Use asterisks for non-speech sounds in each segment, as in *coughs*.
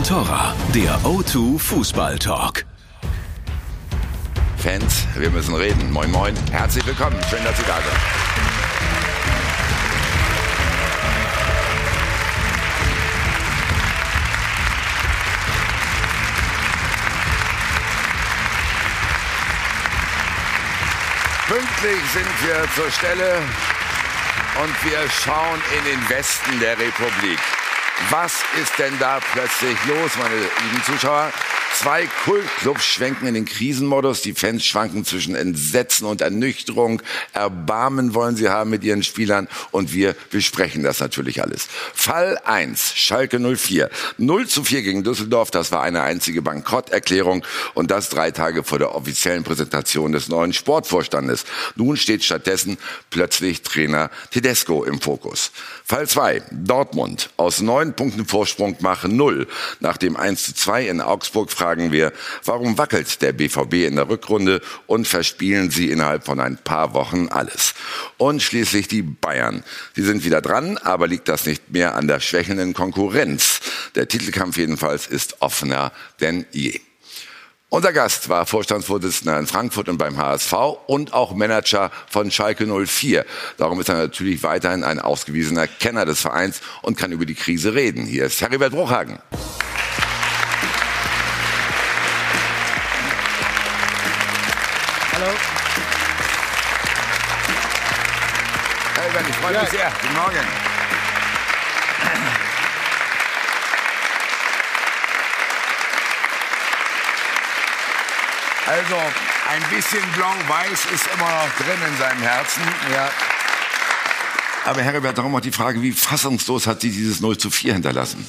Contora, der O2 Fußball Talk. Fans, wir müssen reden. Moin, moin. Herzlich willkommen. Schön, dass Sie da sind. Pünktlich sind wir zur Stelle und wir schauen in den Westen der Republik. Was ist denn da plötzlich los, meine lieben Zuschauer? Zwei Kultclubs schwenken in den Krisenmodus. Die Fans schwanken zwischen Entsetzen und Ernüchterung. Erbarmen wollen sie haben mit ihren Spielern. Und wir besprechen das natürlich alles. Fall 1, Schalke 04. 0 zu 4 gegen Düsseldorf. Das war eine einzige Bankrotterklärung. Und das drei Tage vor der offiziellen Präsentation des neuen Sportvorstandes. Nun steht stattdessen plötzlich Trainer Tedesco im Fokus. Fall 2, Dortmund. Aus neun Punkten Vorsprung machen 0. Nach dem 1 zu 2 in Augsburg fragen wir, warum wackelt der BVB in der Rückrunde und verspielen sie innerhalb von ein paar Wochen alles? Und schließlich die Bayern. Sie sind wieder dran, aber liegt das nicht mehr an der schwächelnden Konkurrenz? Der Titelkampf jedenfalls ist offener denn je. Unser Gast war Vorstandsvorsitzender in Frankfurt und beim HSV und auch Manager von Schalke 04. Darum ist er natürlich weiterhin ein ausgewiesener Kenner des Vereins und kann über die Krise reden. Hier ist Heribert Bruchhagen. Freue mich sehr. Guten Morgen. Also, ein bisschen blau-weiß ist immer noch drin in seinem Herzen. Ja. Aber Heribert, darum auch die Frage, wie fassungslos hat Sie dieses 0 zu 4 hinterlassen?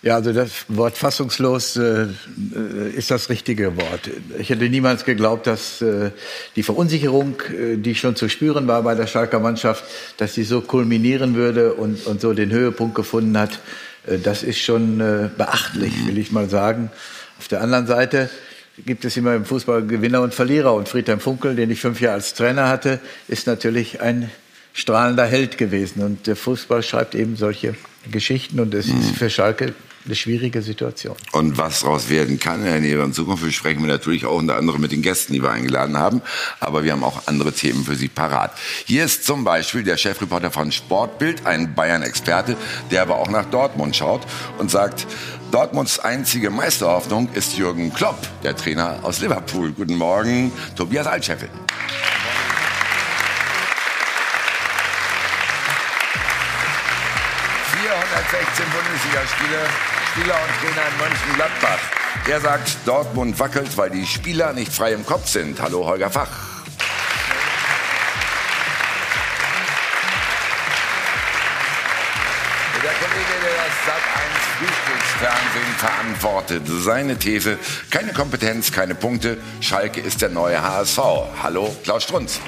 Ja, also das Wort fassungslos äh, ist das richtige Wort. Ich hätte niemals geglaubt, dass äh, die Verunsicherung, äh, die schon zu spüren war bei der Schalker Mannschaft, dass sie so kulminieren würde und, und so den Höhepunkt gefunden hat. Äh, das ist schon äh, beachtlich, will ich mal sagen. Auf der anderen Seite gibt es immer im Fußball Gewinner und Verlierer. Und Friedhelm Funkel, den ich fünf Jahre als Trainer hatte, ist natürlich ein strahlender Held gewesen. Und der Fußball schreibt eben solche Geschichten. Und es ist für Schalke eine schwierige Situation. Und was daraus werden kann in der näheren Zukunft, besprechen wir natürlich auch unter anderem mit den Gästen, die wir eingeladen haben. Aber wir haben auch andere Themen für Sie parat. Hier ist zum Beispiel der Chefreporter von Sportbild, ein Bayern-Experte, der aber auch nach Dortmund schaut und sagt, Dortmunds einzige Meisterhoffnung ist Jürgen Klopp, der Trainer aus Liverpool. Guten Morgen, Tobias Altscheffel. 416 Bundesligaspiele, Spieler und Trainer in Mönchengladbach. Er sagt, Dortmund wackelt, weil die Spieler nicht frei im Kopf sind. Hallo Holger Fach. Der Kollege, der das Sat 1 Frühstücksfernsehen verantwortet. Seine These, keine Kompetenz, keine Punkte. Schalke ist der neue HSV. Hallo Klaus Strunz.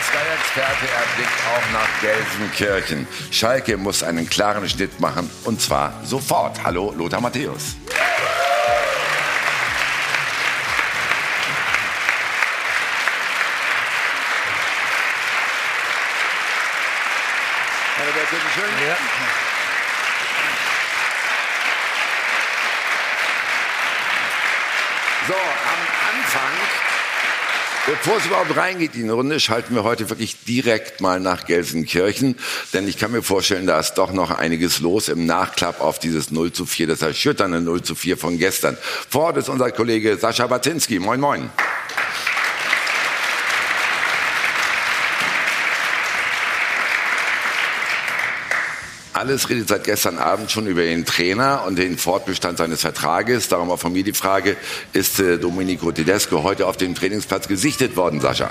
Unser Sky-Experte erblickt auch nach Gelsenkirchen. Schalke muss einen klaren Schnitt machen und zwar sofort. Hallo Lothar Matthäus. Ja. So, am Anfang, bevor es überhaupt reingeht in die Runde, schalten wir heute wirklich direkt mal nach Gelsenkirchen. Denn ich kann mir vorstellen, da ist doch noch einiges los im Nachklapp auf dieses 0 zu 4, das erschütternde 0 zu 4 von gestern. Vor Ort ist unser Kollege Sascha Batinski. Moin, moin. Alles redet seit gestern Abend schon über den Trainer und den Fortbestand seines Vertrages. Darum auch von mir die Frage, ist äh, Domenico Tedesco heute auf dem Trainingsplatz gesichtet worden, Sascha?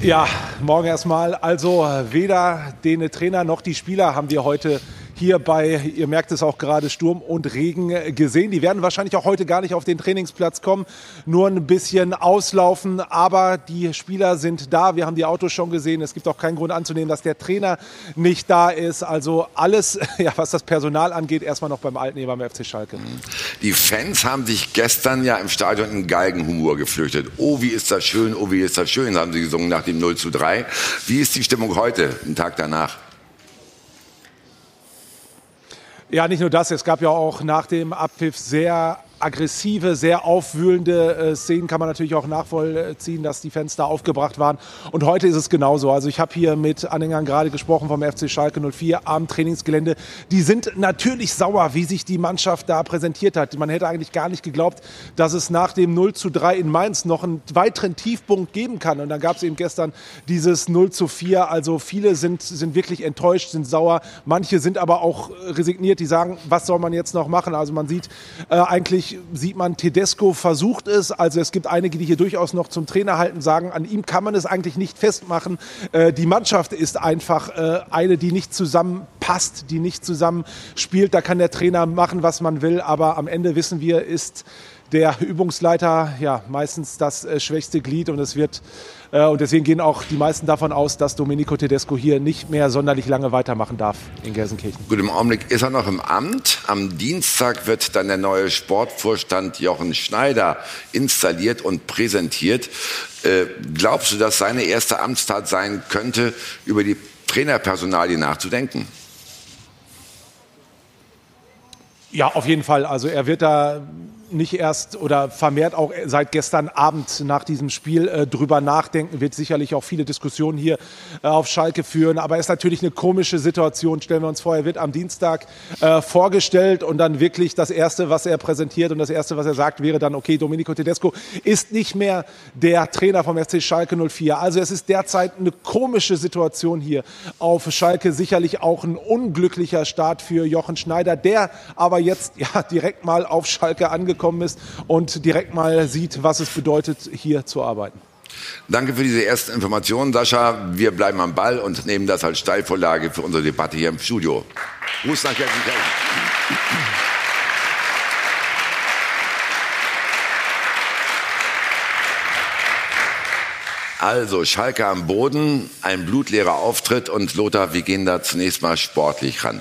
Ja, morgen erstmal. Also weder den Trainer noch die Spieler haben wir heute hier bei, ihr merkt es auch gerade, Sturm und Regen gesehen. Die werden wahrscheinlich auch heute gar nicht auf den Trainingsplatz kommen, nur ein bisschen auslaufen. Aber die Spieler sind da. Wir haben die Autos schon gesehen. Es gibt auch keinen Grund anzunehmen, dass der Trainer nicht da ist. Also alles, *laughs* ja, was das Personal angeht, erstmal noch beim Alten beim FC Schalke. Die Fans haben sich gestern ja im Stadion in Galgenhumor geflüchtet. Oh, wie ist das schön, oh, wie ist das schön, haben sie gesungen nach dem 0 zu 3. Wie ist die Stimmung heute, einen Tag danach? Ja, nicht nur das. Es gab ja auch nach dem Abpfiff sehr aggressive, sehr aufwühlende äh, Szenen kann man natürlich auch nachvollziehen, dass die Fans da aufgebracht waren. Und heute ist es genauso. Also ich habe hier mit Anhängern gerade gesprochen vom FC Schalke 04 am Trainingsgelände. Die sind natürlich sauer, wie sich die Mannschaft da präsentiert hat. Man hätte eigentlich gar nicht geglaubt, dass es nach dem 0 zu 3 in Mainz noch einen weiteren Tiefpunkt geben kann. Und dann gab es eben gestern dieses 0 zu 4. Also viele sind, sind wirklich enttäuscht, sind sauer. Manche sind aber auch resigniert, die sagen, was soll man jetzt noch machen? Also man sieht äh, eigentlich sieht man, Tedesco versucht es. Also es gibt einige, die hier durchaus noch zum Trainer halten, sagen, an ihm kann man es eigentlich nicht festmachen. Äh, die Mannschaft ist einfach äh, eine, die nicht zusammenpasst, die nicht zusammenspielt. Da kann der Trainer machen, was man will. Aber am Ende wissen wir, ist der Übungsleiter ja meistens das äh, schwächste Glied und es wird äh, und deswegen gehen auch die meisten davon aus, dass Domenico Tedesco hier nicht mehr sonderlich lange weitermachen darf in Gelsenkirchen. Gut, im Augenblick ist er noch im Amt. Am Dienstag wird dann der neue Sportvorstand Jochen Schneider installiert und präsentiert. Äh, glaubst du, dass seine erste Amtstat sein könnte, über die Trainerpersonalie nachzudenken? Ja, auf jeden Fall. Also er wird da nicht erst oder vermehrt auch seit gestern Abend nach diesem Spiel äh, drüber nachdenken, wird sicherlich auch viele Diskussionen hier äh, auf Schalke führen. Aber es ist natürlich eine komische Situation. Stellen wir uns vor, er wird am Dienstag äh, vorgestellt und dann wirklich das Erste, was er präsentiert und das Erste, was er sagt, wäre dann, okay, Domenico Tedesco ist nicht mehr der Trainer vom FC Schalke 04. Also es ist derzeit eine komische Situation hier auf Schalke. Sicherlich auch ein unglücklicher Start für Jochen Schneider, der aber jetzt *laughs* ja direkt mal auf Schalke angekommen gekommen ist und direkt mal sieht, was es bedeutet, hier zu arbeiten. Danke für diese ersten Informationen, Sascha. Wir bleiben am Ball und nehmen das als Steilvorlage für unsere Debatte hier im Studio. Gruß nach Gelsenkirchen. Also, Schalke am Boden, ein blutleerer Auftritt und Lothar, wir gehen da zunächst mal sportlich ran.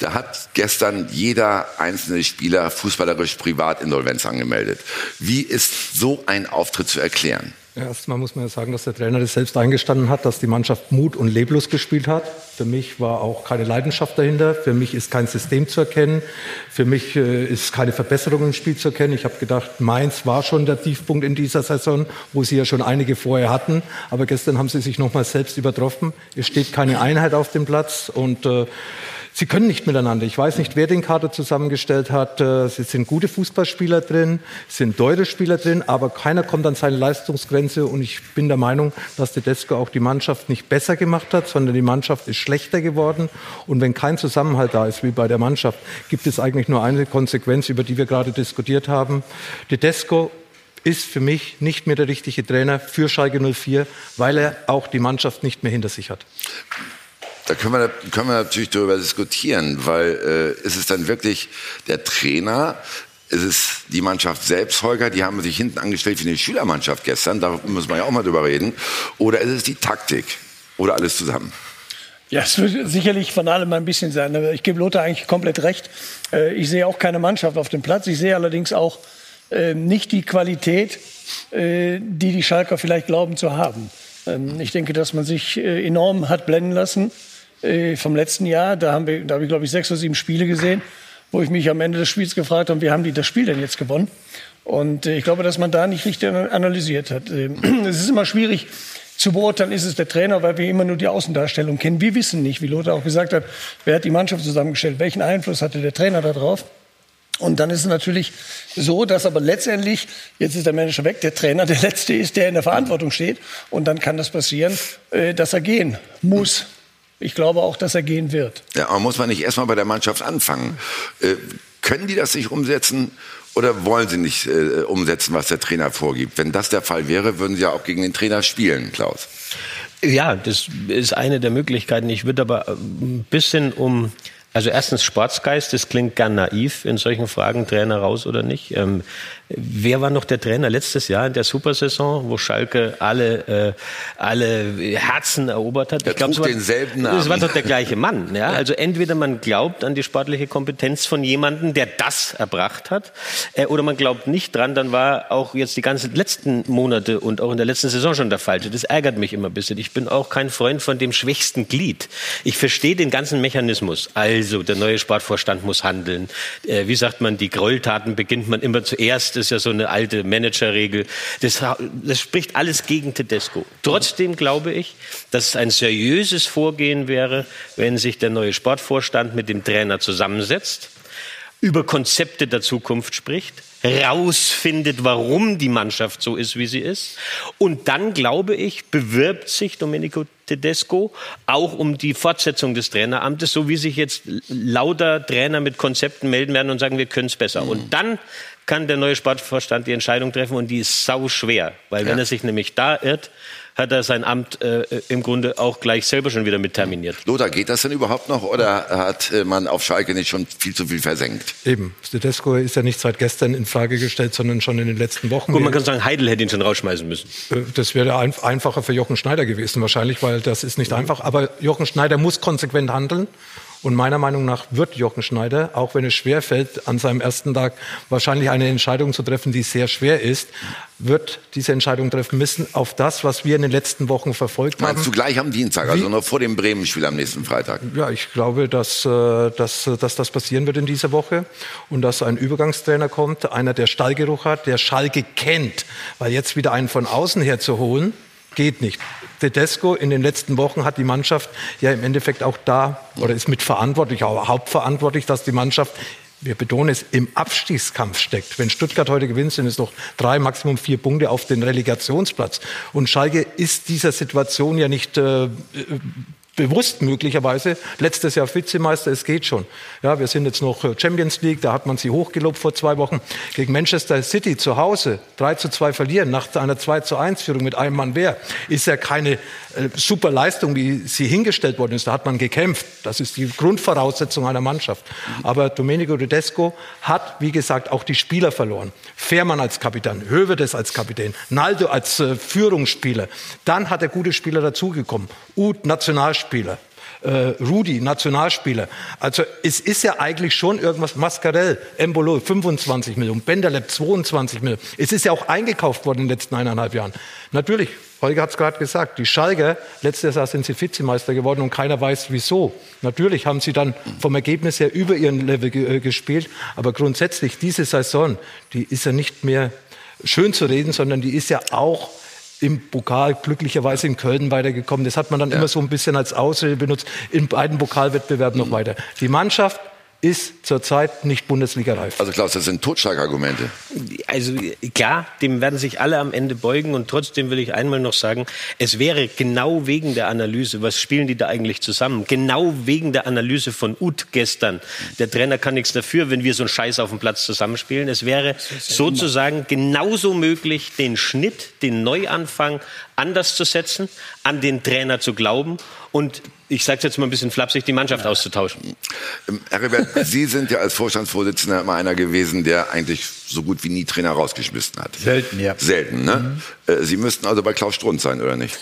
Da hat gestern jeder einzelne Spieler fußballerisch Privatinsolvenz angemeldet. Wie ist so ein Auftritt zu erklären? Erstmal muss man ja sagen, dass der Trainer das selbst eingestanden hat, dass die Mannschaft mut und leblos gespielt hat. Für mich war auch keine Leidenschaft dahinter. Für mich ist kein System zu erkennen. Für mich äh, ist keine Verbesserung im Spiel zu erkennen. Ich habe gedacht, Mainz war schon der Tiefpunkt in dieser Saison, wo sie ja schon einige vorher hatten. Aber gestern haben sie sich nochmal selbst übertroffen. Es steht keine Einheit auf dem Platz und äh, Sie können nicht miteinander. Ich weiß nicht, wer den Kader zusammengestellt hat. Äh, es sind gute Fußballspieler drin, es sind teure Spieler drin, aber keiner kommt an seine Leistungsgrenze. Und ich bin der Meinung, dass Tedesco auch die Mannschaft nicht besser gemacht hat, sondern die Mannschaft ist schlechter geworden. Und wenn kein Zusammenhalt da ist, wie bei der Mannschaft, gibt es eigentlich nur eine Konsequenz, über die wir gerade diskutiert haben. Tedesco ist für mich nicht mehr der richtige Trainer für Schalke 04, weil er auch die Mannschaft nicht mehr hinter sich hat. Da können wir, können wir natürlich darüber diskutieren, weil äh, ist es dann wirklich der Trainer, ist es die Mannschaft selbst, Holger, die haben sich hinten angestellt wie eine Schülermannschaft gestern, da muss man ja auch mal drüber reden, oder ist es die Taktik oder alles zusammen? Ja, es wird sicherlich von allem ein bisschen sein. Ich gebe Lothar eigentlich komplett recht. Äh, ich sehe auch keine Mannschaft auf dem Platz. Ich sehe allerdings auch äh, nicht die Qualität, äh, die die Schalker vielleicht glauben zu haben. Ähm, ich denke, dass man sich enorm hat blenden lassen äh, vom letzten Jahr. Da, haben wir, da habe ich, glaube ich, sechs oder sieben Spiele gesehen, wo ich mich am Ende des Spiels gefragt habe, wie haben die das Spiel denn jetzt gewonnen? Und äh, ich glaube, dass man da nicht richtig analysiert hat. Ähm, *clears throat* es ist immer schwierig zu beurteilen, ist es der Trainer, weil wir immer nur die Außendarstellung kennen. Wir wissen nicht, wie Lothar auch gesagt hat, wer hat die Mannschaft zusammengestellt, welchen Einfluss hatte der Trainer darauf. Und dann ist es natürlich so, dass aber letztendlich, jetzt ist der Manager weg, der Trainer der Letzte ist, der in der Verantwortung steht. Und dann kann das passieren, äh, dass er gehen muss. Ich glaube auch, dass er gehen wird. Ja, aber muss man nicht erstmal bei der Mannschaft anfangen? Äh, können die das nicht umsetzen oder wollen sie nicht äh, umsetzen, was der Trainer vorgibt? Wenn das der Fall wäre, würden sie ja auch gegen den Trainer spielen, Klaus. Ja, das ist eine der Möglichkeiten. Ich würde aber ein bisschen um Also erstens Sportsgeist, das klingt gern naiv in solchen Fragen, Trainer raus oder nicht. Ähm, wer war noch der Trainer letztes Jahr in der Supersaison, wo Schalke alle, äh, alle Herzen erobert hat? Der ich glaube, es war, denselben Namen. Das war doch der gleiche Mann. *laughs* Ja? Also entweder man glaubt an die sportliche Kompetenz von jemandem, der das erbracht hat, äh, oder man glaubt nicht dran, dann war auch jetzt die ganzen letzten Monate und auch in der letzten Saison schon der falsche. Das ärgert mich immer ein bisschen. Ich bin auch kein Freund von dem schwächsten Glied. Ich verstehe den ganzen Mechanismus. Also also der neue Sportvorstand muss handeln. Äh, wie sagt man, die Gräueltaten beginnt man immer zuerst. Das ist ja so eine alte Managerregel. Das, das spricht alles gegen Tedesco. Trotzdem glaube ich, dass es ein seriöses Vorgehen wäre, wenn sich der neue Sportvorstand mit dem Trainer zusammensetzt, über Konzepte der Zukunft spricht, rausfindet, warum die Mannschaft so ist, wie sie ist. Und dann, glaube ich, bewirbt sich Domenico Tedesco auch um die Fortsetzung des Traineramtes, so wie sich jetzt lauter Trainer mit Konzepten melden werden und sagen, wir können es besser. Mhm. Und dann kann der neue Sportvorstand die Entscheidung treffen und die ist sau schwer, weil ja. wenn er sich nämlich da irrt, hat er sein Amt äh, im Grunde auch gleich selber schon wieder mit terminiert. Lothar, geht das denn überhaupt noch oder hat äh, man auf Schalke nicht schon viel zu viel versenkt? Eben. Tedesco ist ja nicht seit gestern in Frage gestellt, sondern schon in den letzten Wochen. Gut, man kann sagen, Heidel hätte ihn schon rausschmeißen müssen. Äh, das wäre ein, einfacher für Jochen Schneider gewesen wahrscheinlich, weil das ist nicht einfach. Aber Jochen Schneider muss konsequent handeln. Und meiner Meinung nach wird Jochen Schneider, auch wenn es schwer fällt, an seinem ersten Tag wahrscheinlich eine Entscheidung zu treffen, die sehr schwer ist, wird diese Entscheidung treffen müssen auf das, was wir in den letzten Wochen verfolgt Meinst haben. Meinst du gleich am Dienstag, also noch vor dem Bremen-Spiel am nächsten Freitag? Ja, ich glaube, dass, äh, dass, dass das passieren wird in dieser Woche und dass ein Übergangstrainer kommt, einer, der Stallgeruch hat, der Schalke kennt, weil jetzt wieder einen von außen her zu holen, geht nicht. Tedesco in den letzten Wochen hat die Mannschaft ja im Endeffekt auch da oder ist mitverantwortlich, auch hauptverantwortlich, dass die Mannschaft wir betonen es, im Abstiegskampf steckt. Wenn Stuttgart heute gewinnt, sind es noch drei, maximum vier Punkte auf den Relegationsplatz. Und Schalke ist dieser Situation ja nicht äh, bewusst möglicherweise. Letztes Jahr Vizemeister, es geht schon. Ja, wir sind jetzt noch äh, Champions League, da hat man sie hochgelobt vor zwei Wochen. Gegen Manchester City zu Hause 3 zu 2 verlieren, nach einer 2 zu 1 Führung mit einem Mann mehr, ist ja keine äh, super Leistung, wie sie hingestellt worden ist. Da hat man gekämpft. Das ist die Grundvoraussetzung einer Mannschaft. Aber Domenico Tedesco hat, wie gesagt, auch die Spieler verloren. Fährmann als Kapitän, Hövedes als Kapitän, Naldo als äh, Führungsspieler. Dann hat er gute Spieler dazugekommen. Uth, Nationalspieler. Nationalspieler. Äh, Rudi, Nationalspieler. Also es ist ja eigentlich schon irgendwas, Mascarell, Embolo 25 Millionen, Benderleb 22 Millionen. Es ist ja auch eingekauft worden in den letzten eineinhalb Jahren. Natürlich, Holger hat es gerade gesagt, die Schalker, letztes Jahr sind sie Vizemeister geworden und keiner weiß wieso. Natürlich haben sie dann vom Ergebnis her über ihren Level ge äh, gespielt, aber grundsätzlich diese Saison, die ist ja nicht mehr schön zu reden, sondern die ist ja auch im Pokal glücklicherweise in Köln weitergekommen. Das hat man dann ja. immer so ein bisschen als Ausrede benutzt, in beiden Pokalwettbewerben mhm. noch weiter. Die Mannschaft ist zurzeit nicht Bundesliga-reif. Also Klaus, das sind Totschlagargumente. Also klar, dem werden sich alle am Ende beugen und trotzdem will ich einmal noch sagen, es wäre genau wegen der Analyse, was spielen die da eigentlich zusammen, genau wegen der Analyse von Uth gestern, der Trainer kann nichts dafür, wenn wir so einen Scheiß auf dem Platz zusammenspielen, es wäre sozusagen genauso möglich, den Schnitt, den Neuanfang anders zu setzen, an den Trainer zu glauben und ich sage jetzt mal ein bisschen flapsig, die Mannschaft ja. auszutauschen. Ähm, Herr Ribert, *laughs* Sie sind ja als Vorstandsvorsitzender immer einer gewesen, der eigentlich so gut wie nie Trainer rausgeschmissen hat. Selten, ja. Selten, ne? Mhm. Sie müssten also bei Klaus Strunz sein, oder nicht?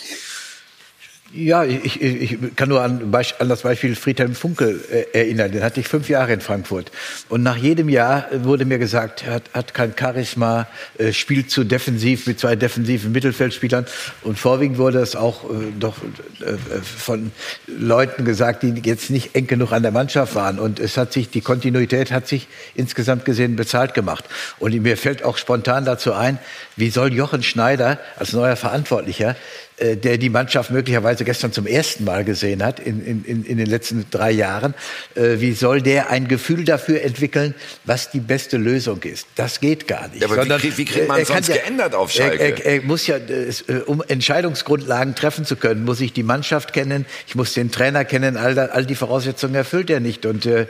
Ja, ich, ich kann nur an, an, das Beispiel Friedhelm Funkel äh, erinnern. Den hatte ich fünf Jahre in Frankfurt. Und nach jedem Jahr wurde mir gesagt, er hat, hat kein Charisma, äh, spielt zu defensiv mit zwei defensiven Mittelfeldspielern. Und vorwiegend wurde es auch äh, doch äh, von Leuten gesagt, die jetzt nicht eng genug an der Mannschaft waren. Und es hat sich, die Kontinuität hat sich insgesamt gesehen bezahlt gemacht. Und mir fällt auch spontan dazu ein, wie soll Jochen Schneider als neuer Verantwortlicher äh, der die Mannschaft möglicherweise gestern zum ersten Mal gesehen hat in, in, in den letzten drei Jahren. Äh, wie soll der ein Gefühl dafür entwickeln, was die beste Lösung ist? Das geht gar nicht. Ja, aber Sondern, wie, wie kriegt man sonst ja, geändert auf Schalke? Er, er, er muss ja, äh, um Entscheidungsgrundlagen treffen zu können, muss ich die Mannschaft kennen, ich muss den Trainer kennen, all, all die Voraussetzungen erfüllt er nicht. Und äh,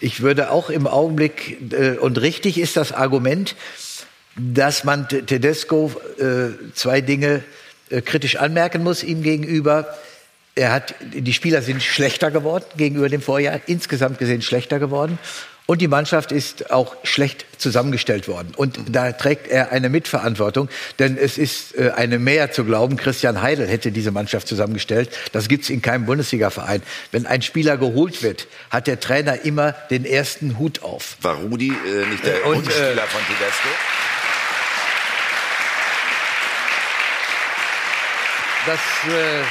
ich würde auch im Augenblick, äh, und richtig ist das Argument, dass man Tedesco äh, zwei Dinge äh, kritisch anmerken muss ihm gegenüber. er hat, die Spieler sind schlechter geworden gegenüber dem Vorjahr, insgesamt gesehen schlechter geworden. Und die Mannschaft ist auch schlecht zusammengestellt worden. Und da trägt er eine Mitverantwortung. Denn es ist äh, eine Mehr zu glauben, Christian Heidel hätte diese Mannschaft zusammengestellt. Das gibt's in keinem Bundesliga-Verein. Wenn ein Spieler geholt wird, hat der Trainer immer den ersten Hut auf. War Rudi äh, nicht der Und, Wunschspieler äh, von Tedesco? Das, äh,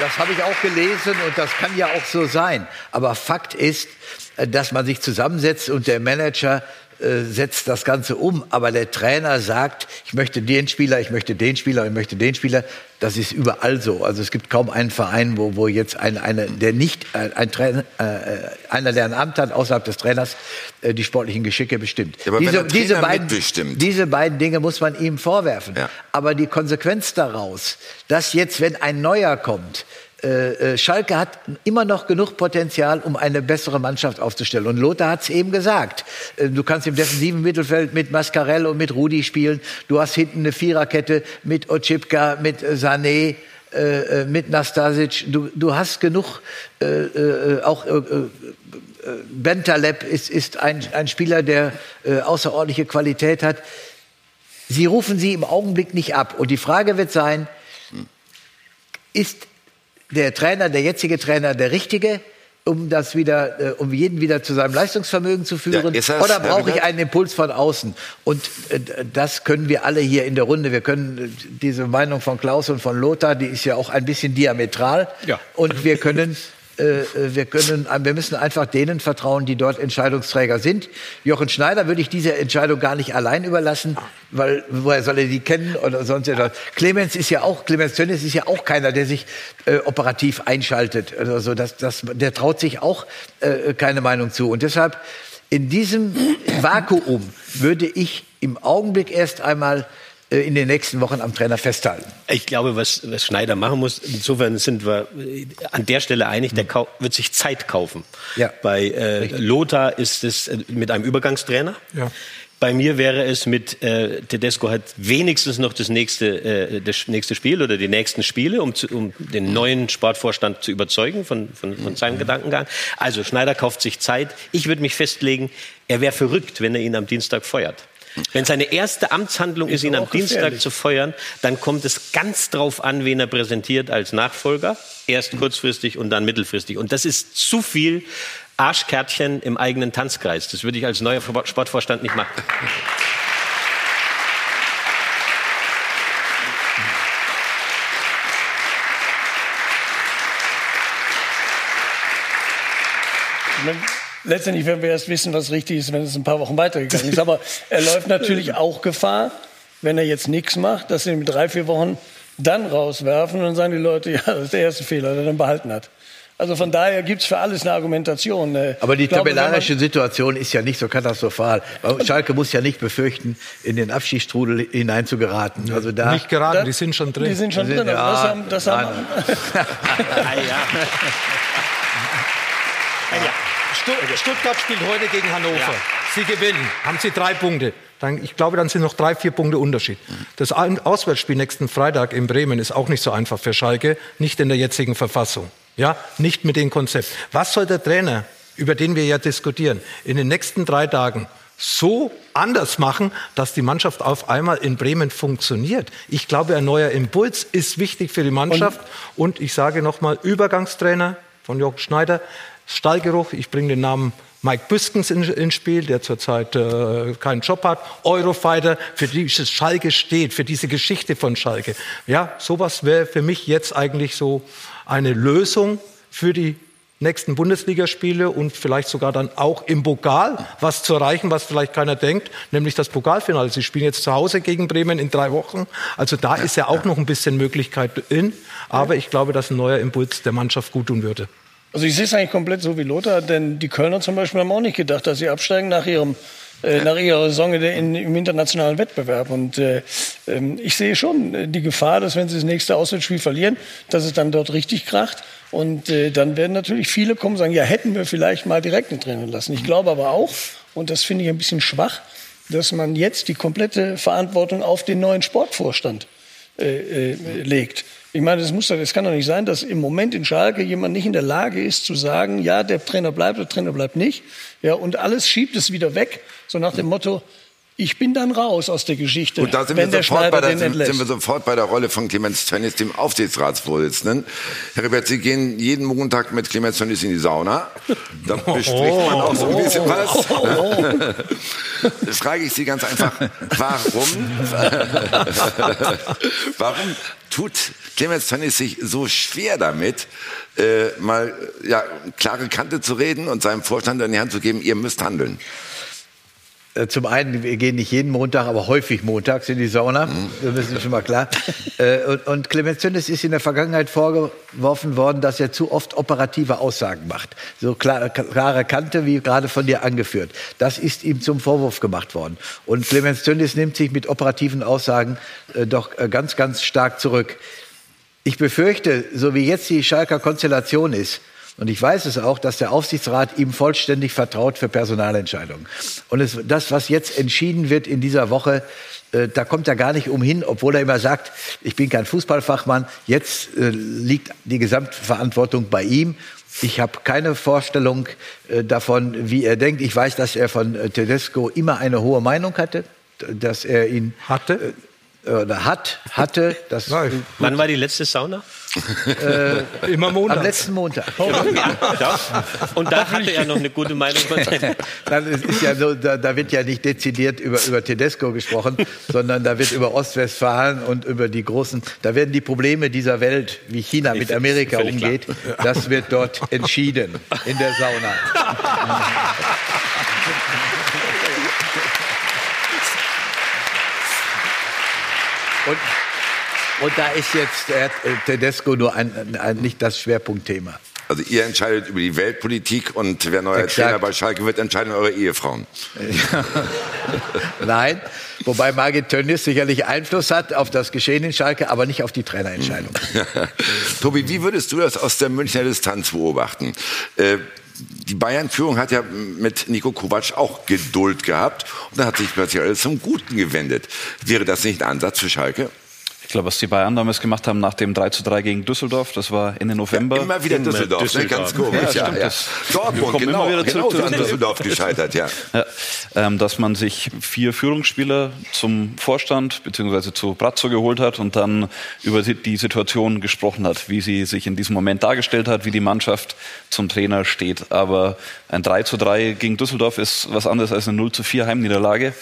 das habe ich auch gelesen und das kann ja auch so sein. Aber Fakt ist, äh, dass man sich zusammensetzt und der Manager äh, setzt das Ganze um. Aber der Trainer sagt, ich möchte den Spieler, ich möchte den Spieler, ich möchte den Spieler. Das ist überall so. Also es gibt kaum einen Verein, wo, wo jetzt ein, eine, der nicht, ein, ein Trainer, äh, einer, der ein Amt hat, außerhalb des Trainers, äh, die sportlichen Geschicke bestimmt. Ja, diese, diese, beiden, diese beiden Dinge muss man ihm vorwerfen. Ja. Aber die Konsequenz daraus, dass jetzt, wenn ein Neuer kommt, äh, äh, Schalke hat immer noch genug Potenzial, um eine bessere Mannschaft aufzustellen. Und Lothar hat es eben gesagt. Äh, Du kannst im defensiven Mittelfeld mit Mascarell und mit Rudi spielen. Du hast hinten eine Viererkette mit Ocipka, mit Sané, mit Nastasic. Du, du hast genug, äh, auch äh, Bentaleb ist, ist ein, ein Spieler, der äh, außerordentliche Qualität hat. Sie rufen sie im Augenblick nicht ab. Und die Frage wird sein, ist der Trainer, der jetzige Trainer, der richtige, um das wieder, äh, um jeden wieder zu seinem Leistungsvermögen zu führen? Ja, das, Oder brauche ich einen Impuls von außen? Und äh, das können wir alle hier in der Runde. Wir können äh, diese Meinung von Klaus und von Lothar, die ist ja auch ein bisschen diametral. Ja. Und wir können *laughs* wir können, wir müssen einfach denen vertrauen, die dort Entscheidungsträger sind. Jochen Schneider würde ich diese Entscheidung gar nicht allein überlassen, weil woher soll er die kennen oder sonst etwas. Clemens ist ja auch, Clemens Tönnies ist ja auch keiner, der sich äh, operativ einschaltet. Also das, das, der traut sich auch äh, keine Meinung zu. Und deshalb in diesem Vakuum würde ich im Augenblick erst einmal äh, in den nächsten Wochen am Trainer festhalten. Ich glaube, was, was Schneider machen muss, insofern sind wir äh, an der Stelle einig, der kau wird sich Zeit kaufen. Ja. Bei äh, Lothar ist es äh, mit einem Übergangstrainer. Ja. Bei mir wäre es mit äh, Tedesco hat wenigstens noch das nächste, äh, das nächste Spiel oder die nächsten Spiele, um, zu, um den neuen Sportvorstand zu überzeugen von, von, von seinem Gedankengang. Also Schneider kauft sich Zeit. Ich würde mich festlegen, er wäre verrückt, wenn er ihn am Dienstag feuert. Wenn seine erste Amtshandlung ist, ihn am auch Dienstag gefährlich. zu feuern, dann kommt es ganz drauf an, wen er präsentiert als Nachfolger. Erst kurzfristig und dann mittelfristig. Und das ist zu viel Arschkärtchen im eigenen Tanzkreis. Das würde ich als neuer Sportvorstand nicht machen. *laughs* Ich meine, Letztendlich werden wir erst wissen, was richtig ist, wenn es ein paar Wochen weitergegangen ist. Aber er läuft natürlich *laughs* auch Gefahr, wenn er jetzt nichts macht, dass sie ihn mit drei, vier Wochen dann rauswerfen und dann sagen die Leute, *laughs* ja, das ist der erste Fehler, den er dann behalten hat. Also von daher gibt es für alles eine Argumentation. Äh, Aber die glaube, tabellarische Situation ist ja nicht so katastrophal. Schalke muss ja nicht befürchten, in den Abschiedsstrudel hinein zu geraten. Also da Nicht geraten, Da- die sind schon drin. Die sind schon Die sind- drin. Also das ja, haben, das haben, Stutt- *laughs* Stuttgart spielt heute gegen Hannover. Sie gewinnen, haben sie drei Punkte. Dann, ich glaube, dann sind noch drei, vier Punkte Unterschied. Das Auswärtsspiel nächsten Freitag in Bremen ist auch nicht so einfach für Schalke, nicht in der jetzigen Verfassung. Ja, nicht mit dem Konzept. Was soll der Trainer, über den wir ja diskutieren, in den nächsten drei Tagen so anders machen, dass die Mannschaft auf einmal in Bremen funktioniert? Ich glaube, ein neuer Impuls ist wichtig für die Mannschaft. Und, ich sage nochmal, Übergangstrainer von Jörg Schneider, Stallgeruch, ich bringe den Namen Mike Büskens in- ins Spiel, der zurzeit äh, keinen Job hat. Eurofighter, für dieses Schalke steht, für diese Geschichte von Schalke. Ja, sowas wäre für mich jetzt eigentlich so eine Lösung für die nächsten Bundesligaspiele und vielleicht sogar dann auch im Pokal was zu erreichen, was vielleicht keiner denkt, nämlich das Pokalfinale. Sie spielen jetzt zu Hause gegen Bremen in drei Wochen. Also da ist ja auch noch ein bisschen Möglichkeit in. Aber ich glaube, dass ein neuer Impuls der Mannschaft gut tun würde. Also ich sehe es eigentlich komplett so wie Lothar, denn die Kölner zum Beispiel haben auch nicht gedacht, dass sie absteigen nach ihrem äh, nach ihrer Saison in, im internationalen Wettbewerb. Und äh, ähm, ich sehe schon äh, die Gefahr, dass wenn sie das nächste Auswärtsspiel verlieren, dass es dann dort richtig kracht. Und äh, dann werden natürlich viele kommen und sagen, ja, hätten wir vielleicht mal direkt einen Trainer lassen. Ich glaube aber auch, und das finde ich ein bisschen schwach, dass man jetzt die komplette Verantwortung auf den neuen Sportvorstand äh, äh, legt. Ich meine, das, muss, das kann doch nicht sein, dass im Moment in Schalke jemand nicht in der Lage ist zu sagen, ja, der Trainer bleibt, der Trainer bleibt nicht. Ja, und alles schiebt es wieder weg, so nach dem Motto, ich bin dann raus aus der Geschichte, Und da sind, wenn wir der sofort, der, den sind, sind wir sofort bei der Rolle von Clemens Tönnies, dem Aufsichtsratsvorsitzenden. Herr Rebert, Sie gehen jeden Montag mit Clemens Tönnies in die Sauna. Da *laughs* bespricht man auch so ein bisschen was. *laughs* Das frage ich Sie ganz einfach, warum, *laughs* warum tut Clemens Tönnies sich so schwer damit, äh, mal ja, klare Kante zu reden und seinem Vorstand in die Hand zu geben, ihr müsst handeln? Äh, Zum einen, wir gehen nicht jeden Montag, aber häufig montags in die Sauna. Das ist schon mal klar. Äh, Und, und Clemens Tönnies ist in der Vergangenheit vorgeworfen worden, dass er zu oft operative Aussagen macht. So klar, klare Kante, wie gerade von dir angeführt. Das ist ihm zum Vorwurf gemacht worden. Und Clemens Tönnies nimmt sich mit operativen Aussagen äh, doch äh, ganz, ganz stark zurück. Ich befürchte, so wie jetzt die Schalker Konstellation ist, und ich weiß es auch, dass der Aufsichtsrat ihm vollständig vertraut für Personalentscheidungen. Und es, das, was jetzt entschieden wird in dieser Woche, äh, da kommt er gar nicht umhin, obwohl er immer sagt, ich bin kein Fußballfachmann. Jetzt äh, liegt die Gesamtverantwortung bei ihm. Ich habe keine Vorstellung äh, davon, wie er denkt. Ich weiß, dass er von äh, Tedesco immer eine hohe Meinung hatte, dass er ihn Hatte? Äh, oder hat, hatte. Das, *laughs* Nein. Wann war die letzte Sauna? Immer Montag. am letzten Montag. Ja. Und da hatte er noch eine gute Meinung von *laughs* ja so, da, da wird ja nicht dezidiert über, über Tedesco gesprochen, *laughs* sondern da wird über Ostwestfalen und über die großen, da werden die Probleme dieser Welt, wie China mit Amerika umgeht, das wird dort entschieden in der Sauna. Und, und da ist jetzt äh, Tedesco nur ein, ein, nicht das Schwerpunktthema. Also ihr entscheidet über die Weltpolitik und wer neuer Exakt. Trainer bei Schalke wird, entscheiden eure Ehefrauen. *laughs* Nein, wobei Margit Tönnies sicherlich Einfluss hat auf das Geschehen in Schalke, aber nicht auf die Trainerentscheidung. *laughs* Tobi, wie würdest du das aus der Münchner Distanz beobachten? Äh, die Bayern-Führung hat ja mit Nico Kovac auch Geduld gehabt und dann hat sich plötzlich alles zum Guten gewendet. Wäre das nicht ein Ansatz für Schalke? Ich glaube, was die Bayern damals gemacht haben nach dem 3 zu 3 gegen Düsseldorf, das war Ende November. Immer wieder Düsseldorf, Ne? Düsseldorf. ganz komisch. Ja, Ja, stimmt, ja. Dortmund, kommen genau, immer wieder genau zurück so zu an Düsseldorf. Gescheitert, ja. *laughs* Ja, ähm, dass man sich vier Führungsspieler zum Vorstand bzw. zu Brazzo geholt hat und dann über die- die Situation gesprochen hat, wie sie sich in diesem Moment dargestellt hat, wie die Mannschaft zum Trainer steht. Aber ein 3 zu 3 gegen Düsseldorf ist was anderes als eine 0 zu 4 Heimniederlage.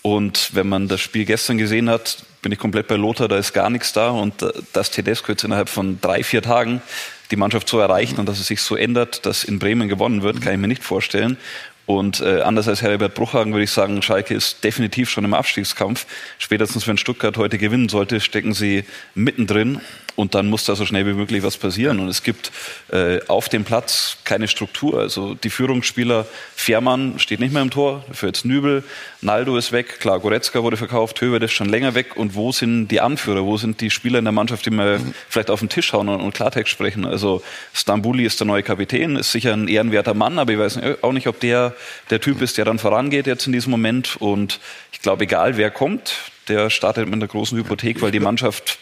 Und wenn man das Spiel gestern gesehen hat, bin ich komplett bei Lothar, da ist gar nichts da. Und äh, dass Tedesco jetzt innerhalb von drei, vier Tagen die Mannschaft so erreicht und dass es sich so ändert, dass in Bremen gewonnen wird, kann ich mir nicht vorstellen. Und äh, anders als Herbert Bruchhagen würde ich sagen, Schalke ist definitiv schon im Abstiegskampf. Spätestens wenn Stuttgart heute gewinnen sollte, stecken sie mittendrin und dann muss da so schnell wie möglich was passieren. Und es gibt äh, auf dem Platz keine Struktur. Also die Führungsspieler, Fährmann steht nicht mehr im Tor, dafür jetzt Nübel, Naldo ist weg, klar, Goretzka wurde verkauft, Höwer ist schon länger weg. Und wo sind die Anführer? Wo sind die Spieler in der Mannschaft, die mal vielleicht auf den Tisch hauen und, und Klartext sprechen? Also Stambuli ist der neue Kapitän, ist sicher ein ehrenwerter Mann, aber ich weiß auch nicht, ob der der Typ ist, der dann vorangeht jetzt in diesem Moment. Und ich glaube, egal wer kommt, der startet mit einer großen Hypothek, weil die Mannschaft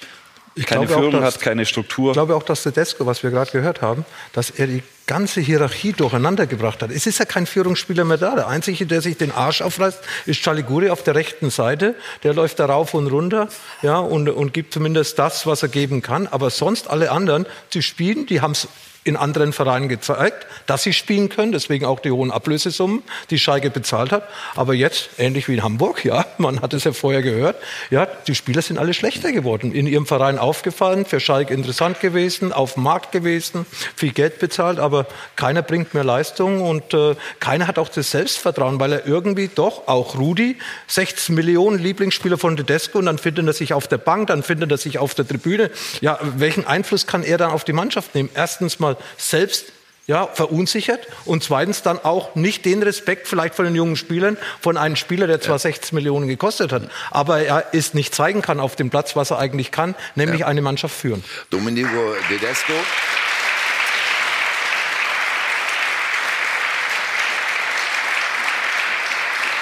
Ich keine glaube auch, Führung dass- hat, keine Struktur. Ich glaube auch, dass Tedesco, was wir gerade gehört haben, dass er die ganze Hierarchie durcheinander gebracht hat. Es ist ja kein Führungsspieler mehr da. Der Einzige, der sich den Arsch aufreißt, ist Chaliguri auf der rechten Seite. Der läuft da rauf und runter ja, und, und gibt zumindest das, was er geben kann. Aber sonst alle anderen, die spielen, die haben es in anderen Vereinen gezeigt, dass sie spielen können, deswegen auch die hohen Ablösesummen, die Schalke bezahlt hat. Aber jetzt, ähnlich wie in Hamburg, ja, *laughs* man hat es ja vorher gehört, ja, die Spieler sind alle schlechter geworden. In ihrem Verein aufgefallen, für Schalke interessant gewesen, auf dem Markt gewesen, viel Geld bezahlt, aber keiner bringt mehr Leistung und äh, keiner hat auch das Selbstvertrauen, weil er irgendwie doch, auch Rudi, 16 Millionen Lieblingsspieler von Tedesco und dann findet er sich auf der Bank, dann findet er sich auf der Tribüne. Ja, welchen Einfluss kann er dann auf die Mannschaft nehmen? Erstens mal selbst ja, verunsichert und zweitens dann auch nicht den Respekt vielleicht von den jungen Spielern, von einem Spieler, der zwar 16 Millionen gekostet hat, aber er es nicht zeigen kann auf dem Platz, was er eigentlich kann, nämlich eine Mannschaft führen. Domenico Tedesco.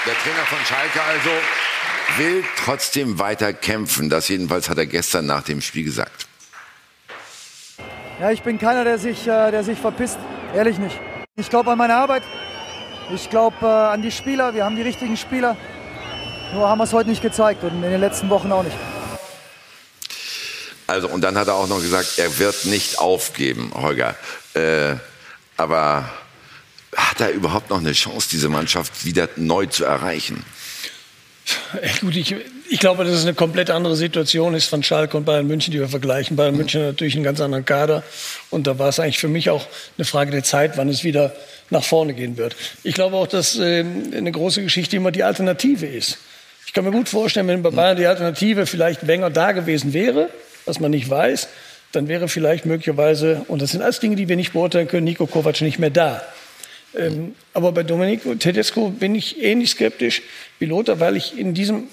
Der Trainer von Schalke also will trotzdem weiter kämpfen. Das jedenfalls hat er gestern nach dem Spiel gesagt. Ja, ich bin keiner, der sich, äh, der sich verpisst. Ehrlich nicht. Ich glaube an meine Arbeit. Ich glaube äh, an die Spieler. Wir haben die richtigen Spieler. Nur haben wir es heute nicht gezeigt und in den letzten Wochen auch nicht. Also, und dann hat er auch noch gesagt, er wird nicht aufgeben, Holger. Äh, aber hat er überhaupt noch eine Chance, diese Mannschaft wieder neu zu erreichen? Ja, gut, ich, ich glaube, dass es eine komplett andere Situation ist von Schalke und Bayern München, die wir vergleichen. Bayern München hat natürlich einen ganz anderen Kader. Und da war es eigentlich für mich auch eine Frage der Zeit, wann es wieder nach vorne gehen wird. Ich glaube auch, dass äh, eine große Geschichte immer die Alternative ist. Ich kann mir gut vorstellen, wenn bei Bayern die Alternative vielleicht Wenger da gewesen wäre, was man nicht weiß, dann wäre vielleicht möglicherweise, und das sind alles Dinge, die wir nicht beurteilen können, Nico Kovac nicht mehr da. Ähm, aber bei Domenico Tedesco bin ich ähnlich skeptisch wie Lothar, weil ich in diesem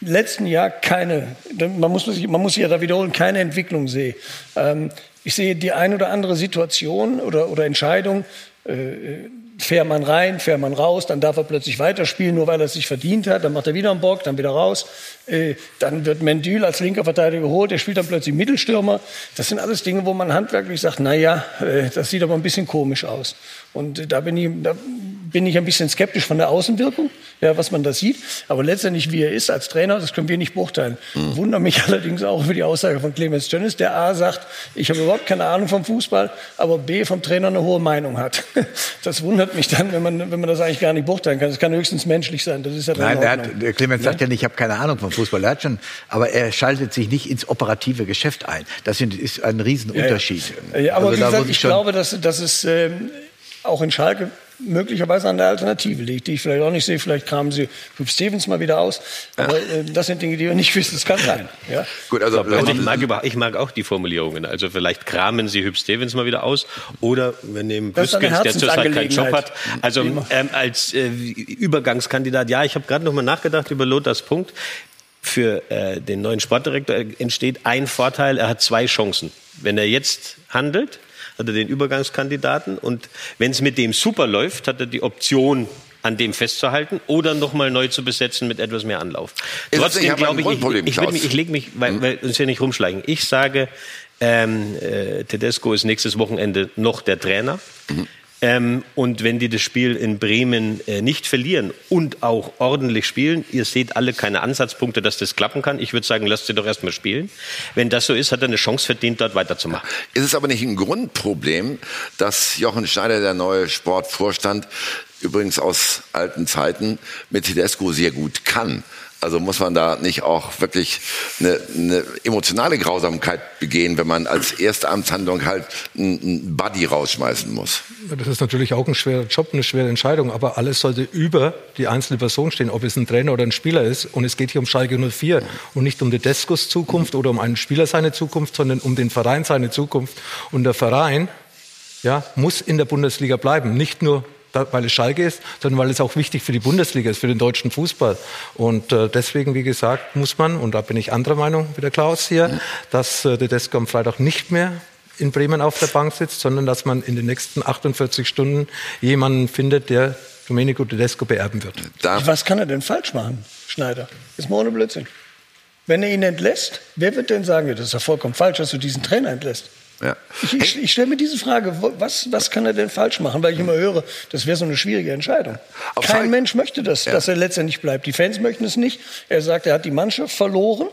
letzten Jahr keine, man muss, man muss ja da wiederholen, keine Entwicklung sehe. Ähm, ich sehe die ein oder andere Situation oder, oder Entscheidung, äh, fährt man rein, fährt man raus, dann darf er plötzlich weiterspielen, nur weil er es sich verdient hat, dann macht er wieder einen Bock, dann wieder raus, äh, dann wird Mendül als linker Verteidiger geholt, der spielt dann plötzlich Mittelstürmer. Das sind alles Dinge, wo man handwerklich sagt, na ja, äh, das sieht aber ein bisschen komisch aus. Und äh, da bin ich, da bin ich ein bisschen skeptisch von der Außenwirkung, ja, was man da sieht. Aber letztendlich, wie er ist als Trainer, das können wir nicht beurteilen. Mhm. Wundere mich *laughs* allerdings auch über die Aussage von Clemens Tönnes, der A sagt, ich habe überhaupt keine Ahnung vom Fußball, aber B vom Trainer eine hohe Meinung hat. *laughs* Das wundert mich dann, wenn man, wenn man das eigentlich gar nicht beurteilen kann. Das kann höchstens menschlich sein. Das ist ja Nein, der, hat, der Clemens ja? sagt ja nicht, ich habe keine Ahnung vom Fußball. Er hat schon, aber er schaltet sich nicht ins operative Geschäft ein. Das ist ein Riesenunterschied. Ja, ja. aber also wie gesagt, ich glaube, dass, dass es äh, auch in Schalke möglicherweise an der Alternative liegt, die ich vielleicht auch nicht sehe. Vielleicht kramen sie Hüb Stevens mal wieder aus. Aber äh, das sind Dinge, die wir nicht wissen. Das kann sein. Ja? Gut, also, also ich, mag über, ich mag auch die Formulierungen. Also vielleicht kramen sie Hüb Stevens mal wieder aus. Oder wir nehmen Büskens, der zurzeit keinen Job hat. Also ähm, als äh, Übergangskandidat, ja, ich habe gerade noch mal nachgedacht über Lothars Punkt. Für äh, den neuen Sportdirektor entsteht ein Vorteil, er hat zwei Chancen. Wenn er jetzt handelt, hat er den Übergangskandidaten. Und wenn es mit dem super läuft, hat er die Option, an dem festzuhalten oder nochmal neu zu besetzen mit etwas mehr Anlauf. Ist Trotzdem glaube ich, ich, ich, ich lege mich, weil, hm? weil uns ja nicht rumschlagen. Ich sage, ähm, äh, Tedesco ist nächstes Wochenende noch der Trainer. Mhm. Ähm, und wenn die das Spiel in Bremen äh, nicht verlieren und auch ordentlich spielen, ihr seht alle keine Ansatzpunkte, dass das klappen kann. Ich würde sagen, lasst sie doch erstmal spielen. Wenn das so ist, hat er eine Chance verdient, dort weiterzumachen. Ist es aber nicht ein Grundproblem, dass Jochen Schneider, der neue Sportvorstand, übrigens aus alten Zeiten, mit Tedesco sehr gut kann? Also muss man da nicht auch wirklich eine, eine emotionale Grausamkeit begehen, wenn man als erste Amtshandlung halt einen Buddy rausschmeißen muss? Das ist natürlich auch ein schwerer Job, eine schwere Entscheidung, aber alles sollte über die einzelne Person stehen, ob es ein Trainer oder ein Spieler ist. Und es geht hier um Schalke 04 und nicht um die Descos Zukunft oder um einen Spieler seine Zukunft, sondern um den Verein seine Zukunft. Und der Verein ja, muss in der Bundesliga bleiben, nicht nur weil es Schalke ist, sondern weil es auch wichtig für die Bundesliga ist, für den deutschen Fußball. Und äh, deswegen, wie gesagt, muss man, und da bin ich anderer Meinung wie der Klaus hier, dass äh, der Desko am Freitag nicht mehr in Bremen auf der Bank sitzt, sondern dass man in den nächsten 48 Stunden jemanden findet, der Domenico Tedesco beerben wird. Was kann er denn falsch machen, Schneider? Ist mal ohne Blödsinn. Wenn er ihn entlässt, wer wird denn sagen, das ist ja vollkommen falsch, dass du diesen Trainer entlässt? Ja. Ich, ich, ich stelle mir diese Frage, was, was kann er denn falsch machen? Weil ich immer höre, das wäre so eine schwierige Entscheidung. Auf Kein Fall. Mensch möchte das, ja. dass er letztendlich bleibt. Die Fans möchten es nicht. Er sagt, er hat die Mannschaft verloren.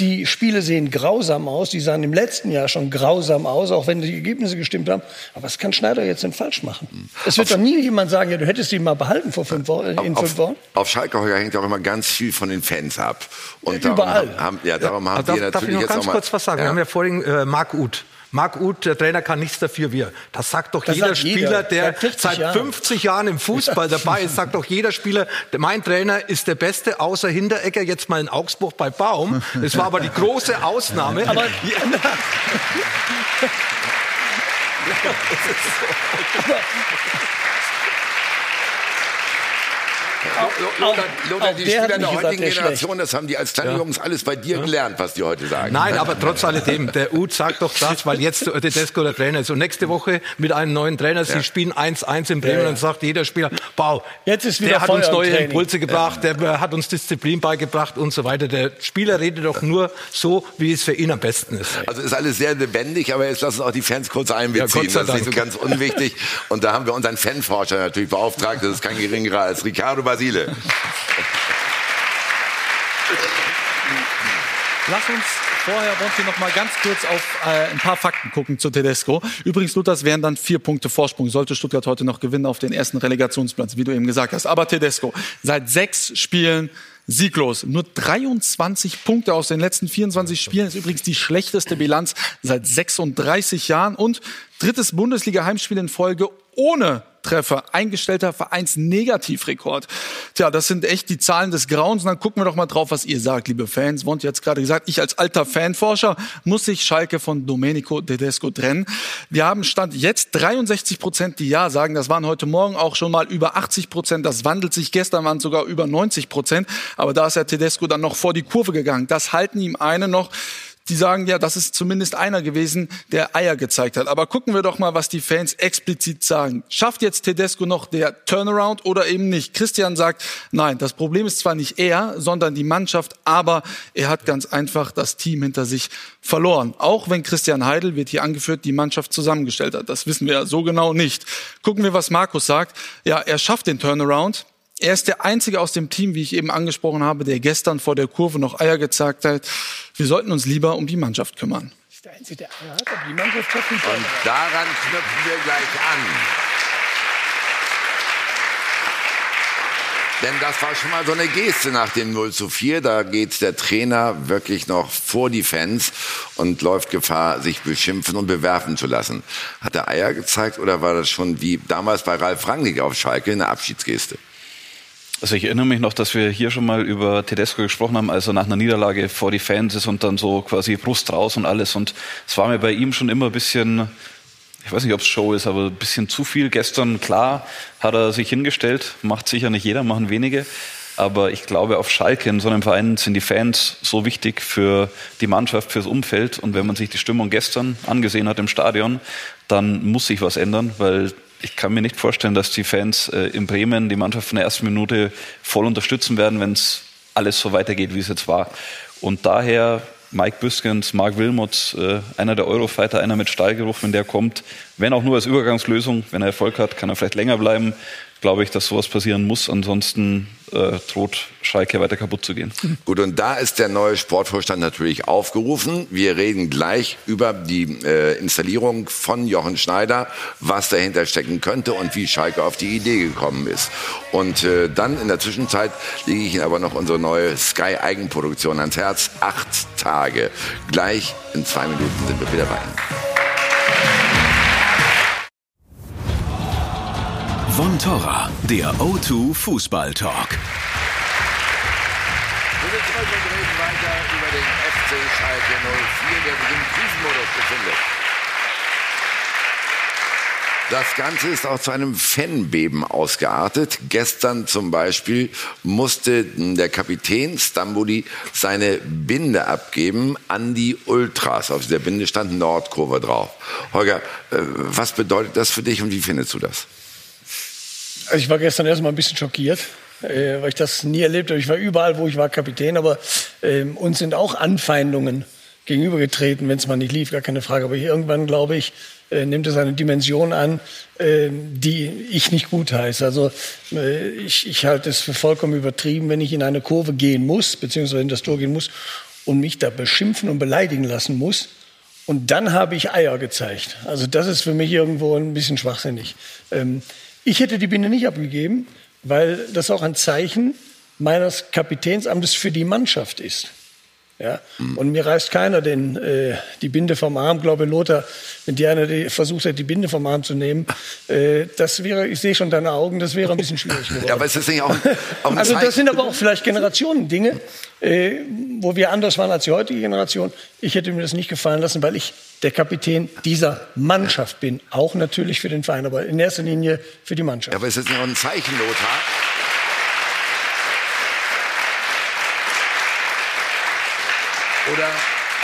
Die Spiele sehen grausam aus. Die sahen im letzten Jahr schon grausam aus, auch wenn die Ergebnisse gestimmt haben. Aber was kann Schneider jetzt denn falsch machen? Es wird auf, doch nie jemand sagen, ja, du hättest ihn mal behalten vor fünf Wochen, in auf, fünf Wochen. Auf Schalke hängt auch immer ganz viel von den Fans ab. Und ja, überall. Haben, ja, darum haben ja, wir darf, natürlich darf ich noch jetzt ganz noch kurz was sagen? Wir haben ja vorhin äh, Marc Uth Marc Uth, der Trainer, kann nichts dafür. Wir. Das sagt doch das jeder sagt Spieler, der seit 50 Jahren im Fußball *laughs* dabei ist, sagt doch jeder Spieler, mein Trainer ist der Beste, außer Hinteregger, jetzt mal in Augsburg bei Baum. Das war aber die große Ausnahme. Aber, *laughs* Lothar, Lothar, die Spieler der gesagt, heutigen ist Generation, das haben die als kleine Jungs alles bei dir gelernt, was die heute sagen. Nein, aber trotz alledem, der Uth sagt doch das, weil jetzt der Tedesco der Trainer ist. Und nächste Woche mit einem neuen Trainer, sie spielen 1-1 in Bremen, Ja, ja. dann sagt jeder Spieler, wow, Jetzt ist wieder der hat uns neue. Impulse gebracht, der hat uns Disziplin beigebracht und so weiter. Der Spieler redet doch nur so, wie es für ihn am besten ist. Also ist alles sehr lebendig, aber jetzt lassen auch die Fans kurz einbeziehen. Ja, das ist nicht so ganz unwichtig. Und da haben wir unseren Fanforscher natürlich beauftragt. Das ist kein geringerer als Ricardo Basile. Lass uns vorher, Bonfi, noch mal ganz kurz auf äh, ein paar Fakten gucken zu Tedesco. Übrigens, Luthers wären dann vier Punkte Vorsprung, sollte Stuttgart heute noch gewinnen auf den ersten Relegationsplatz, wie du eben gesagt hast. Aber Tedesco, seit sechs Spielen sieglos. Nur 23 Punkte aus den letzten 24 Spielen ist übrigens die schlechteste Bilanz seit 36 Jahren und drittes Bundesliga-Heimspiel in Folge ohne Treffer, eingestellter Vereinsnegativrekord. Tja, das sind echt die Zahlen des Grauens. Und dann gucken wir doch mal drauf, was ihr sagt, liebe Fans. Wont jetzt gerade gesagt, ich als alter Fanforscher muss sich Schalke von Domenico Tedesco trennen. Wir haben Stand jetzt 63 Prozent, die Ja sagen. Das waren heute Morgen auch schon mal über 80 Prozent. Das wandelt sich. Gestern waren es sogar über 90 Prozent. Aber da ist ja Tedesco dann noch vor die Kurve gegangen. Das halten ihm eine noch die sagen ja, das ist zumindest einer gewesen, der Eier gezeigt hat. Aber gucken wir doch mal, was die Fans explizit sagen. Schafft jetzt Tedesco noch der Turnaround oder eben nicht? Christian sagt, nein, das Problem ist zwar nicht er, sondern die Mannschaft, aber er hat ganz einfach das Team hinter sich verloren. Auch wenn Christian Heidel, wird hier angeführt, die Mannschaft zusammengestellt hat. Das wissen wir ja so genau nicht. Gucken wir, was Markus sagt. Ja, er schafft den Turnaround. Er ist der Einzige aus dem Team, wie ich eben angesprochen habe, der gestern vor der Kurve noch Eier gezeigt hat. Wir sollten uns lieber um die Mannschaft kümmern. Das ist der Einzige, der Eier hat, aber die Mannschaft hat nicht Und daran knüpfen wir gleich an. Denn das war schon mal so eine Geste nach dem 0 zu 4. Da geht der Trainer wirklich noch vor die Fans und läuft Gefahr, sich beschimpfen und bewerfen zu lassen. Hat er Eier gezeigt oder war das schon wie damals bei Ralf Rangnick auf Schalke eine Abschiedsgeste? Also ich erinnere mich noch, dass wir hier schon mal über Tedesco gesprochen haben, als er nach einer Niederlage vor die Fans ist und dann so quasi Brust raus und alles. Und es war mir bei ihm schon immer ein bisschen, ich weiß nicht, ob es Show ist, aber ein bisschen zu viel. Gestern, klar, hat er sich hingestellt, macht sicher nicht jeder, machen wenige. Aber ich glaube, auf Schalke, in so einem Verein, sind die Fans so wichtig für die Mannschaft, fürs Umfeld. Und wenn man sich die Stimmung gestern angesehen hat im Stadion, dann muss sich was ändern, weil ich kann mir nicht vorstellen, dass die Fans äh, in Bremen die Mannschaft von der ersten Minute voll unterstützen werden, wenn es alles so weitergeht, wie es jetzt war. Und daher Mike Büskens, Mark Wilmots, äh, einer der Eurofighter, einer mit Stahlgeruch, wenn der kommt, wenn auch nur als Übergangslösung, wenn er Erfolg hat, kann er vielleicht länger bleiben. Glaube ich, dass sowas passieren muss. Ansonsten äh, droht Schalke weiter kaputt zu gehen. *laughs* Gut, und da ist der neue Sportvorstand natürlich aufgerufen. Wir reden gleich über die äh, Installierung von Jochen Schneider, was dahinter stecken könnte und wie Schalke auf die Idee gekommen ist. Und äh, dann in der Zwischenzeit lege ich Ihnen aber noch unsere neue Sky-Eigenproduktion ans Herz. Acht Tage. Gleich in zwei Minuten sind wir wieder bei Von Torra, der O2 Fußball Talk. Wir sind zurück reden weiter über den FC Schalke 04, der sich im Krisenmodus befindet. Das Ganze ist auch zu einem Fanbeben ausgeartet. Gestern zum Beispiel musste der Kapitän Stamboli seine Binde abgeben an die Ultras. Auf dieser Binde stand Nordkurve drauf. Holger, äh, was bedeutet das für dich und wie findest du das? Also ich war gestern erstmal ein bisschen schockiert, äh, weil ich das nie erlebt habe. Ich war überall, wo ich war, Kapitän, aber ähm, uns sind auch Anfeindungen gegenübergetreten, wenn es mal nicht lief, gar keine Frage. Aber irgendwann, glaube ich, äh, nimmt es eine Dimension an, äh, die ich nicht gut heiße. Also äh, ich, ich halte es für vollkommen übertrieben, wenn ich in eine Kurve gehen muss, beziehungsweise in das Tor gehen muss und mich da beschimpfen und beleidigen lassen muss. Und dann habe ich Eier gezeigt. Also das ist für mich irgendwo ein bisschen schwachsinnig. Ähm, ich hätte die Binde nicht abgegeben, weil das auch ein Zeichen meines Kapitänsamtes für die Mannschaft ist. Ja? Und mir reißt keiner den, äh, die Binde vom Arm. Glaube Lothar, wenn die einer die versucht hat, die Binde vom Arm zu nehmen, äh, das wäre, ich sehe schon deine Augen, das wäre ein bisschen schwierig *laughs* geworden. Ja, aber ist das nicht auch, auch Also das sind aber auch vielleicht Generationen-Dinge, äh, wo wir anders waren als die heutige Generation. Ich hätte mir das nicht gefallen lassen, weil ich der Kapitän dieser Mannschaft bin. Auch natürlich für den Verein, aber in erster Linie für die Mannschaft. Ja, aber ist das nicht auch ein Zeichen, Lothar? Oder,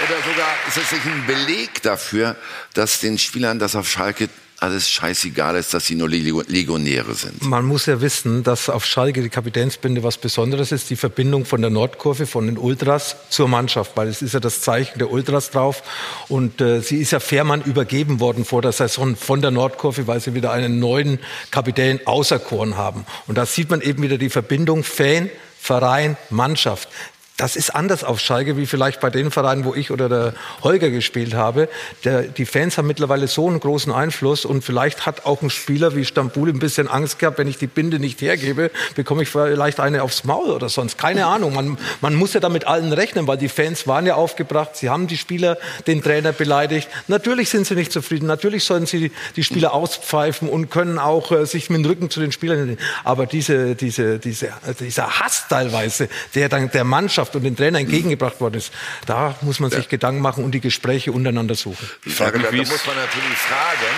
oder sogar ist es nicht ein Beleg dafür, dass den Spielern das auf Schalke alles scheißegal ist, dass sie nur Legionäre sind. Man muss ja wissen, dass auf Schalke die Kapitänsbinde was Besonderes ist, die Verbindung von der Nordkurve, von den Ultras zur Mannschaft, weil es ist ja das Zeichen der Ultras drauf. Und äh, sie ist ja Fährmann übergeben worden vor der Saison von der Nordkurve, weil sie wieder einen neuen Kapitän auserkoren haben. Und da sieht man eben wieder die Verbindung Fan, Verein, Mannschaft das ist anders auf Schalke wie vielleicht bei den Vereinen, wo ich oder der Holger gespielt habe. Der, die Fans haben mittlerweile so einen großen Einfluss und vielleicht hat auch ein Spieler wie Stambul ein bisschen Angst gehabt, wenn ich die Binde nicht hergebe, bekomme ich vielleicht eine aufs Maul oder sonst. Keine Ahnung. Man, man muss ja damit allen rechnen, weil die Fans waren ja aufgebracht. Sie haben die Spieler, den Trainer beleidigt. Natürlich sind sie nicht zufrieden. Natürlich sollen sie die Spieler auspfeifen und können auch äh, sich mit dem Rücken zu den Spielern. Aber diese, diese, diese, dieser Hass teilweise, der dann der Mannschaft Mannschaft und den Trainer entgegengebracht worden ist, da muss man sich ja. Gedanken machen und die Gespräche untereinander suchen. Die Frage, da, da muss man natürlich fragen,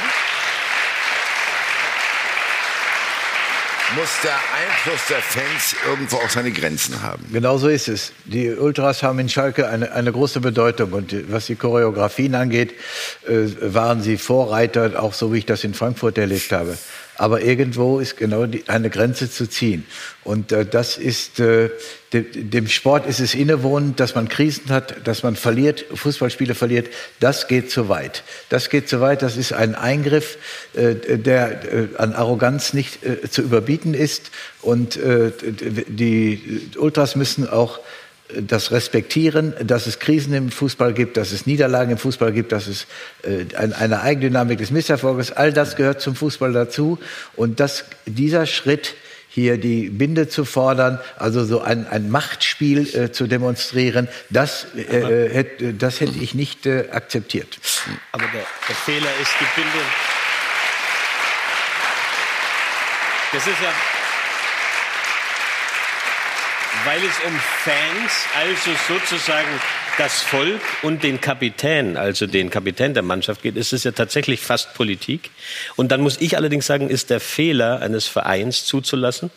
muss der Einfluss der Fans irgendwo auch seine Grenzen haben. Genau so ist es. Die Ultras haben in Schalke eine, eine große Bedeutung. Und was die Choreografien angeht, äh, waren sie Vorreiter, auch so wie ich das in Frankfurt erlebt habe. Aber irgendwo ist genau die, eine Grenze zu ziehen. Und äh, das ist, äh, de, dem Sport ist es innewohnend, dass man Krisen hat, dass man verliert, Fußballspiele verliert. Das geht zu weit. Das geht zu weit. Das ist ein Eingriff, äh, der äh, an Arroganz nicht äh, zu überbieten ist. Und äh, die Ultras müssen auch das Respektieren, dass es Krisen im Fußball gibt, dass es Niederlagen im Fußball gibt, dass es äh, eine Eigendynamik des Misserfolges, all das gehört zum Fußball dazu. Und dass dieser Schritt, hier die Binde zu fordern, also so ein, ein Machtspiel äh, zu demonstrieren, das, äh, hätte, das hätte ich nicht äh, akzeptiert. Aber der, der Fehler ist die Binde. Das ist ja weil es um Fans, also sozusagen das Volk und den Kapitän, also den Kapitän der Mannschaft geht, ist es ja tatsächlich fast Politik. Und dann muss ich allerdings sagen, ist der Fehler eines Vereins zuzulassen,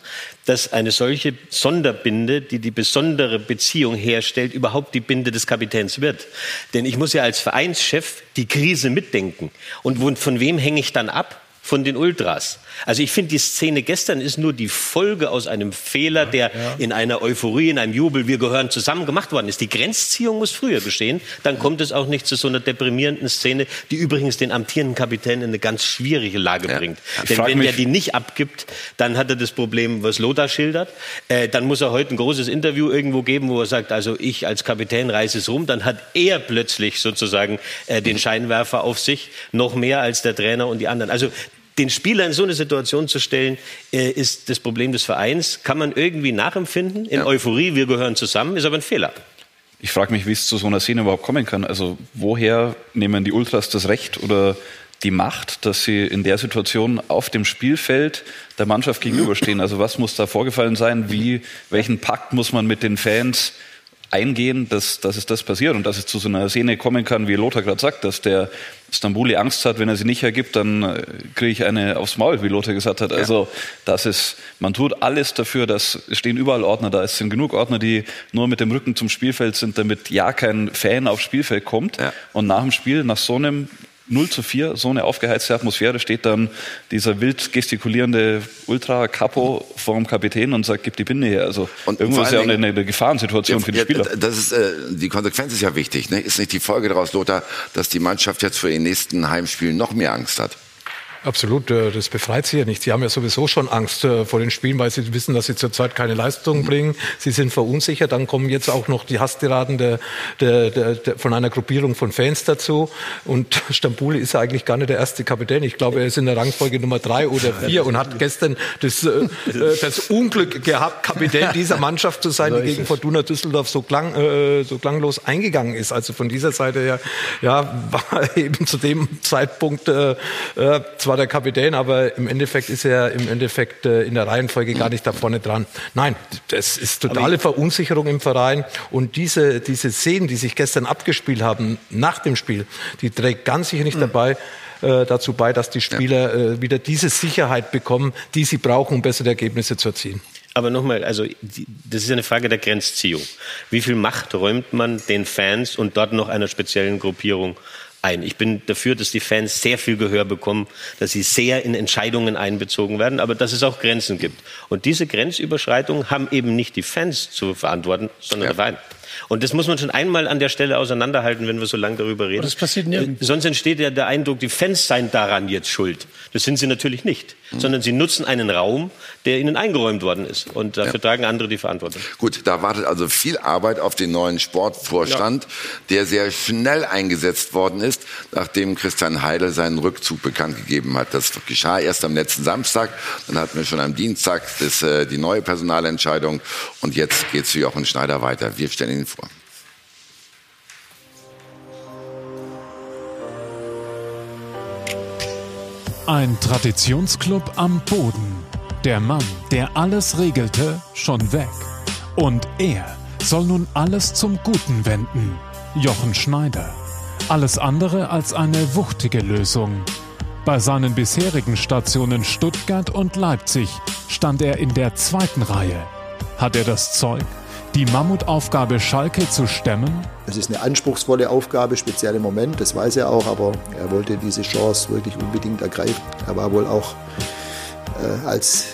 dass eine solche Sonderbinde, die die besondere Beziehung herstellt, überhaupt die Binde des Kapitäns wird. Denn ich muss ja als Vereinschef die Krise mitdenken. Und von wem hänge ich dann ab? Von den Ultras. Also ich finde, die Szene gestern ist nur die Folge aus einem Fehler, der ja. in einer Euphorie, in einem Jubel, wir gehören zusammen gemacht worden ist. Die Grenzziehung muss früher geschehen. Dann kommt es auch nicht zu so einer deprimierenden Szene, die übrigens den amtierenden Kapitän in eine ganz schwierige Lage ja. bringt. Ich Denn wenn er die nicht abgibt, dann hat er das Problem, was Lothar schildert. Äh, dann muss er heute ein großes Interview irgendwo geben, wo er sagt, also ich als Kapitän reise es rum. Dann hat er plötzlich sozusagen äh, den Scheinwerfer auf sich, noch mehr als der Trainer und die anderen. Also den Spieler in so eine Situation zu stellen, äh, ist das Problem des Vereins. Kann man irgendwie nachempfinden? In ja. Euphorie, wir gehören zusammen, ist aber ein Fehler. Ich frage mich, wie es zu so einer Szene überhaupt kommen kann. Also woher nehmen die Ultras das Recht oder die Macht, dass sie in der Situation auf dem Spielfeld der Mannschaft gegenüberstehen? Also was muss da vorgefallen sein? Wie, welchen Pakt muss man mit den Fans eingehen, dass, dass es das passiert und dass es zu so einer Szene kommen kann, wie Lothar gerade sagt, dass der Stambuli Angst hat, wenn er sie nicht ergibt, dann äh, kriege ich eine aufs Maul, wie Lothar gesagt hat. Also das ist, man tut alles dafür, dass es stehen überall Ordner da. Es sind genug Ordner, die nur mit dem Rücken zum Spielfeld sind, damit ja kein Fan aufs Spielfeld kommt. Ja. Und nach dem Spiel, nach so einem 0 zu 4, so eine aufgeheizte Atmosphäre, steht dann dieser wild gestikulierende Ultra-Capo vor dem Kapitän und sagt, gib die Binde her. Also und irgendwo ist ja auch eine, eine Gefahrensituation ja, für die Spieler. Das ist, äh, die Konsequenz ist ja wichtig. Ne? Ist nicht die Folge daraus, Lothar, dass die Mannschaft jetzt für den nächsten Heimspielen noch mehr Angst hat? Absolut, äh, das befreit sie ja nicht. Sie haben ja sowieso schon Angst äh, vor den Spielen, weil sie wissen, dass sie zurzeit keine Leistung bringen. Sie sind verunsichert. Dann kommen jetzt auch noch die Hasstiraden der, der, der, der, von einer Gruppierung von Fans dazu. Und *laughs* Stambuli ist ja eigentlich gar nicht der erste Kapitän. Ich glaube, er ist in der Rangfolge Nummer drei oder vier und hat gestern das, äh, das Unglück gehabt, Kapitän dieser Mannschaft zu sein, die gegen Fortuna Düsseldorf so, klang, so klanglos eingegangen ist. Also von dieser Seite her ja, *laughs* war eben zu dem Zeitpunkt äh, zwar der Kapitän, aber im Endeffekt ist er im Endeffekt äh, in der Reihenfolge gar nicht da vorne dran. Nein, das ist totale Verunsicherung im Verein und diese, diese Szenen, die sich gestern abgespielt haben nach dem Spiel, die trägt ganz sicher nicht mhm. dabei, äh, dazu bei, dass die Spieler äh, wieder diese Sicherheit bekommen, die sie brauchen, um bessere Ergebnisse zu erzielen. Aber nochmal, also das ist eine Frage der Grenzziehung. Wie viel Macht räumt man den Fans und dort noch einer speziellen Gruppierung ein. Ich bin dafür, dass die Fans sehr viel Gehör bekommen, dass sie sehr in Entscheidungen einbezogen werden, aber dass es auch Grenzen gibt. Und diese Grenzüberschreitung haben eben nicht die Fans zu verantworten, sondern ja. der Verein. Und das muss man schon einmal an der Stelle auseinanderhalten, wenn wir so lange darüber reden. das passiert nirgends. Sonst entsteht ja der Eindruck, die Fans seien daran jetzt schuld. Das sind sie natürlich nicht, mhm. sondern sie nutzen einen Raum, der ihnen eingeräumt worden ist. Und dafür ja. tragen andere die Verantwortung. Gut, da wartet also viel Arbeit auf den neuen Sportvorstand, ja. der sehr schnell eingesetzt worden ist, nachdem Christian Heidel seinen Rückzug bekannt gegeben hat. Das geschah erst am letzten Samstag. Dann hatten wir schon am Dienstag das, äh, die neue Personalentscheidung. Und jetzt geht es für Jochen Schneider weiter. Wir stellen ihn vor. Ein Traditionsclub am Boden. Der Mann, der alles regelte, schon weg. Und er soll nun alles zum Guten wenden. Jochen Schneider. Alles andere als eine wuchtige Lösung. Bei seinen bisherigen Stationen Stuttgart und Leipzig stand er in der zweiten Reihe. Hat er das Zeug? Die Mammutaufgabe Schalke zu stemmen? Es ist eine anspruchsvolle Aufgabe, speziell im Moment, das weiß er auch, aber er wollte diese Chance wirklich unbedingt ergreifen. Er war wohl auch äh, als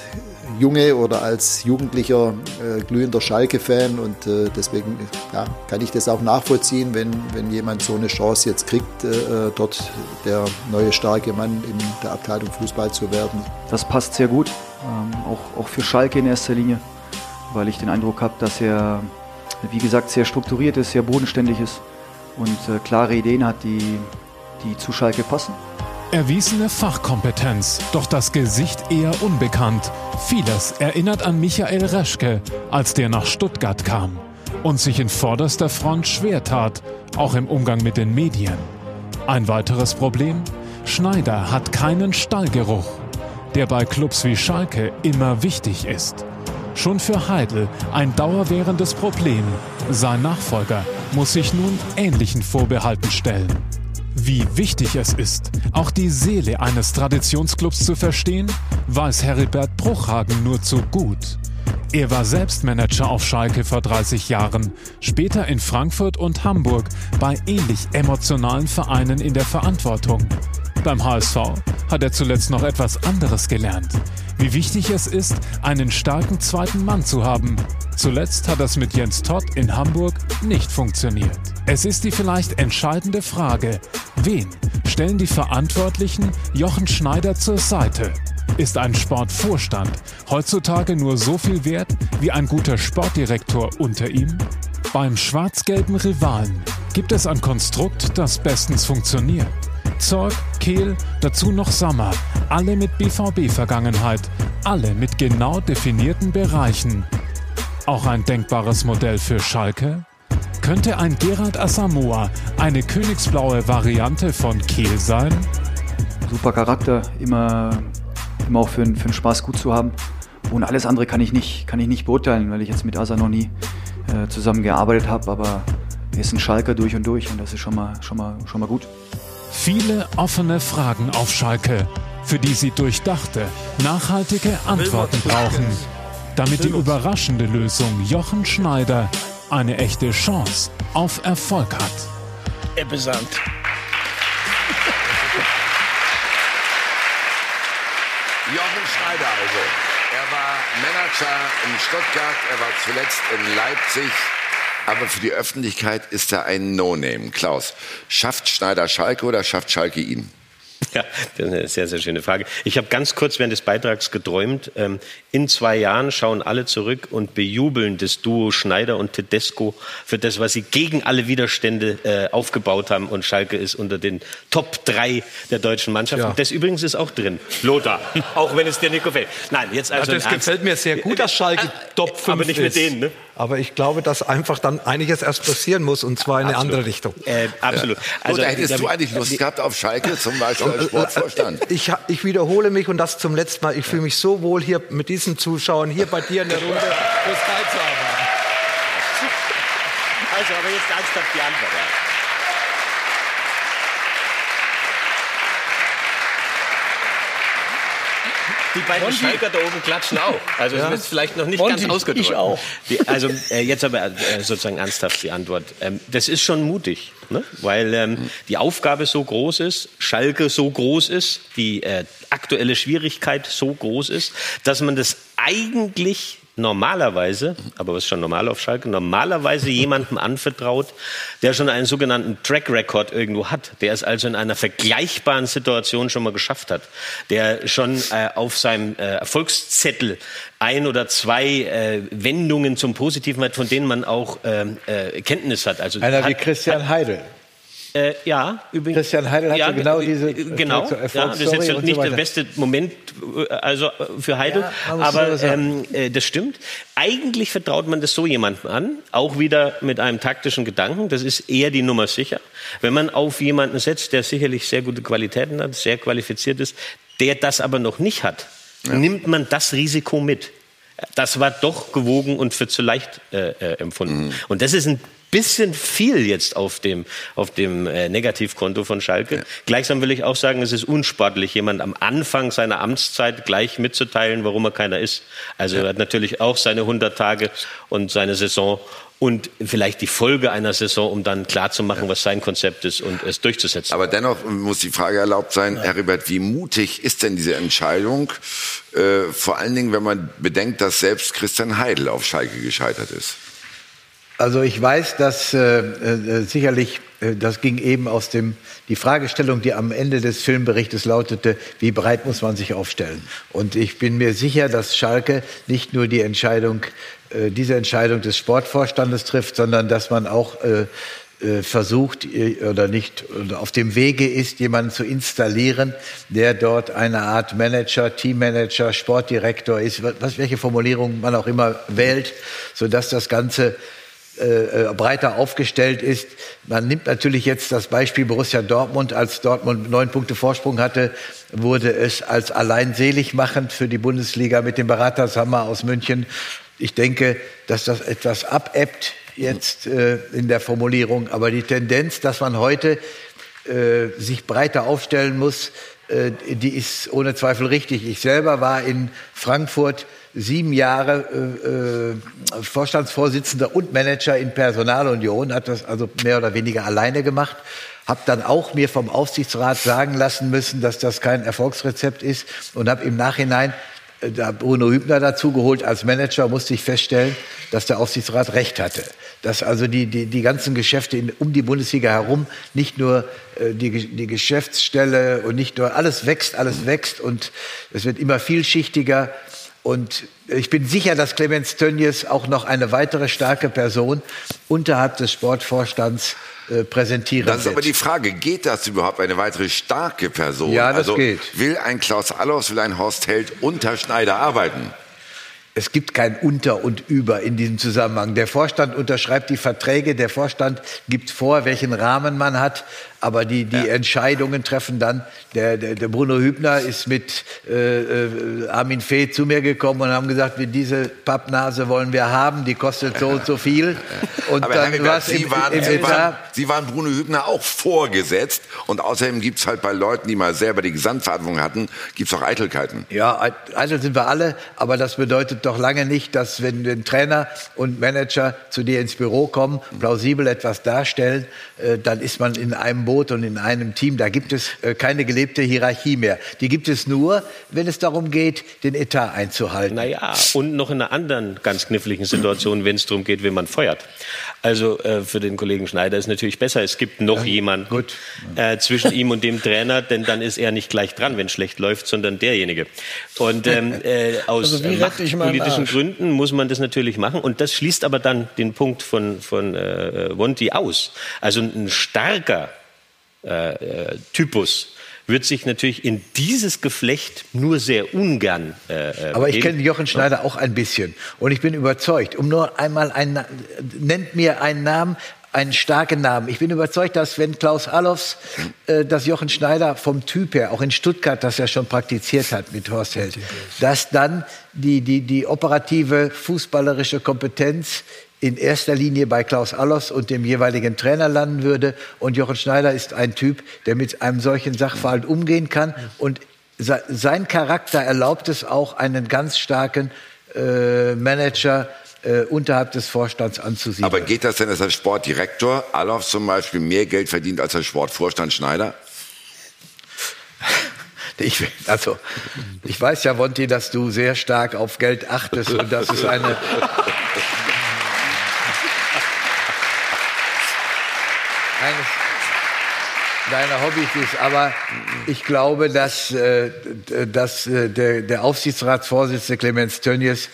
Junge oder als Jugendlicher äh, glühender Schalke-Fan und äh, deswegen ja, kann ich das auch nachvollziehen, wenn, wenn jemand so eine Chance jetzt kriegt, äh, dort der neue starke Mann in der Abteilung Fußball zu werden. Das passt sehr gut, ähm, auch, auch für Schalke in erster Linie weil ich den Eindruck habe, dass er, wie gesagt, sehr strukturiert ist, sehr bodenständig ist und äh, klare Ideen hat, die, die zu Schalke passen. Erwiesene Fachkompetenz, doch das Gesicht eher unbekannt. Vieles erinnert an Michael Reschke, als der nach Stuttgart kam und sich in vorderster Front schwer tat, auch im Umgang mit den Medien. Ein weiteres Problem? Schneider hat keinen Stallgeruch, der bei Clubs wie Schalke immer wichtig ist. Schon für Heidel ein dauerwährendes Problem. Sein Nachfolger muss sich nun ähnlichen Vorbehalten stellen. Wie wichtig es ist, auch die Seele eines Traditionsclubs zu verstehen, weiß Heribert Bruchhagen nur zu gut. Er war selbst Manager auf Schalke vor 30 Jahren, später in Frankfurt und Hamburg bei ähnlich emotionalen Vereinen in der Verantwortung. Beim HSV hat er zuletzt noch etwas anderes gelernt wie wichtig es ist, einen starken zweiten Mann zu haben. Zuletzt hat das mit Jens Todd in Hamburg nicht funktioniert. Es ist die vielleicht entscheidende Frage, wen stellen die Verantwortlichen Jochen Schneider zur Seite? Ist ein Sportvorstand heutzutage nur so viel wert wie ein guter Sportdirektor unter ihm? Beim schwarz-gelben Rivalen gibt es ein Konstrukt, das bestens funktioniert. Zorg, Kehl, dazu noch Sommer. Alle mit BVB-Vergangenheit. Alle mit genau definierten Bereichen. Auch ein denkbares Modell für Schalke? Könnte ein Gerard Asamoah eine königsblaue Variante von Kehl sein? Super Charakter, immer, immer auch für, für den Spaß gut zu haben. Und alles andere kann ich nicht, kann ich nicht beurteilen, weil ich jetzt mit Asa noch nie äh, zusammen gearbeitet habe. Aber er ist ein Schalker durch und durch und das ist schon mal, schon mal, schon mal gut. Viele offene Fragen auf Schalke, für die sie durchdachte, nachhaltige Antworten brauchen, damit die überraschende Lösung Jochen Schneider eine echte Chance auf Erfolg hat. Er besandt. Jochen Schneider also. Er war Manager in Stuttgart, er war zuletzt in Leipzig, aber für die Öffentlichkeit ist er ein No-Name. Klaus, schafft Schneider Schalke oder schafft Schalke ihn? Ja, das ist eine sehr, sehr schöne Frage. Ich habe ganz kurz während des Beitrags geträumt, ähm, in zwei Jahren schauen alle zurück und bejubeln das Duo Schneider und Tedesco für das, was sie gegen alle Widerstände äh, aufgebaut haben. Und Schalke ist unter den Top 3 der deutschen Mannschaft. Ja. Und das übrigens ist auch drin. Lothar, *laughs* auch wenn es dir nicht gefällt. Nein, jetzt also. also das gefällt mir sehr gut, dass Schalke äh, Top 5 Aber nicht mit denen, ne? Aber ich glaube, dass einfach dann einiges erst passieren muss und zwar in eine absolut. andere Richtung. Äh, absolut. Also, Oder hättest du eigentlich Lust gehabt auf Schalke zum Beispiel als Sportvorstand? Ich, ich wiederhole mich und das zum letzten Mal. Ich fühle mich so wohl hier mit diesen Zuschauern hier bei dir in der Runde *laughs* fürs teilzuhaben. Also, aber jetzt ernsthaft die Antwort. Ja. Die beiden Monty. Schalker da oben klatschen auch. Also Ja. es ist vielleicht noch nicht Monty, ganz ausgedrückt. ich auch. Die, also äh, jetzt aber äh, sozusagen ernsthaft die Antwort. Ähm, das ist schon mutig, ne? weil ähm, die Aufgabe so groß ist, Schalke so groß ist, die äh, aktuelle Schwierigkeit so groß ist, dass man das eigentlich normalerweise, aber was ist schon normal auf Schalke, normalerweise jemandem anvertraut, der schon einen sogenannten Track Record irgendwo hat, der es also in einer vergleichbaren Situation schon mal geschafft hat, der schon äh, auf seinem äh, Erfolgszettel ein oder zwei äh, Wendungen zum Positiven hat, von denen man auch ähm, äh, Kenntnis hat. Also Einer wie hat, Christian Heidel. Äh, ja, übrigens. Christian Heidel hatte genau äh, diese äh, genau. Ja, das ist jetzt nicht so der beste Moment, äh, also für Heidel, Ja, aber so ähm, äh, das stimmt. Eigentlich vertraut man das so jemandem an, auch wieder mit einem taktischen Gedanken. Das ist eher die Nummer sicher. Wenn man auf jemanden setzt, der sicherlich sehr gute Qualitäten hat, sehr qualifiziert ist, der das aber noch nicht hat, nimmt man das Risiko mit. Das war doch gewogen und für zu leicht äh, äh, empfunden. Und das ist ein bisschen viel jetzt auf dem, auf dem äh, Negativkonto von Schalke. Gleichsam will ich auch sagen, es ist unsportlich, jemand am Anfang seiner Amtszeit gleich mitzuteilen, warum er keiner ist. Also er hat natürlich auch seine 100 Tage und seine Saison und vielleicht die Folge einer Saison, um dann klarzumachen, was sein Konzept ist und es durchzusetzen. Aber dennoch muss die Frage erlaubt sein, Herr Ribert, wie mutig ist denn diese Entscheidung? Äh, vor allen Dingen, wenn man bedenkt, dass selbst Christian Heidel auf Schalke gescheitert ist. Also ich weiß, dass äh, äh, sicherlich, äh, das ging eben aus dem, die Fragestellung, die am Ende des Filmberichtes lautete, wie breit muss man sich aufstellen? Und ich bin mir sicher, dass Schalke nicht nur die Entscheidung, äh, diese Entscheidung des Sportvorstandes trifft, sondern dass man auch äh, äh, versucht oder nicht oder auf dem Wege ist, jemanden zu installieren, der dort eine Art Manager, Teammanager, Sportdirektor ist, was, welche Formulierung man auch immer wählt, sodass das Ganze äh, äh, breiter aufgestellt ist. Man nimmt natürlich jetzt das Beispiel Borussia Dortmund. Als Dortmund neun Punkte Vorsprung hatte, wurde es als allein selig machend für die Bundesliga mit dem Beratershammer aus München. Ich denke, dass das etwas abebbt jetzt äh, in der Formulierung. Aber die Tendenz, dass man heute äh, sich breiter aufstellen muss, äh, die ist ohne Zweifel richtig. Ich selber war in Frankfurt sieben Jahre äh, äh, Vorstandsvorsitzender und Manager in Personalunion, hat das also mehr oder weniger alleine gemacht. Habe dann auch mir vom Aufsichtsrat sagen lassen müssen, dass das kein Erfolgsrezept ist und habe im Nachhinein äh, da Bruno Hübner dazu geholt als Manager, musste ich feststellen, dass der Aufsichtsrat recht hatte. Dass also die, die, die ganzen Geschäfte in, um die Bundesliga herum, nicht nur äh, die, die Geschäftsstelle und nicht nur, alles wächst, alles wächst und es wird immer vielschichtiger. Und ich bin sicher, dass Clemens Tönnies auch noch eine weitere starke Person unterhalb des Sportvorstands äh, präsentieren Das ist wird. aber die Frage, geht das überhaupt eine weitere starke Person? Ja, das also geht. will ein Klaus Allofs, will ein Horst Held unter Schneider arbeiten? Es gibt kein Unter und Über in diesem Zusammenhang. Der Vorstand unterschreibt die Verträge, der Vorstand gibt vor, welchen Rahmen man hat, aber die, die Entscheidungen treffen dann. Der, der, der Bruno Hübner ist mit äh, äh, Armin Fee zu mir gekommen und haben gesagt, wir diese Pappnase wollen wir haben, die kostet so und so viel. *laughs* Und aber Herr dann war's Sie, im, waren, im Sie, waren. Sie waren Bruno Hübner auch vorgesetzt. Und außerdem gibt es halt bei Leuten, die mal selber die Gesamtverantwortung hatten, gibt es auch Eitelkeiten. Ja, eitel sind wir alle, aber das bedeutet doch lange nicht, dass wenn wenn Trainer und Manager zu dir ins Büro kommen, plausibel etwas darstellen, äh, dann ist man in einem Boot und in einem Team. Da gibt es äh, keine gelebte Hierarchie mehr. Die gibt es nur, wenn es darum geht, den Etat einzuhalten. Naja, und noch in einer anderen ganz kniffligen Situation, wenn es darum geht, wen man feuert. Also äh, für den Kollegen Schneider ist natürlich besser, es gibt noch jemanden äh, zwischen ihm und dem Trainer, denn dann ist er nicht gleich dran, wenn es schlecht läuft, sondern derjenige. Und ähm, *laughs* äh, aus Also Arsch? Gründen muss man das natürlich machen. Und das schließt aber dann den Punkt von, von äh, Monti aus. Also ein starker äh, äh, Typus wird sich natürlich in dieses Geflecht nur sehr ungern äh, äh, Aber ich kenne Jochen Schneider auch ein bisschen und ich bin überzeugt, um nur einmal einen, nennt mir einen Namen, einen starken Namen. Ich bin überzeugt, dass wenn Klaus Allofs, äh, dass Jochen Schneider vom Typ her, auch in Stuttgart, das er schon praktiziert hat mit Horst Held, dass dann die, die, die operative fußballerische Kompetenz in erster Linie bei Klaus Allofs und dem jeweiligen Trainer landen würde. Und Jochen Schneider ist ein Typ, der mit einem solchen Sachverhalt umgehen kann und sein Charakter erlaubt es auch, einen ganz starken äh, Manager äh, unterhalb des Vorstands anzusiedeln. Aber geht das denn, dass der Sportdirektor Alov zum Beispiel mehr Geld verdient als der Sportvorstand Schneider? *laughs* Ich, also, ich weiß ja, Wonti, dass du sehr stark auf Geld achtest und das ist eine. Eines deiner Hobbys ist. Aber ich glaube, dass, äh, dass äh, der, der Aufsichtsratsvorsitzende Clemens Tönnies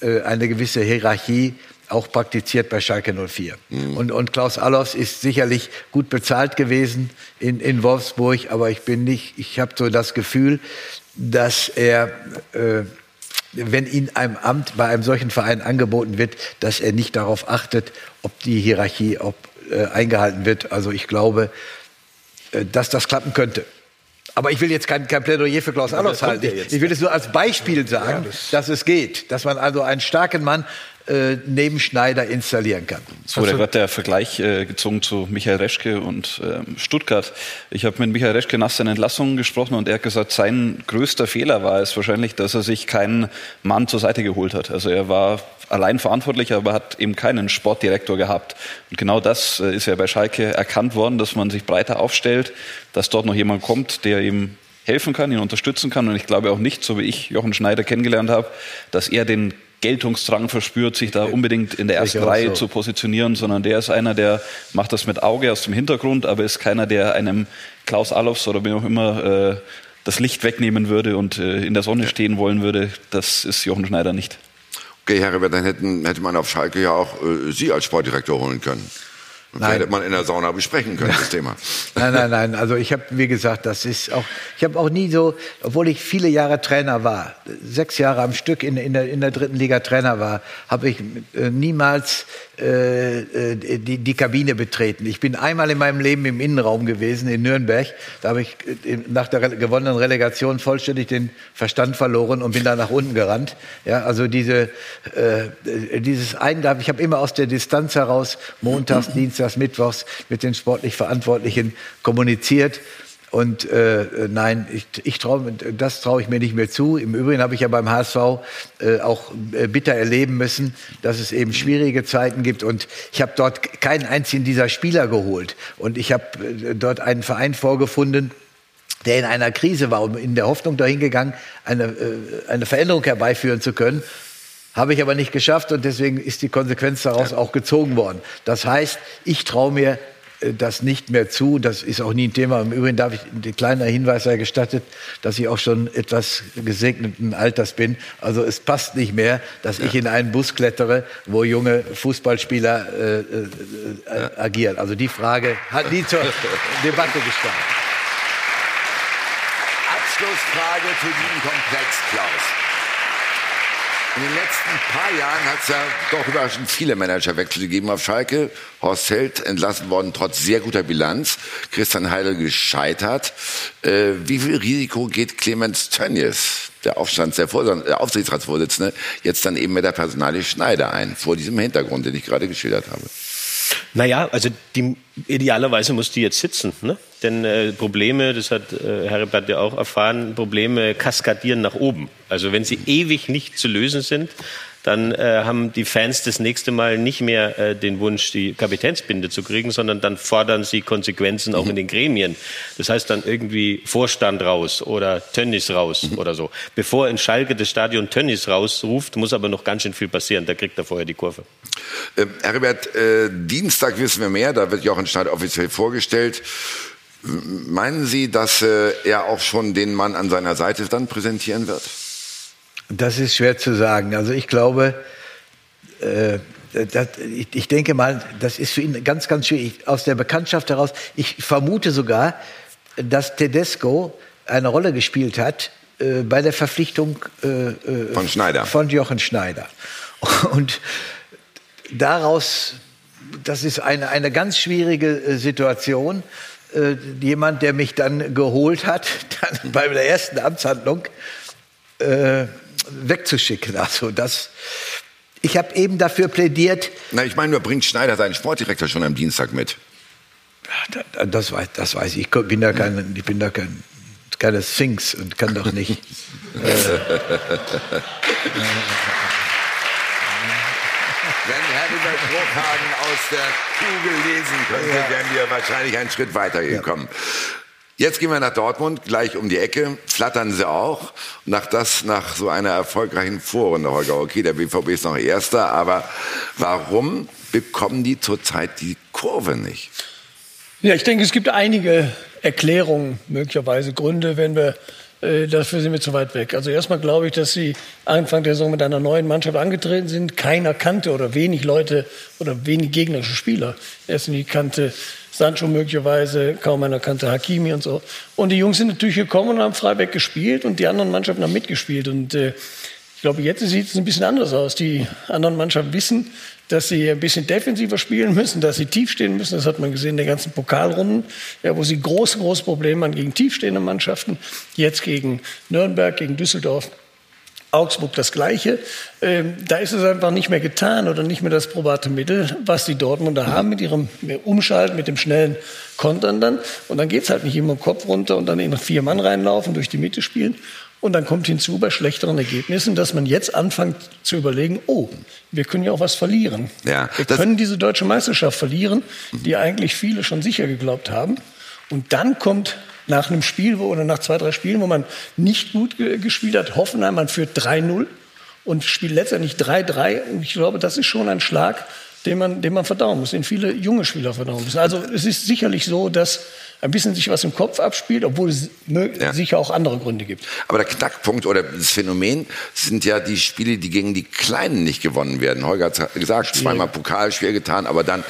äh, eine gewisse Hierarchie auch praktiziert bei Schalke 04. Mhm. Und, und Klaus Allofs ist sicherlich gut bezahlt gewesen in, in Wolfsburg, aber ich bin nicht, ich habe so das Gefühl, dass er, äh, wenn ihm ein Amt bei einem solchen Verein angeboten wird, dass er nicht darauf achtet, ob die Hierarchie ob, äh, eingehalten wird. Also ich glaube, äh, dass das klappen könnte. Aber ich will jetzt kein, kein Plädoyer für Klaus Allofs halten. Ich will es nur als Beispiel sagen, ja, das dass es geht, dass man also einen starken Mann äh, neben Schneider installieren kann. Es wurde gerade der Vergleich äh, gezogen zu Michael Reschke und ähm, Stuttgart. Ich habe mit Michael Reschke nach seiner Entlassung gesprochen und er hat gesagt, sein größter Fehler war es wahrscheinlich, dass er sich keinen Mann zur Seite geholt hat. Also er war allein verantwortlich, aber hat eben keinen Sportdirektor gehabt. Und genau das äh, ist ja bei Schalke erkannt worden, dass man sich breiter aufstellt, dass dort noch jemand kommt, der ihm helfen kann, ihn unterstützen kann. Und ich glaube auch nicht, so wie ich Jochen Schneider kennengelernt habe, dass er den Geltungsdrang verspürt, sich da unbedingt in der ersten Reihe so. zu positionieren, sondern der ist einer, der macht das mit Auge aus dem Hintergrund, aber ist keiner, der einem Klaus Allofs oder wie auch immer äh, das Licht wegnehmen würde und äh, in der Sonne stehen wollen würde. Das ist Jochen Schneider nicht. Okay, Herr Rebert, dann hätten, hätte man auf Schalke ja auch äh, Sie als Sportdirektor holen können. Nein. hätte man in der Sauna besprechen können, das *laughs* Thema. Nein, nein, nein. Also ich habe, wie gesagt, das ist auch, ich habe auch nie so, obwohl ich viele Jahre Trainer war, sechs Jahre am Stück in, in, der, in der dritten Liga Trainer war, habe ich äh, niemals die, die Kabine betreten. Ich bin einmal in meinem Leben im Innenraum gewesen, in Nürnberg. Da habe ich äh, nach der gewonnenen Relegation vollständig den Verstand verloren und bin da nach unten gerannt. Ja, also diese, äh, dieses Eingabe, ich habe immer aus der Distanz heraus montags, dienstags, mittwochs mit den sportlich Verantwortlichen kommuniziert. Und äh, nein, ich, ich trau, das traue ich mir nicht mehr zu. Im Übrigen habe ich ja beim HSV äh, auch äh, bitter erleben müssen, dass es eben schwierige Zeiten gibt. Und ich habe dort keinen einzigen dieser Spieler geholt. Und ich habe äh, dort einen Verein vorgefunden, der in einer Krise war, um in der Hoffnung dahin gegangen, eine, äh, eine Veränderung herbeiführen zu können. Habe ich aber nicht geschafft und deswegen ist die Konsequenz daraus auch gezogen worden. Das heißt, ich traue mir das nicht mehr zu. Das ist auch nie ein Thema. Im Übrigen darf ich ein kleiner Hinweis sei gestattet, dass ich auch schon etwas gesegneten Alters bin. Also es passt nicht mehr, dass ja. ich in einen Bus klettere, wo junge Fußballspieler äh, äh, ja. agieren. Also die Frage hat nie zur *laughs* Debatte gestanden. Abschlussfrage für diesen Komplex, Klaus. In den letzten paar Jahren hat es ja doch überraschend viele Managerwechsel gegeben auf Schalke. Horst Held entlassen worden trotz sehr guter Bilanz. Christian Heidel gescheitert. Äh, wie viel Risiko geht Clemens Tönnies, der, Aufstands, der, der Aufsichtsratsvorsitzende, jetzt dann eben mit der Personalie Schneider ein, vor diesem Hintergrund, den ich gerade geschildert habe? Naja, also die, idealerweise muss die jetzt sitzen. Ne? Denn äh, Probleme, das hat äh, Herr Rebert ja auch erfahren, Probleme kaskadieren nach oben. Also wenn sie ewig nicht zu lösen sind, dann äh, haben die Fans das nächste Mal nicht mehr äh, den Wunsch, die Kapitänsbinde zu kriegen, sondern dann fordern sie Konsequenzen auch mhm. in den Gremien. Das heißt dann irgendwie Vorstand raus oder Tönnies raus mhm. oder so. Bevor in Schalke das Stadion Tönnies rausruft, muss aber noch ganz schön viel passieren. Da kriegt er vorher die Kurve. Ähm, Herbert, äh, Dienstag wissen wir mehr. Da wird Jochen Schneider offiziell vorgestellt. Meinen Sie, dass äh, er auch schon den Mann an seiner Seite dann präsentieren wird? Das ist schwer zu sagen. Also ich glaube, äh, das, ich, ich, denke mal, das ist für ihn ganz, ganz schwierig. Aus der Bekanntschaft heraus, ich vermute sogar, dass Tedesco eine Rolle gespielt hat äh, bei der Verpflichtung äh, äh von Schneider. Von Jochen Schneider. Und daraus, das ist eine, eine ganz schwierige äh, Situation. Äh, jemand, der mich dann geholt hat, *laughs* dann bei der ersten Amtshandlung, wegzuschicken. Also das, ich habe eben dafür plädiert. Na, ich meine, nur bringt Schneider seinen Sportdirektor schon am Dienstag mit. Das, weiß, das weiß ich. Ich bin da kein, ich bin da kein, keine Sphinx und kann doch nicht. *laughs* äh, Wenn Herbert Bruchhagen aus der Kugel lesen könnte, wären wir wahrscheinlich einen Schritt weiter gekommen. Jetzt gehen wir nach Dortmund, gleich um die Ecke. Flattern sie auch. Nach das, nach so einer erfolgreichen Vorrunde, Holger. Okay, der BVB ist noch Erster, aber warum bekommen die zurzeit die Kurve nicht? Ja, ich denke, es gibt einige Erklärungen, möglicherweise Gründe, wenn wir äh, dafür sind wir zu weit weg. Also erstmal glaube ich, dass sie Anfang der Saison mit einer neuen Mannschaft angetreten sind. Keiner kannte oder wenig Leute oder wenig gegnerische Spieler. Erst in die kannte Sancho möglicherweise, kaum einer kannte Hakimi und so. Und die Jungs sind natürlich gekommen und haben frei weg gespielt und die anderen Mannschaften haben mitgespielt. Und äh, ich glaube, jetzt sieht es ein bisschen anders aus. Die anderen Mannschaften wissen, dass sie ein bisschen defensiver spielen müssen, dass sie tief stehen müssen. Das hat man gesehen in den ganzen Pokalrunden, ja, wo sie große, große Probleme haben gegen tiefstehende Mannschaften. Jetzt gegen Nürnberg, gegen Düsseldorf. Augsburg das Gleiche. Ähm, da ist es einfach nicht mehr getan oder nicht mehr das probate Mittel, was die Dortmunder haben mit ihrem Umschalten, mit dem schnellen Kontern dann. Und dann geht's halt nicht immer Kopf runter und dann in vier Mann reinlaufen, durch die Mitte spielen. Und dann kommt hinzu bei schlechteren Ergebnissen, dass man jetzt anfängt zu überlegen, oh, wir können ja auch was verlieren. Ja, wir können diese deutsche Meisterschaft verlieren, die eigentlich viele schon sicher geglaubt haben. Und dann kommt nach einem Spiel wo, oder nach zwei, drei Spielen, wo man nicht gut ge gespielt hat, Hoffenheim, man führt 3-0 und spielt letztendlich 3-3. Und ich glaube, das ist schon ein Schlag, den man, den man verdauen muss, den viele junge Spieler verdauen müssen. Also es ist sicherlich so, dass ein bisschen sich was im Kopf abspielt, obwohl es ja. sicher auch andere Gründe gibt. Aber der Knackpunkt oder das Phänomen sind ja die Spiele, die gegen die Kleinen nicht gewonnen werden. Holger hat gesagt, schwierig. zweimal Pokal schwer getan, aber dann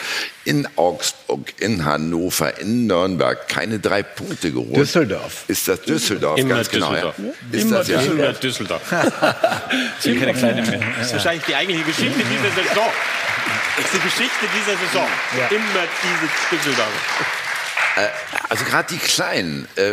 in Augsburg, in Hannover, in Nürnberg keine drei Punkte geholt. Düsseldorf. Ist das Düsseldorf, Immer ganz Düsseldorf. genau. Ja. Ist Immer das ja? Düsseldorf. Düsseldorf. *laughs* sind keine Kleine mehr. Das ist wahrscheinlich die eigentliche Geschichte dieser Saison. Das ist die Geschichte dieser Saison. Ja. Immer diese Düsseldorf. Äh, also gerade die Kleinen, äh,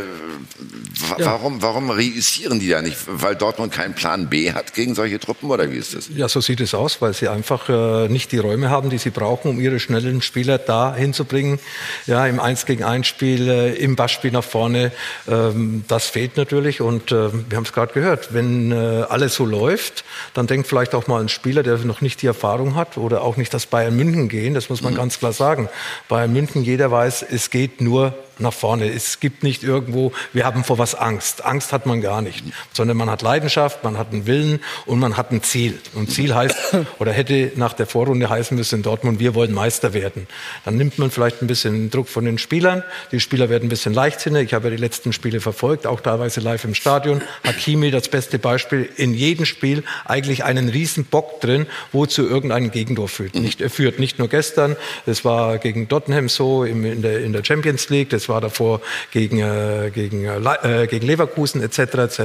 warum, warum reüssieren die da nicht? Weil Dortmund keinen Plan B hat gegen solche Truppen oder wie ist das? Ja, so sieht es aus, weil sie einfach äh, nicht die Räume haben, die sie brauchen, um ihre schnellen Spieler da hinzubringen. Ja, im 1 gegen 1 Spiel, äh, im Passspiel nach vorne, ähm, das fehlt natürlich und äh, wir haben es gerade gehört, wenn äh, alles so läuft, dann denkt vielleicht auch mal ein Spieler, der noch nicht die Erfahrung hat oder auch nicht das Bayern München gehen, das muss man mhm. ganz klar sagen. Bayern München, jeder weiß, es geht nur sua nach vorne. Es gibt nicht irgendwo, wir haben vor was Angst. Angst hat man gar nicht, sondern man hat Leidenschaft, man hat einen Willen und man hat ein Ziel. Und Ziel heißt, *coughs* oder hätte nach der Vorrunde heißen müssen in Dortmund, wir wollen Meister werden. Dann nimmt man vielleicht ein bisschen Druck von den Spielern. Die Spieler werden ein bisschen leichtsinnig. Ich habe ja die letzten Spiele verfolgt, auch teilweise live im Stadion. Hakimi, das beste Beispiel, in jedem Spiel eigentlich einen riesen Bock drin, wozu irgendein Gegentor führt. Nicht, führt nicht nur gestern, das war gegen Tottenham so in, der, in der Champions League, das war davor gegen, äh, gegen, äh, gegen Leverkusen etc. etc.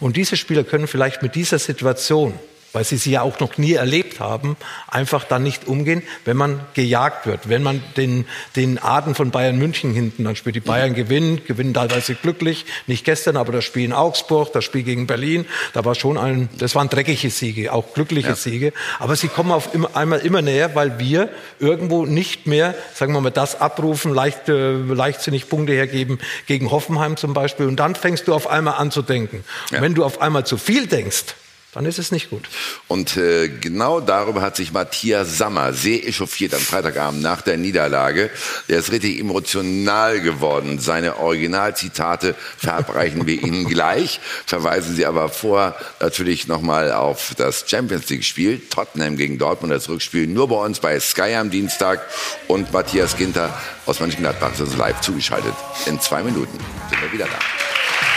Und diese Spieler können vielleicht mit dieser Situation weil sie sie ja auch noch nie erlebt haben, einfach dann nicht umgehen, wenn man gejagt wird, wenn man den, den Aden von Bayern München hinten dann spielt. Die Bayern gewinnen, gewinnen teilweise glücklich, nicht gestern, aber das Spiel in Augsburg, das Spiel gegen Berlin, da war schon ein, das waren dreckige Siege, auch glückliche ja. Siege, aber sie kommen auf immer, einmal immer näher, weil wir irgendwo nicht mehr, sagen wir mal, das abrufen, leicht, äh, leichtsinnig Punkte hergeben gegen Hoffenheim zum Beispiel und dann fängst du auf einmal an zu denken. Ja. wenn du auf einmal zu viel denkst, dann ist es nicht gut. Und äh, genau darüber hat sich Matthias Sammer sehr echauffiert am Freitagabend nach der Niederlage. Der ist richtig emotional geworden. Seine Originalzitate verabreichen wir Ihnen *laughs* gleich. Verweisen Sie aber vor natürlich nochmal auf das Champions League-Spiel. Tottenham gegen Dortmund, das Rückspiel nur bei uns bei Sky am Dienstag. Und Matthias Ginter aus Mönchengladbach ist live zugeschaltet. In zwei Minuten sind wir wieder da.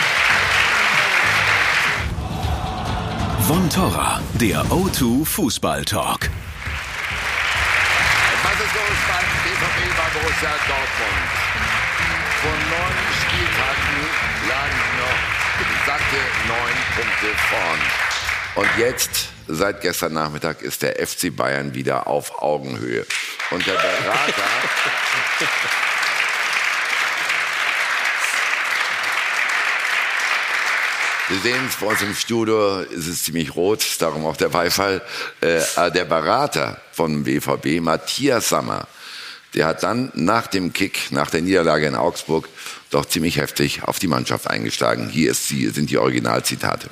Von Torra, der O2 Fußball Talk. Was ist los beim BVB bei Borussia Dortmund? Vor neun Spieltagen lagen noch satte neun Punkte vorn. Und jetzt, seit gestern Nachmittag, ist der FC Bayern wieder auf Augenhöhe. Und der Berater *laughs* Wir sehen es bei uns im Studio, es ist ziemlich rot, darum auch der Beifall. Äh, der Berater vom BVB, Matthias Sammer, der hat dann nach dem Kick, nach der Niederlage in Augsburg, doch ziemlich heftig auf die Mannschaft eingeschlagen. Hier sie, sind die Originalzitate.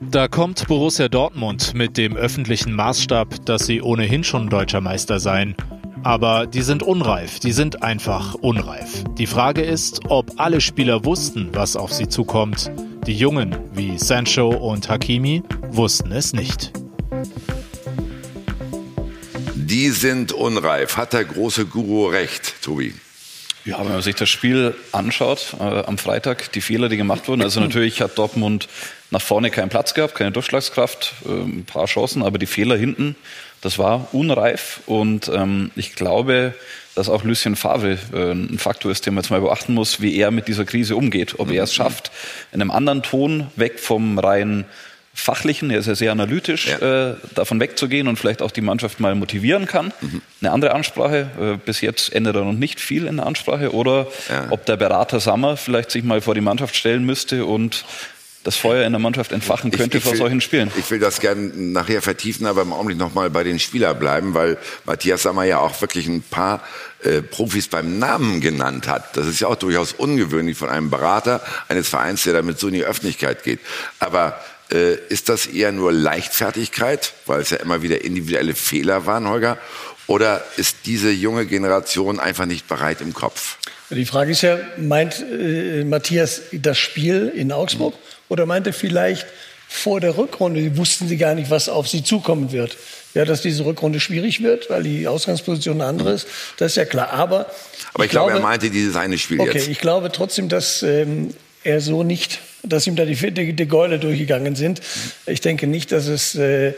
Da kommt Borussia Dortmund mit dem öffentlichen Maßstab, dass sie ohnehin schon deutscher Meister seien. Aber die sind unreif, die sind einfach unreif. Die Frage ist, ob alle Spieler wussten, was auf sie zukommt. Die Jungen wie Sancho und Hakimi wussten es nicht. Die sind unreif. Hat der große Guru recht, Tobi? Ja, wenn man sich das Spiel anschaut, äh, am Freitag, die Fehler, die gemacht wurden. Also natürlich hat Dortmund nach vorne keinen Platz gehabt, keine Durchschlagskraft, äh, ein paar Chancen, aber die Fehler hinten, das war unreif. Und ähm, ich glaube, dass auch Lucien Favre äh, ein Faktor ist, den man jetzt mal beachten muss, wie er mit dieser Krise umgeht. Ob er es schafft, in einem anderen Ton, weg vom rein fachlichen, er ist ja sehr analytisch, ja. Äh, davon wegzugehen und vielleicht auch die Mannschaft mal motivieren kann. Mhm. Eine andere Ansprache, äh, bis jetzt ändert er noch nicht viel in der Ansprache. Oder ja. ob der Berater Sammer vielleicht sich mal vor die Mannschaft stellen müsste und das Feuer in der Mannschaft entfachen könnte ich, ich vor will, solchen Spielen. Ich will das gerne nachher vertiefen, aber im Augenblick noch mal bei den Spielern bleiben, weil Matthias Sammer ja auch wirklich ein paar äh, Profis beim Namen genannt hat. Das ist ja auch durchaus ungewöhnlich von einem Berater eines Vereins, der damit so in die Öffentlichkeit geht. Aber äh, ist das eher nur Leichtfertigkeit, weil es ja immer wieder individuelle Fehler waren, Holger? Oder ist diese junge Generation einfach nicht bereit im Kopf? Die Frage ist ja, meint äh, Matthias das Spiel in Augsburg oder meint er vielleicht vor der Rückrunde, wussten sie gar nicht, was auf sie zukommen wird? Ja, dass diese Rückrunde schwierig wird, weil die Ausgangsposition eine andere ist, das ist ja klar. Aber, Aber ich, ich glaube, glaube, er meinte dieses eine Spiel okay, jetzt. ich glaube trotzdem, dass ähm, er so nicht, dass ihm da die, die, die Gäule durchgegangen sind. Ich denke nicht, dass es äh,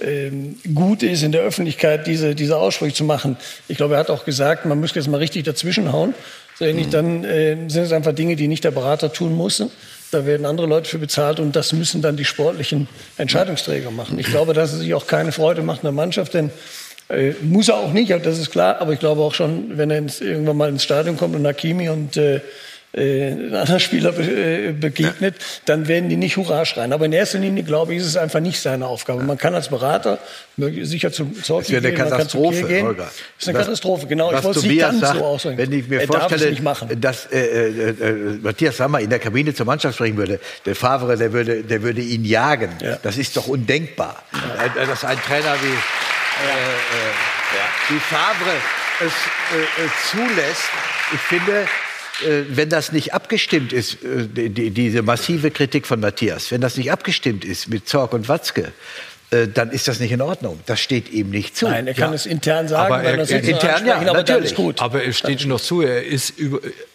ähm, gut ist, in der Öffentlichkeit diese, diese Aussprüche zu machen. Ich glaube, er hat auch gesagt, man müsste jetzt mal richtig dazwischenhauen. So ähnlich, mhm. dann äh, sind es einfach Dinge, die nicht der Berater tun muss. Da werden andere Leute für bezahlt und das müssen dann die sportlichen Entscheidungsträger machen. Ich glaube, dass es sich auch keine Freude macht in der Mannschaft, denn äh, muss er auch nicht, das ist klar. Aber ich glaube auch schon, wenn er ins, irgendwann mal ins Stadion kommt und Hakimi und äh, äh, ein anderer Spieler be äh, begegnet, ja. dann werden die nicht Hurra schreien. Aber in erster Linie, glaube ich, ist es einfach nicht seine Aufgabe. Man kann als Berater sicher zum Zoll gehen, eine Katastrophe, gehen. Holger. Das ist eine was, Katastrophe, genau. Ich wollte es nicht ganz sagt, so ausdrücken. Wenn ich mir er vorstelle, dass äh, äh, äh, Matthias Sammer in der Kabine zur Mannschaft sprechen würde, der Favre, der würde, der würde ihn jagen. Ja. Das ist doch undenkbar. Ja. Äh, dass ein Trainer wie, wie Favre es zulässt, ich finde, äh, wenn das nicht abgestimmt ist, äh, die, diese massive Kritik von Matthias, wenn das nicht abgestimmt ist mit Zorg und Watzke, äh, dann ist das nicht in Ordnung. Das steht ihm nicht zu. Nein, er kann ja. es intern sagen, aber er, er, intern, ja, aber natürlich. gut. Aber es steht ihm noch zu, er ist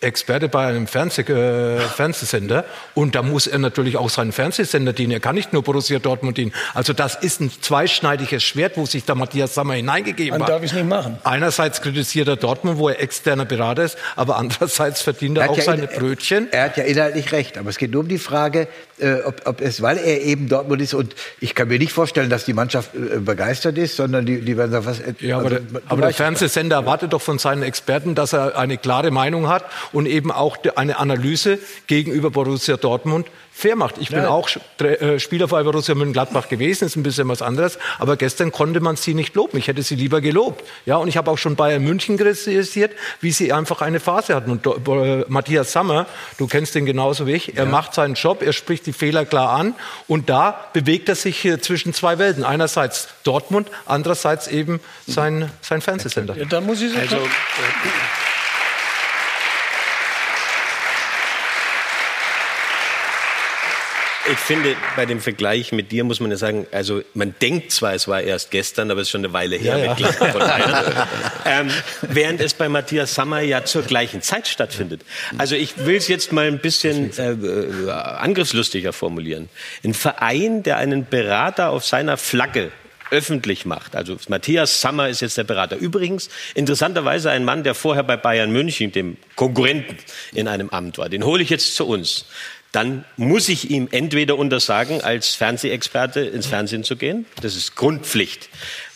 Experte bei einem Fernseh, äh, Fernsehsender und da muss er natürlich auch seinen Fernsehsender dienen. Er kann nicht nur Borussia Dortmund dienen. Also das ist ein zweischneidiges Schwert, wo sich da Matthias Sammer hineingegeben Dann hat. darf ich nicht machen. Einerseits kritisiert er Dortmund, wo er externer Berater ist, aber andererseits verdient er, er auch ja seine Brötchen. Er hat ja inhaltlich recht, aber es geht nur um die Frage, äh, ob, ob es, weil er eben Dortmund ist und ich kann mir nicht vorstellen, dass die Mannschaft äh, begeistert ist, sondern die, die werden sagen, was. Ja, aber, also, der, aber der Fernsehsender erwartet doch von seinen Experten, dass er eine klare Meinung hat und eben auch eine Analyse gegenüber Borussia Dortmund fair macht. Ich bin ja. auch äh, Spieler bei Borussia Mönchengladbach gewesen, ist ein bisschen was anderes, aber gestern konnte man sie nicht loben. Ich hätte sie lieber gelobt. Ja, und ich habe auch schon Bayern München kritisiert, wie sie einfach eine Phase hatten. Und äh, Matthias Sammer, du kennst ihn genauso wie ich, er ja. macht seinen Job, er spricht die Fehler klar an und da bewegt er sich zwischen zwei Welten. Einerseits Dortmund, andererseits eben sein, sein Fernsehsender. Ja, da muss ich sagen. Also, Ich finde, bei dem Vergleich mit dir muss man ja sagen, also man denkt zwar, es war erst gestern, aber es ist schon eine Weile her. Ja, ja. *laughs* ähm, während es bei Matthias Sammer ja zur gleichen Zeit stattfindet. Also ich will es jetzt mal ein bisschen äh, angriffslustiger formulieren. Ein Verein, der einen Berater auf seiner Flagge öffentlich macht. Also Matthias Sammer ist jetzt der Berater. Übrigens interessanterweise ein Mann, der vorher bei Bayern München, dem Konkurrenten, in einem Amt war. Den hole ich jetzt zu uns dann muss ich ihm entweder untersagen, als Fernsehexperte ins Fernsehen zu gehen. Das ist Grundpflicht.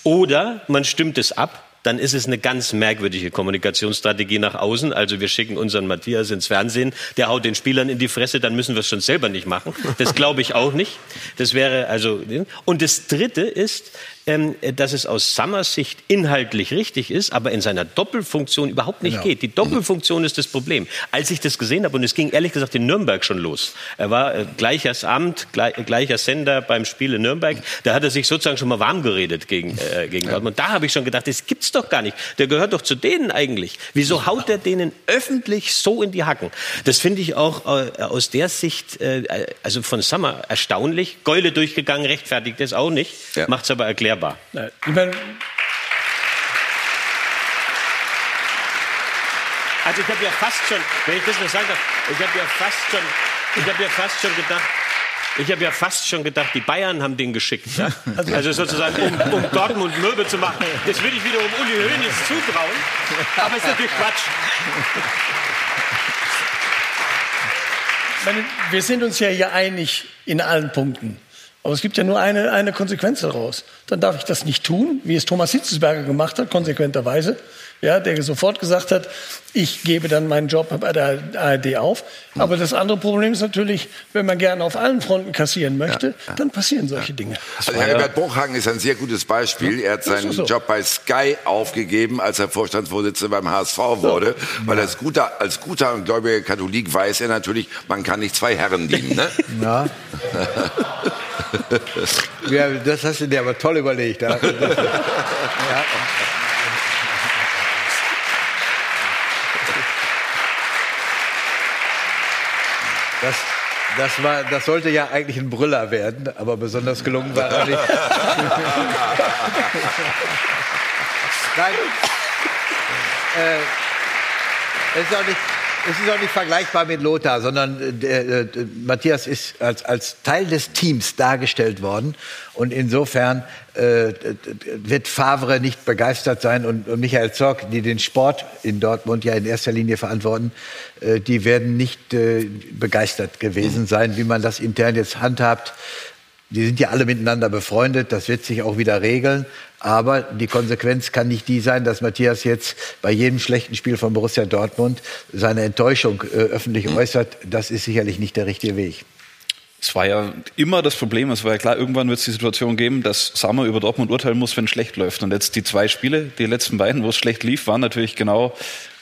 Oder man stimmt es ab dann ist es eine ganz merkwürdige Kommunikationsstrategie nach außen. Also wir schicken unseren Matthias ins Fernsehen, der haut den Spielern in die Fresse, dann müssen wir es schon selber nicht machen. Das glaube ich auch nicht. Das wäre also. Und das Dritte ist, dass es aus Summers Sicht inhaltlich richtig ist, aber in seiner Doppelfunktion überhaupt nicht Genau. geht. Die Doppelfunktion ist das Problem. Als ich das gesehen habe, und es ging ehrlich gesagt in Nürnberg schon los, er war äh, gleiches Amt, gleich, gleicher Sender beim Spiel in Nürnberg, da hat er sich sozusagen schon mal warm geredet gegen, äh, gegen Dortmund. Da habe ich schon gedacht, das gibt's doch gar nicht. Der gehört doch zu denen eigentlich. Wieso haut er denen öffentlich so in die Hacken? Das finde ich auch äh, aus der Sicht, äh, also von Summer, erstaunlich. Geule durchgegangen, rechtfertigt das auch nicht, macht's aber erklärbar. Nein, ich meine, Also ich habe ja fast schon, wenn ich das noch sagen darf, ich habe ja fast schon, ich habe ja fast schon gedacht, ich habe ja fast schon gedacht, die Bayern haben den geschickt. Ja? *laughs* Also sozusagen, um, um Dortmund mürbe zu machen. Das würde ich wiederum Uli Hoeneß zutrauen. Aber ist natürlich Quatsch. Meine, wir sind uns ja hier einig in allen Punkten. Aber es gibt ja nur eine, eine Konsequenz daraus. Dann darf ich das nicht tun, wie es Thomas Hitzesberger gemacht hat, konsequenterweise. Ja, der sofort gesagt hat, ich gebe dann meinen Job bei der ARD auf. Aber das andere Problem ist natürlich, wenn man gerne auf allen Fronten kassieren möchte, dann passieren solche Dinge. Also Herbert Bruchhagen ist ein sehr gutes Beispiel. Er hat seinen so. Job bei Sky aufgegeben, als er Vorstandsvorsitzender beim HSV wurde. Weil als guter, als guter und gläubiger Katholik weiß er natürlich, man kann nicht zwei Herren dienen. Ne? Ja. *laughs* ja, das hast du dir aber toll überlegt. Ja. Das, das, war, das sollte ja eigentlich ein Brüller werden, aber besonders gelungen war er nicht. Nein. Äh, ist auch nicht, es ist auch nicht vergleichbar mit Lothar, sondern äh, der, äh, Matthias ist als, als Teil des Teams dargestellt worden. Und insofern äh, wird Favre nicht begeistert sein und, und Michael Zorc, die den Sport in Dortmund ja in erster Linie verantworten, äh, die werden nicht äh, begeistert gewesen sein, wie man das intern jetzt handhabt. Die sind ja alle miteinander befreundet, das wird sich auch wieder regeln. Aber die Konsequenz kann nicht die sein, dass Matthias jetzt bei jedem schlechten Spiel von Borussia Dortmund seine Enttäuschung äh, öffentlich äußert. Das ist sicherlich nicht der richtige Weg. Es war ja immer das Problem, es war ja klar, irgendwann wird es die Situation geben, dass Sammer über Dortmund urteilen muss, wenn es schlecht läuft. Und jetzt die zwei Spiele, die letzten beiden, wo es schlecht lief, waren natürlich genau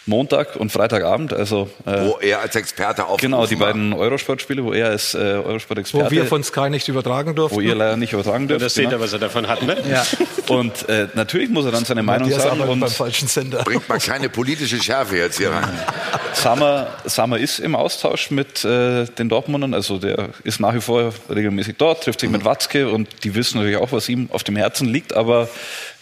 Montag und Freitagabend. Also, äh, Wo er als Experte aufgerufen Genau, die war. beiden Eurosport-Spiele, wo er als äh, Eurosport-Experte... Wo wir von Sky nicht übertragen durften. Wo ihr leider nicht übertragen dürft. Das seht genau. ihr, was er davon hat. Ne? Ja. *laughs* Und äh, natürlich muss er dann seine Meinung Matthias sagen. Und beim falschen Sender. Bringt mal keine politische Schärfe jetzt hier rein. *laughs* Sammer, Sammer ist im Austausch mit äh, den Dortmundern, also der ist nach wie vor regelmäßig dort, trifft sich mit Watzke und die wissen natürlich auch, was ihm auf dem Herzen liegt, aber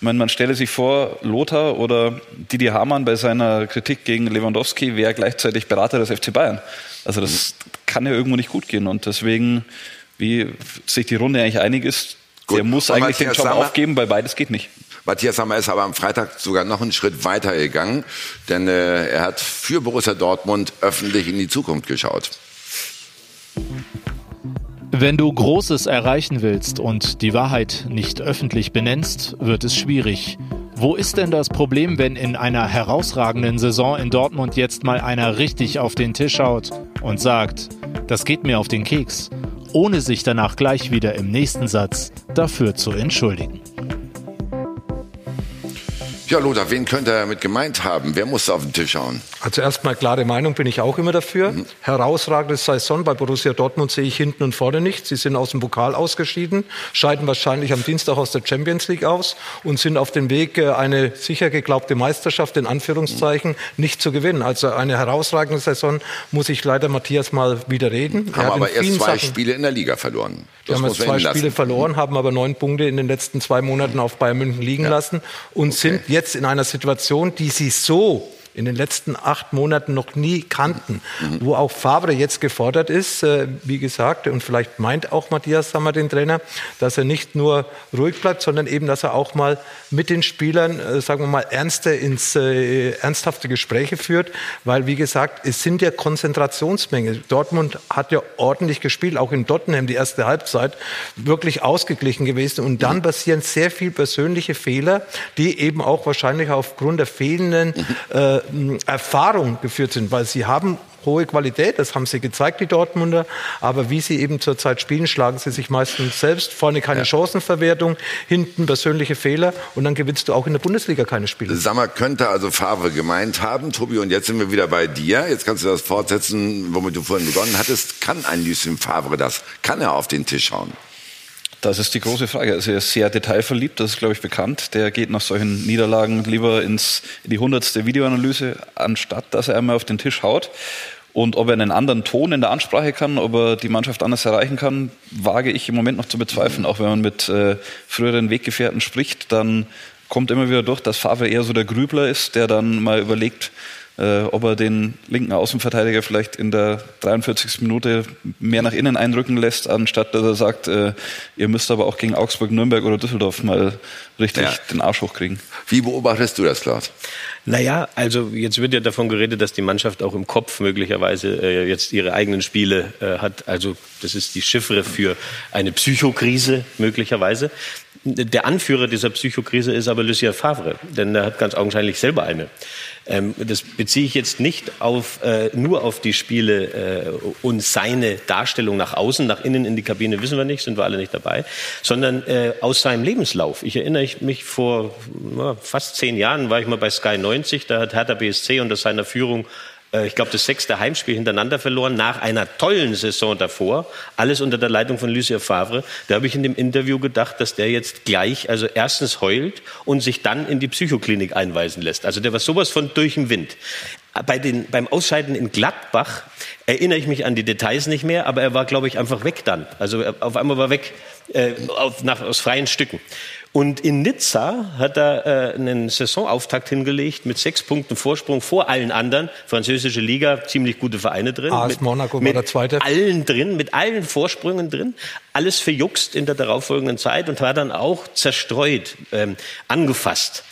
meine, man stelle sich vor, Lothar oder Didi Hamann bei seiner Kritik gegen Lewandowski wäre gleichzeitig Berater des FC Bayern. Also das kann ja irgendwo nicht gut gehen und deswegen, wie sich die Runde eigentlich einig ist, der muss Und eigentlich den Job aufgeben, weil beides geht nicht. Matthias Sammer ist aber am Freitag sogar noch einen Schritt weiter gegangen, denn äh, er hat für Borussia Dortmund öffentlich in die Zukunft geschaut. Wenn du Großes erreichen willst und die Wahrheit nicht öffentlich benennst, wird es schwierig. Wo ist denn das Problem, wenn in einer herausragenden Saison in Dortmund jetzt mal einer richtig auf den Tisch haut und sagt, das geht mir auf den Keks, ohne sich danach gleich wieder im nächsten Satz dafür zu entschuldigen? Ja, Lothar, wen könnte er damit gemeint haben? Wer muss auf den Tisch schauen? Also erstmal klare Meinung bin ich auch immer dafür. Herausragende Saison bei Borussia Dortmund sehe ich hinten und vorne nicht. Sie sind aus dem Pokal ausgeschieden, scheiden wahrscheinlich am Dienstag aus der Champions League aus und sind auf dem Weg, äh, eine sicher geglaubte Meisterschaft in Anführungszeichen nicht zu gewinnen. Also eine herausragende Saison muss ich leider Matthias mal widerreden. Er Haben aber erst zwei Sachen- Spiele in der Liga verloren. wir haben jetzt zwei Spiele verloren, haben aber neun Punkte in den letzten zwei Monaten auf Bayern München liegen lassen und sind jetzt in einer Situation, die sie so in den letzten acht Monaten noch nie kannten, mhm. wo auch Favre jetzt gefordert ist, äh, wie gesagt, und vielleicht meint auch Matthias Sammer den Trainer, dass er nicht nur ruhig bleibt, sondern eben, dass er auch mal mit den Spielern, äh, sagen wir mal, ernste ins äh, ernsthafte Gespräche führt, weil wie gesagt, es sind ja Konzentrationsmenge. Dortmund hat ja ordentlich gespielt, auch in Tottenham die erste Halbzeit wirklich ausgeglichen gewesen. Und dann passieren sehr viel persönliche Fehler, die eben auch wahrscheinlich aufgrund der fehlenden äh, Erfahrung geführt sind, weil sie haben hohe Qualität, das haben sie gezeigt, die Dortmunder. Aber wie sie eben zurzeit spielen, schlagen sie sich meistens selbst. Vorne keine ja. Chancenverwertung, hinten persönliche Fehler und dann gewinnst du auch in der Bundesliga keine Spiele. Sammer könnte also Favre gemeint haben, Tobi, und jetzt sind wir wieder bei dir. Jetzt kannst du das fortsetzen, womit du vorhin begonnen hattest. Kann ein Lucien Favre das? Kann er auf den Tisch schauen? Das ist die große Frage. Also er ist sehr detailverliebt, das ist, glaube ich, bekannt. Der geht nach solchen Niederlagen lieber ins, in die hundertste Videoanalyse, anstatt dass er einmal auf den Tisch haut. Und ob er einen anderen Ton in der Ansprache kann, ob er die Mannschaft anders erreichen kann, wage ich im Moment noch zu bezweifeln. Auch wenn man mit äh, früheren Weggefährten spricht, dann kommt immer wieder durch, dass Favre eher so der Grübler ist, der dann mal überlegt, äh, ob er den linken Außenverteidiger vielleicht in der 43. Minute mehr nach innen einrücken lässt, anstatt dass er sagt, äh, ihr müsst aber auch gegen Augsburg, Nürnberg oder Düsseldorf mal richtig ja. den Arsch hochkriegen. Wie beobachtest du das, Klaus? Naja, also jetzt wird ja davon geredet, dass die Mannschaft auch im Kopf möglicherweise äh, jetzt ihre eigenen Spiele äh, hat. Also das ist die Chiffre für eine Psychokrise möglicherweise. Der Anführer dieser Psychokrise ist aber Lucien Favre, denn er hat ganz augenscheinlich selber eine. Ähm, das beziehe ich jetzt nicht auf, äh, nur auf die Spiele äh, und seine Darstellung nach außen, nach innen in die Kabine wissen wir nicht, sind wir alle nicht dabei, sondern äh, aus seinem Lebenslauf. Ich erinnere mich vor na, fast zehn Jahren war ich mal bei Sky 90, da hat Hertha BSC unter seiner Führung ich glaube, das sechste Heimspiel hintereinander verloren, nach einer tollen Saison davor. Alles unter der Leitung von Lucien Favre. Da habe ich in dem Interview gedacht, dass der jetzt gleich, also erstens heult und sich dann in die Psychoklinik einweisen lässt. Also der war sowas von durch den Wind. Bei den, beim Ausscheiden in Gladbach erinnere ich mich an die Details nicht mehr, aber er war, glaube ich, einfach weg dann. Also auf einmal war weg äh, auf, nach, aus freien Stücken. Und in Nizza hat er äh, einen Saisonauftakt hingelegt mit sechs Punkten Vorsprung vor allen anderen. Französische Liga, ziemlich gute Vereine drin. AS mit, Monaco war der zweite. allen drin, mit allen Vorsprüngen drin. Alles verjuckst in der darauffolgenden Zeit und war dann auch zerstreut, ähm, angefasst.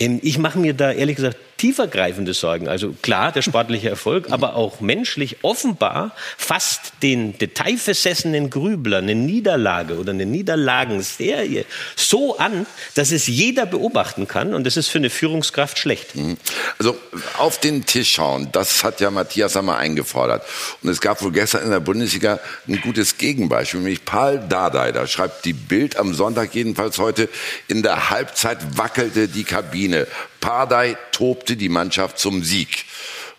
Ähm, ich mache mir da ehrlich gesagt tiefergreifende Sorgen. Also klar, der sportliche Erfolg, *laughs* aber auch menschlich offenbar fast den detailversessenen Grübler eine Niederlage oder eine Niederlagenserie so an, dass es jeder beobachten kann und das ist für eine Führungskraft schlecht. Mhm. Also auf den Tisch schauen, das hat ja Matthias einmal eingefordert. Und es gab wohl gestern in der Bundesliga ein gutes Gegenbeispiel, nämlich Paul Dardai. Da schreibt die Bild am Sonntag jedenfalls heute, in der Halbzeit wackelte die Kabine. Pardai tobte die Mannschaft zum Sieg.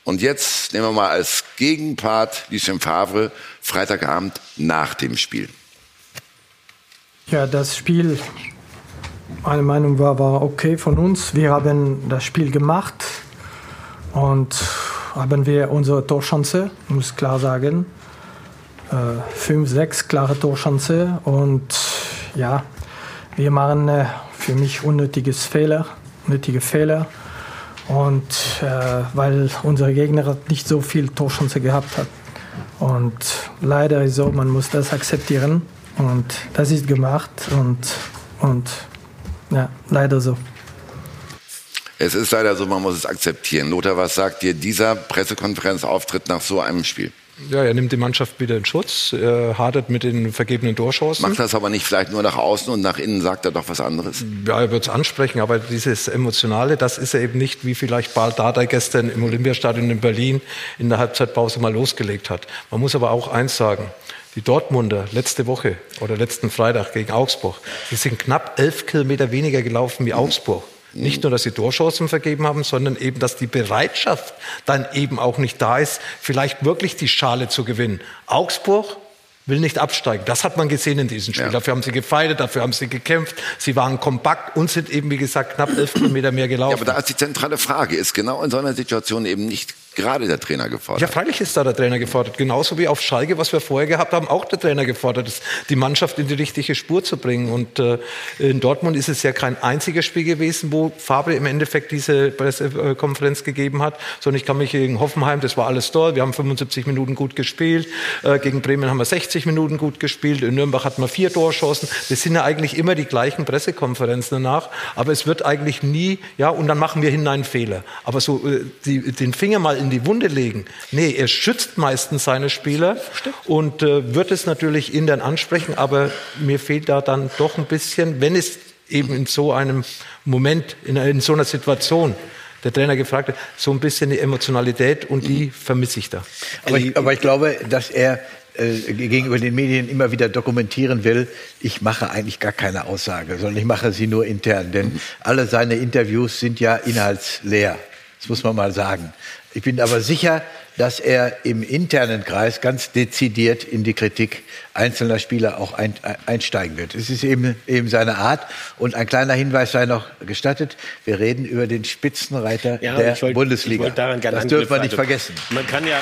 Und jetzt nehmen wir mal als Gegenpart Lucien Favre Freitagabend nach dem Spiel. Ja, das Spiel, meine Meinung war, war okay von uns. Wir haben das Spiel gemacht und haben wir unsere Torchance, muss klar sagen. Äh, fünf, sechs klare Torchance und ja, wir machen äh, für mich unnötiges Fehler nötige Fehler. Und äh, weil unser Gegner nicht so viel Torchance gehabt hat. Und leider ist so, man muss das akzeptieren. Und das ist gemacht und, und ja, leider so. Es ist leider so, man muss es akzeptieren. Lothar, was sagt dir dieser Pressekonferenzauftritt nach so einem Spiel? Ja, er nimmt die Mannschaft wieder in Schutz, er hadert mit den vergebenen Torchancen. Macht das aber nicht vielleicht nur nach außen und nach innen sagt er doch was anderes? Ja, er wird es ansprechen, aber dieses Emotionale, das ist er eben nicht, wie vielleicht Dardai gestern im Olympiastadion in Berlin in der Halbzeitpause mal losgelegt hat. Man muss aber auch eins sagen, die Dortmunder letzte Woche oder letzten Freitag gegen Augsburg, die sind knapp elf Kilometer weniger gelaufen wie Augsburg. Nicht nur, dass sie Torchancen vergeben haben, sondern eben, dass die Bereitschaft dann eben auch nicht da ist, vielleicht wirklich die Schale zu gewinnen. Augsburg will nicht absteigen. Das hat man gesehen in diesem Spiel. Ja. Dafür haben sie gefeiert, dafür haben sie gekämpft. Sie waren kompakt und sind eben, wie gesagt, knapp elf Kilometer mehr gelaufen. Ja, aber da ist die zentrale Frage. Ist genau in so einer Situation eben nicht gerade der Trainer gefordert. Ja, freilich ist da der Trainer gefordert. Genauso wie auf Schalke, was wir vorher gehabt haben, auch der Trainer gefordert ist, die Mannschaft in die richtige Spur zu bringen. Und äh, in Dortmund ist es ja kein einziges Spiel gewesen, wo Fabre im Endeffekt diese Pressekonferenz gegeben hat, sondern ich kann mich gegen Hoffenheim, das war alles toll. Wir haben 75 Minuten gut gespielt. Äh, gegen Bremen haben wir 60 Minuten gut gespielt. In Nürnberg hatten wir vier Torchancen. Das sind ja eigentlich immer die gleichen Pressekonferenzen danach. Aber es wird eigentlich nie, ja, und dann machen wir hinein Fehler. Aber so äh, die, den Finger mal in die Wunde legen. Nee, er schützt meistens seine Spieler Stimmt. und äh, wird es natürlich intern ansprechen. Aber mir fehlt da dann doch ein bisschen, wenn es eben in so einem Moment, in, in so einer Situation der Trainer gefragt hat, so ein bisschen die Emotionalität und die vermisse ich da. Aber ich, aber ich glaube, dass er äh, gegenüber den Medien immer wieder dokumentieren will, ich mache eigentlich gar keine Aussage, sondern ich mache sie nur intern. Denn alle seine Interviews sind ja inhaltsleer. Das muss man mal sagen. Ich bin aber sicher, dass er im internen Kreis ganz dezidiert in die Kritik einzelner Spieler auch ein, einsteigen wird. Es ist eben, eben seine Art. Und ein kleiner Hinweis sei noch gestattet. Wir reden über den Spitzenreiter ja, der wollt, Bundesliga. das dürfen wir nicht also, vergessen. Man kann ja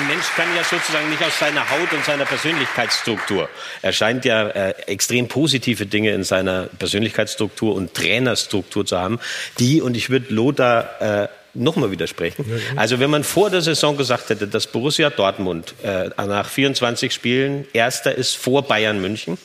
ein Mensch kann ja sozusagen nicht aus seiner Haut und seiner Persönlichkeitsstruktur. Er scheint ja äh, extrem positive Dinge in seiner Persönlichkeitsstruktur und Trainerstruktur zu haben, die, und ich würde Lothar äh, nochmal widersprechen. Also wenn man vor der Saison gesagt hätte, dass Borussia Dortmund äh, nach 24 Spielen Erster ist vor Bayern München,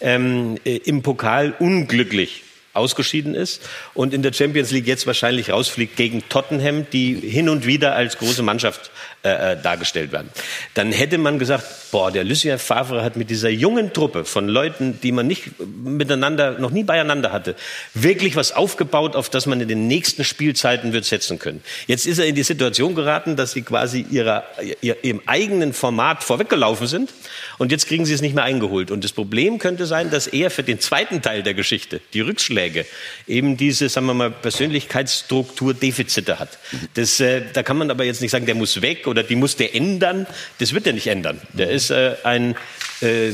ähm, äh, im Pokal unglücklich ausgeschieden ist und in der Champions League jetzt wahrscheinlich rausfliegt gegen Tottenham, die hin und wieder als große Mannschaft äh, äh, dargestellt werden. Dann hätte man gesagt, boah, der Lucien Favre hat mit dieser jungen Truppe von Leuten, die man nicht miteinander, noch nie beieinander hatte, wirklich was aufgebaut, auf das man in den nächsten Spielzeiten wird setzen können. Jetzt ist er in die Situation geraten, dass sie quasi ihrer, ihr, ihrem eigenen Format vorweggelaufen sind und jetzt kriegen sie es nicht mehr eingeholt. Und das Problem könnte sein, dass er für den zweiten Teil der Geschichte, die Rückschläge, eben diese, sagen wir mal, Persönlichkeitsstrukturdefizite hat. Das, äh, da kann man aber jetzt nicht sagen, der muss weg oder die muss der ändern. Das wird er nicht ändern. Der ist äh, ein äh,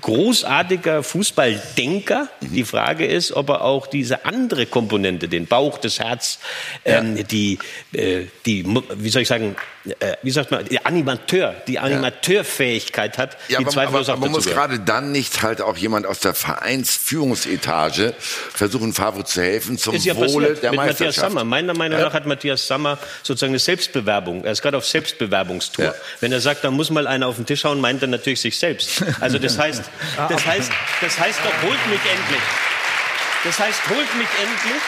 großartiger Fußballdenker. Die Frage ist, ob er auch diese andere Komponente, den Bauch, das Herz, ähm, ja. die, äh, die, wie soll ich sagen, äh, wie sagt man, die Animateur, die Animateurfähigkeit hat, ja, die aber, aber, aber man muss gerade dann nicht halt auch jemand aus der Vereinsführungsetage versuchen, Favre zu helfen zum ist ja Wohle passiert, der mit Meisterschaft. Matthias Sammer. Meiner Meinung nach hat Matthias Sammer sozusagen eine Selbstbewerbung. Er ist gerade auf Selbstbewerbungstour. Ja. Wenn er sagt, da muss mal einer auf den Tisch hauen, meint er natürlich sich selbst. Also das heißt, *laughs* das heißt, das heißt doch, holt mich endlich. Das heißt, holt mich endlich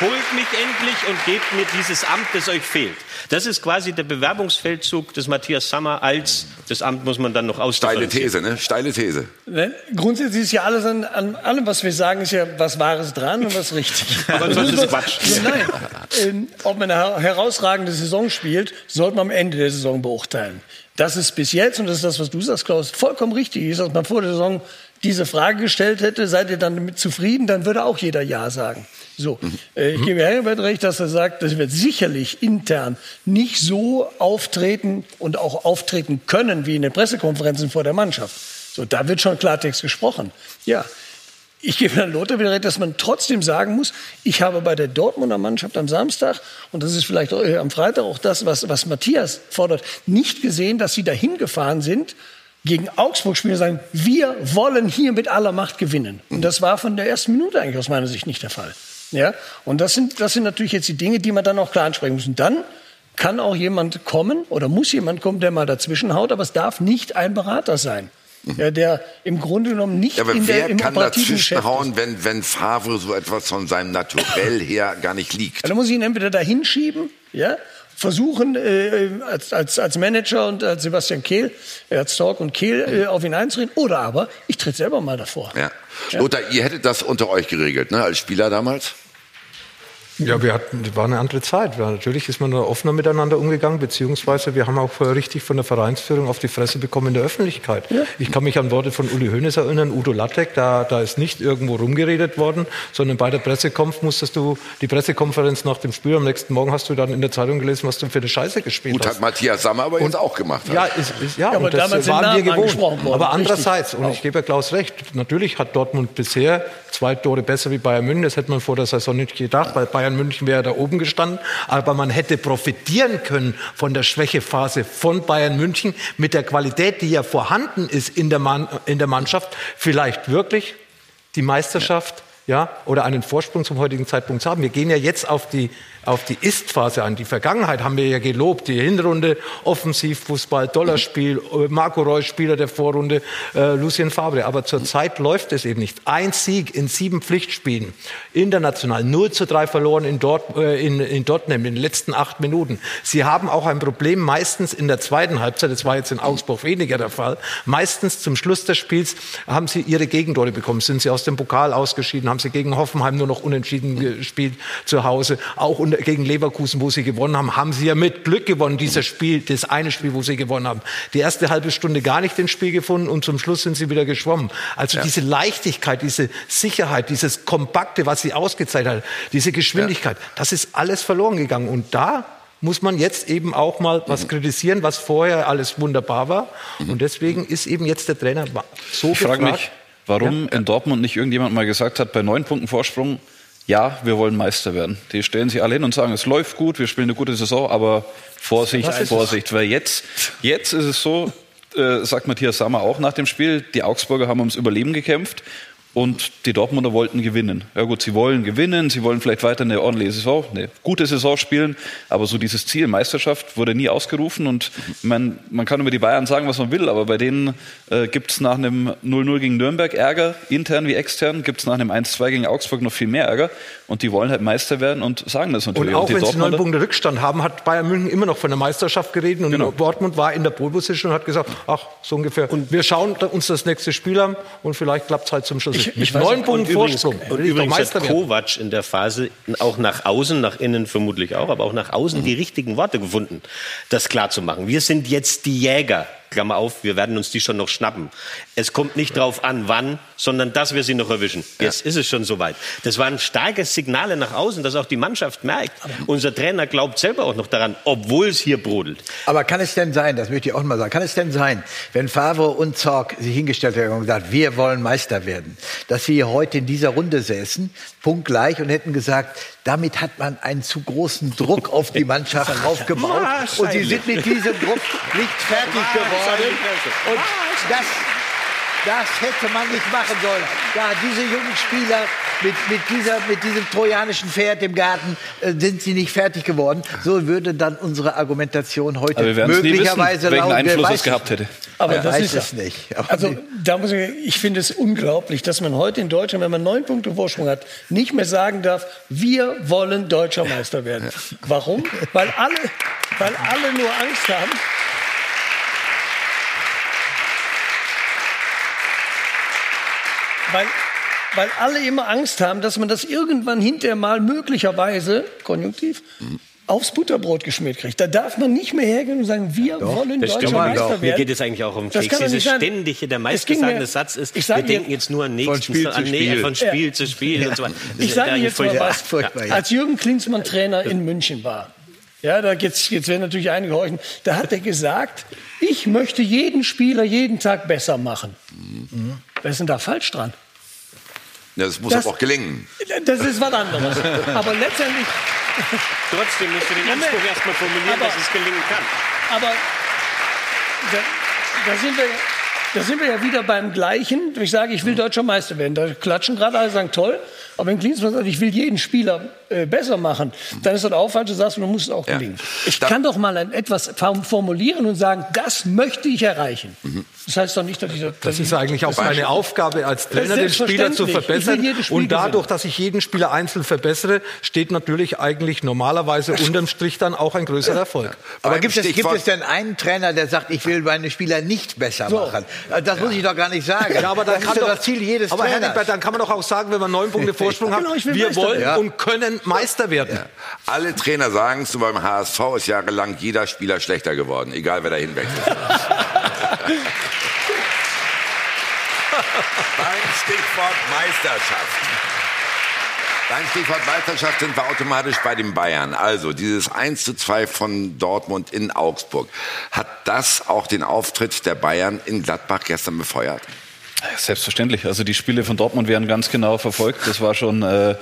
holt mich endlich und gebt mir dieses Amt, das euch fehlt. Das ist quasi der Bewerbungsfeldzug des Matthias Sammer als, das Amt muss man dann noch ausstellen. Steile These, ne? Steile These. Ne? Grundsätzlich ist ja alles an, an, allem, was wir sagen, ist ja was Wahres dran und was richtig. *laughs* Aber sonst ist Quatsch. Nein, ähm, ob man eine herausragende Saison spielt, sollte man am Ende der Saison beurteilen. Das ist bis jetzt, und das ist das, was du sagst, Klaus, vollkommen richtig ist, dass man vor der Saison diese Frage gestellt hätte, seid ihr dann damit zufrieden, dann würde auch jeder Ja sagen. So, mhm. äh, ich gebe Herbert recht, dass er sagt, das wird sicherlich intern nicht so auftreten und auch auftreten können wie in den Pressekonferenzen vor der Mannschaft. So, da wird schon Klartext gesprochen. Ja, ich gebe Herrn Lothar wieder recht, dass man trotzdem sagen muss, ich habe bei der Dortmunder Mannschaft am Samstag, und das ist vielleicht auch, äh, am Freitag auch das, was, was Matthias fordert, nicht gesehen, dass sie dahin gefahren sind, gegen Augsburg spielen sagen, wir wollen hier mit aller Macht gewinnen. Und das war von der ersten Minute eigentlich aus meiner Sicht nicht der Fall. Ja? Und das sind, das sind natürlich jetzt die Dinge, die man dann auch klar ansprechen muss. Und dann kann auch jemand kommen oder muss jemand kommen, der mal dazwischen haut, aber es darf nicht ein Berater sein. Ja, der im Grunde genommen nicht ja, aber in der, im kann dazwischen hauen, wenn, wenn Favre so etwas von seinem Naturell her gar nicht liegt? Ja, dann muss ich ihn entweder dahin schieben, ja, versuchen, äh, als, als, als Manager und als Sebastian Kehl, äh, als Talk und Kehl äh, auf ihn einzureden. Oder aber ich trete selber mal davor. Ja. Lothar, ihr hättet das unter euch geregelt, ne, als Spieler damals? Ja, wir hatten, das war eine andere Zeit. Natürlich ist man da offener miteinander umgegangen, beziehungsweise wir haben auch richtig von der Vereinsführung auf die Fresse bekommen in der Öffentlichkeit. Ja. Ich kann mich an Worte von Uli Hoeneß erinnern, Udo Lattek, da, da ist nicht irgendwo rumgeredet worden, sondern bei der Pressekonferenz musstest du die Pressekonferenz nach dem Spiel am nächsten Morgen hast du dann in der Zeitung gelesen, was du für eine Scheiße gespielt Gut, hast. hat Matthias Sammer aber jetzt auch gemacht. Ja, ist, ist, ja, Ja, aber das waren wir gewohnt. worden. Aber andererseits, Richtig. und ich gebe ja Klaus recht, natürlich hat Dortmund bisher zwei Tore besser wie Bayern München. Das hätte man vor der Saison nicht gedacht. Bei Bayern München wäre da oben gestanden. Aber man hätte profitieren können von der Schwächephase von Bayern München mit der Qualität, die ja vorhanden ist in der, Mann, in der Mannschaft, vielleicht wirklich die Meisterschaft. Ja. oder einen Vorsprung zum heutigen Zeitpunkt zu haben. Wir gehen ja jetzt auf die, auf die Ist-Phase an. Die Vergangenheit haben wir ja gelobt. Die Hinrunde, Offensivfußball, Dollarspiel, äh, Marco Reus, Spieler der Vorrunde, äh, Lucien Fabre. Aber zurzeit läuft es eben nicht. Ein Sieg in sieben Pflichtspielen, international, 0 zu 3 verloren in, Dort, äh, in, in Tottenham in den letzten acht Minuten. Sie haben auch ein Problem meistens in der zweiten Halbzeit, das war jetzt in Augsburg weniger der Fall, meistens zum Schluss des Spiels haben sie ihre Gegentore bekommen, sind sie aus dem Pokal ausgeschieden, haben sie gegen Hoffenheim nur noch unentschieden gespielt zu Hause, auch gegen Leverkusen, wo sie gewonnen haben, haben sie ja mit Glück gewonnen, dieses Spiel, das eine Spiel, wo sie gewonnen haben. Die erste halbe Stunde gar nicht ins Spiel gefunden und zum Schluss sind sie wieder geschwommen. Also Ja. diese Leichtigkeit, diese Sicherheit, dieses Kompakte, was sie ausgezeichnet hat, diese Geschwindigkeit, das ist alles verloren gegangen. Und da muss man jetzt eben auch mal Mhm. was kritisieren, was vorher alles wunderbar war. Und deswegen ist eben jetzt der Trainer so Ich frage gefragt. mich, warum in Dortmund nicht irgendjemand mal gesagt hat, bei neun Punkten Vorsprung, ja, wir wollen Meister werden. Die stellen sich alle hin und sagen, es läuft gut, wir spielen eine gute Saison, aber Vorsicht. Vorsicht. Weil jetzt, jetzt ist es so, äh, sagt Matthias Sammer auch nach dem Spiel, die Augsburger haben ums Überleben gekämpft. Und die Dortmunder wollten gewinnen. Ja gut, sie wollen gewinnen, sie wollen vielleicht weiter eine ordentliche Saison, eine gute Saison spielen, aber so dieses Ziel Meisterschaft wurde nie ausgerufen und man, man kann über die Bayern sagen, was man will, aber bei denen äh, gibt es nach einem 0-0 gegen Nürnberg Ärger, intern wie extern, gibt es nach einem 1-2 gegen Augsburg noch viel mehr Ärger und die wollen halt Meister werden und sagen das natürlich. Und auch die wenn sie neun Punkte Rückstand haben, hat Bayern München immer noch von der Meisterschaft geredet. Und Genau. Dortmund war in der Pole Position und hat gesagt, ach, so ungefähr. Und wir schauen uns das nächste Spiel an und vielleicht klappt es halt zum Schluss. Ich- ich neun übrigens- Vorsprung. Und übrigens Meister hat. Kovac in der Phase auch nach außen, nach innen vermutlich auch, aber auch nach außen die richtigen Worte gefunden, das klar zu machen. Wir sind jetzt die Jäger. Klammer auf, wir werden uns die schon noch schnappen. Es kommt nicht drauf an, wann, sondern dass wir sie noch erwischen. Jetzt ist es schon soweit. Das waren starke Signale nach außen, dass auch die Mannschaft merkt. Unser Trainer glaubt selber auch noch daran, obwohl es hier brodelt. Aber kann es denn sein, das möchte ich auch mal sagen, kann es denn sein, wenn Favre und Zorg sich hingestellt haben und gesagt, wir wollen Meister werden, dass sie heute in dieser Runde säßen, punktgleich und hätten gesagt, damit hat man einen zu großen Druck auf die Mannschaft *laughs* aufgebaut und sie sind mit diesem Druck nicht fertig geworden. Und das, das hätte man nicht machen sollen. Ja, diese jungen Spieler mit, mit, dieser, mit diesem trojanischen Pferd im Garten äh, sind sie nicht fertig geworden. So würde dann unsere Argumentation heute Aber wir werden es nie wissen, möglicherweise welchen lauten. Einfluss weiß es gehabt hätte. Aber Wer das weiß ist es ja- nicht. Aber Also da muss ich, ich finde es unglaublich, dass man heute in Deutschland, wenn man neun Punkte Vorsprung hat, nicht mehr sagen darf, wir wollen deutscher Meister werden. Warum? Weil alle, weil alle nur Angst haben. Weil, weil alle immer Angst haben, dass man das irgendwann hinterher mal möglicherweise, konjunktiv, aufs Butterbrot geschmiert kriegt. Da darf man nicht mehr hergehen und sagen, wir wollen Das deutscher. Meister werden. Mir geht es eigentlich auch um Das Keks. kann doch Dieses ständige, der Es meistgesagte ging mir- Satz ist, wir denken jetzt nur an nächsten, Spiel an, zu nee, Spiel. von Spiel Ja. zu Spiel und so weiter. Das Ich ist sage ja jetzt mal furchtbar. was. ja. Als Jürgen Klinsmann Trainer in München war, ja, da jetzt, jetzt werden natürlich einige horchen, da hat er gesagt, ich möchte jeden Spieler jeden Tag besser machen. Mhm. Was ist denn da falsch dran? Ja, das muss Das- aber auch gelingen. Das ist was anderes. Aber letztendlich, *laughs* Trotzdem musst du den. Anspruch erstmal formulieren, Aber- dass es gelingen kann. aber da, da, sind wir, da sind wir ja wieder beim Gleichen. Ich sage, ich will deutscher Meister werden. Da klatschen gerade alle, sagen toll. Aber wenn Klinsmann sagt, ich will jeden Spieler äh, besser machen, dann ist das auch falsch. Du sagst, du musst es auch Ja. gelingen. Ich kann doch mal ein, etwas form- formulieren und sagen, das möchte ich erreichen. Das heißt doch nicht, dass ich dass Das ich- ist eigentlich auch das meine Aufgabe als Trainer, den Spieler zu verbessern. Und dadurch, dass ich jeden Spieler einzeln verbessere, steht natürlich eigentlich normalerweise *laughs* unterm Strich dann auch ein größerer Erfolg. Aber Beim gibt es, gibt es denn einen Trainer, der sagt, ich will meine Spieler nicht besser So. machen? Das muss ich doch gar nicht sagen. Ja, aber dann das kann ist doch das Ziel jedes aber Trainers. Herbert, dann kann man doch auch sagen, wenn man neun Punkte *laughs* Vorsprung Ja, hat, genau, wir Meister wollen werden. und können Meister werden. Alle Trainer sagen es, beim HSV ist jahrelang jeder Spieler schlechter geworden, egal wer da hinwechselt. *laughs* Beim Stichwort Meisterschaft. Beim Stichwort Meisterschaft sind wir automatisch bei den Bayern. Also dieses 1 zu 2 von Dortmund in Augsburg. Hat das auch den Auftritt der Bayern in Gladbach gestern befeuert? Selbstverständlich. Also die Spiele von Dortmund werden ganz genau verfolgt. Das war schon äh,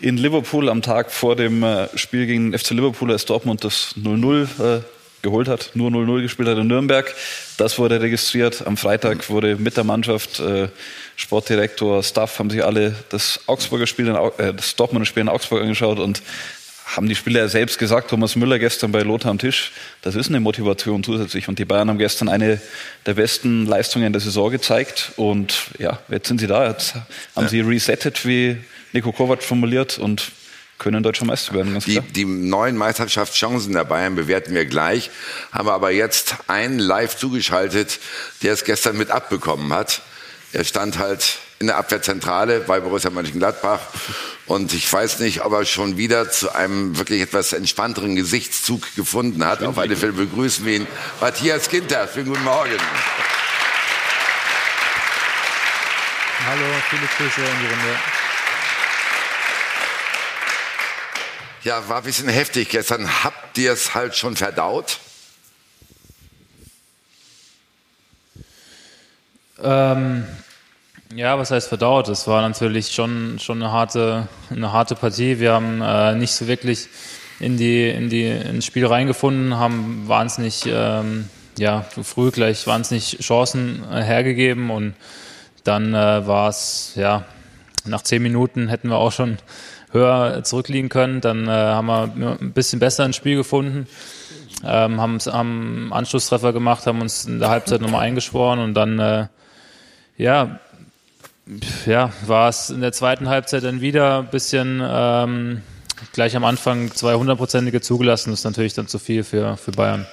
in Liverpool am Tag vor dem äh, Spiel gegen FC Liverpool, als Dortmund das 0-0 äh, geholt hat, nur 0-0 gespielt hat in Nürnberg. Das wurde registriert. Am Freitag wurde mit der Mannschaft, äh, Sportdirektor, Staff, haben sich alle das Augsburger Spiel, in, äh, das Dortmunder Spiel in Augsburg angeschaut und haben die Spieler selbst gesagt, Thomas Müller gestern bei Lothar am Tisch, das ist eine Motivation zusätzlich. Und die Bayern haben gestern eine der besten Leistungen der Saison gezeigt. Und ja, jetzt sind sie da. Jetzt haben sie resettet, wie Nico Kovac formuliert, und können deutscher Meister werden. Ganz Die, klar. die neuen Meisterschaftschancen der Bayern bewerten wir gleich, haben aber jetzt einen live zugeschaltet, der es gestern mit abbekommen hat. Er stand halt in der Abwehrzentrale bei Borussia Mönchengladbach und ich weiß nicht, ob er schon wieder zu einem wirklich etwas entspannteren Gesichtszug gefunden hat. Auf alle Fälle begrüßen wir ihn. Matthias Ginter, schönen guten Morgen. Hallo, viele Grüße in die Runde. Ja, war ein bisschen heftig gestern. Habt ihr es halt schon verdaut? Ähm, ja, was heißt verdaut? Es war natürlich schon, schon eine, harte, eine harte Partie. Wir haben äh, nicht so wirklich in die, in die, ins Spiel reingefunden, haben wahnsinnig ähm, ja, früh gleich wahnsinnig Chancen äh, hergegeben und dann äh, war es, ja, nach zehn Minuten hätten wir auch schon höher zurückliegen können. Dann äh, haben wir ein bisschen besser ins Spiel gefunden, ähm, haben, haben Anschlusstreffer gemacht, haben uns in der Halbzeit nochmal eingeschworen und dann, äh, ja, ja, war es in der zweiten Halbzeit dann wieder ein bisschen ähm, gleich am Anfang zwei hundertprozentige zugelassen. Das ist natürlich dann zu viel für, für Bayern.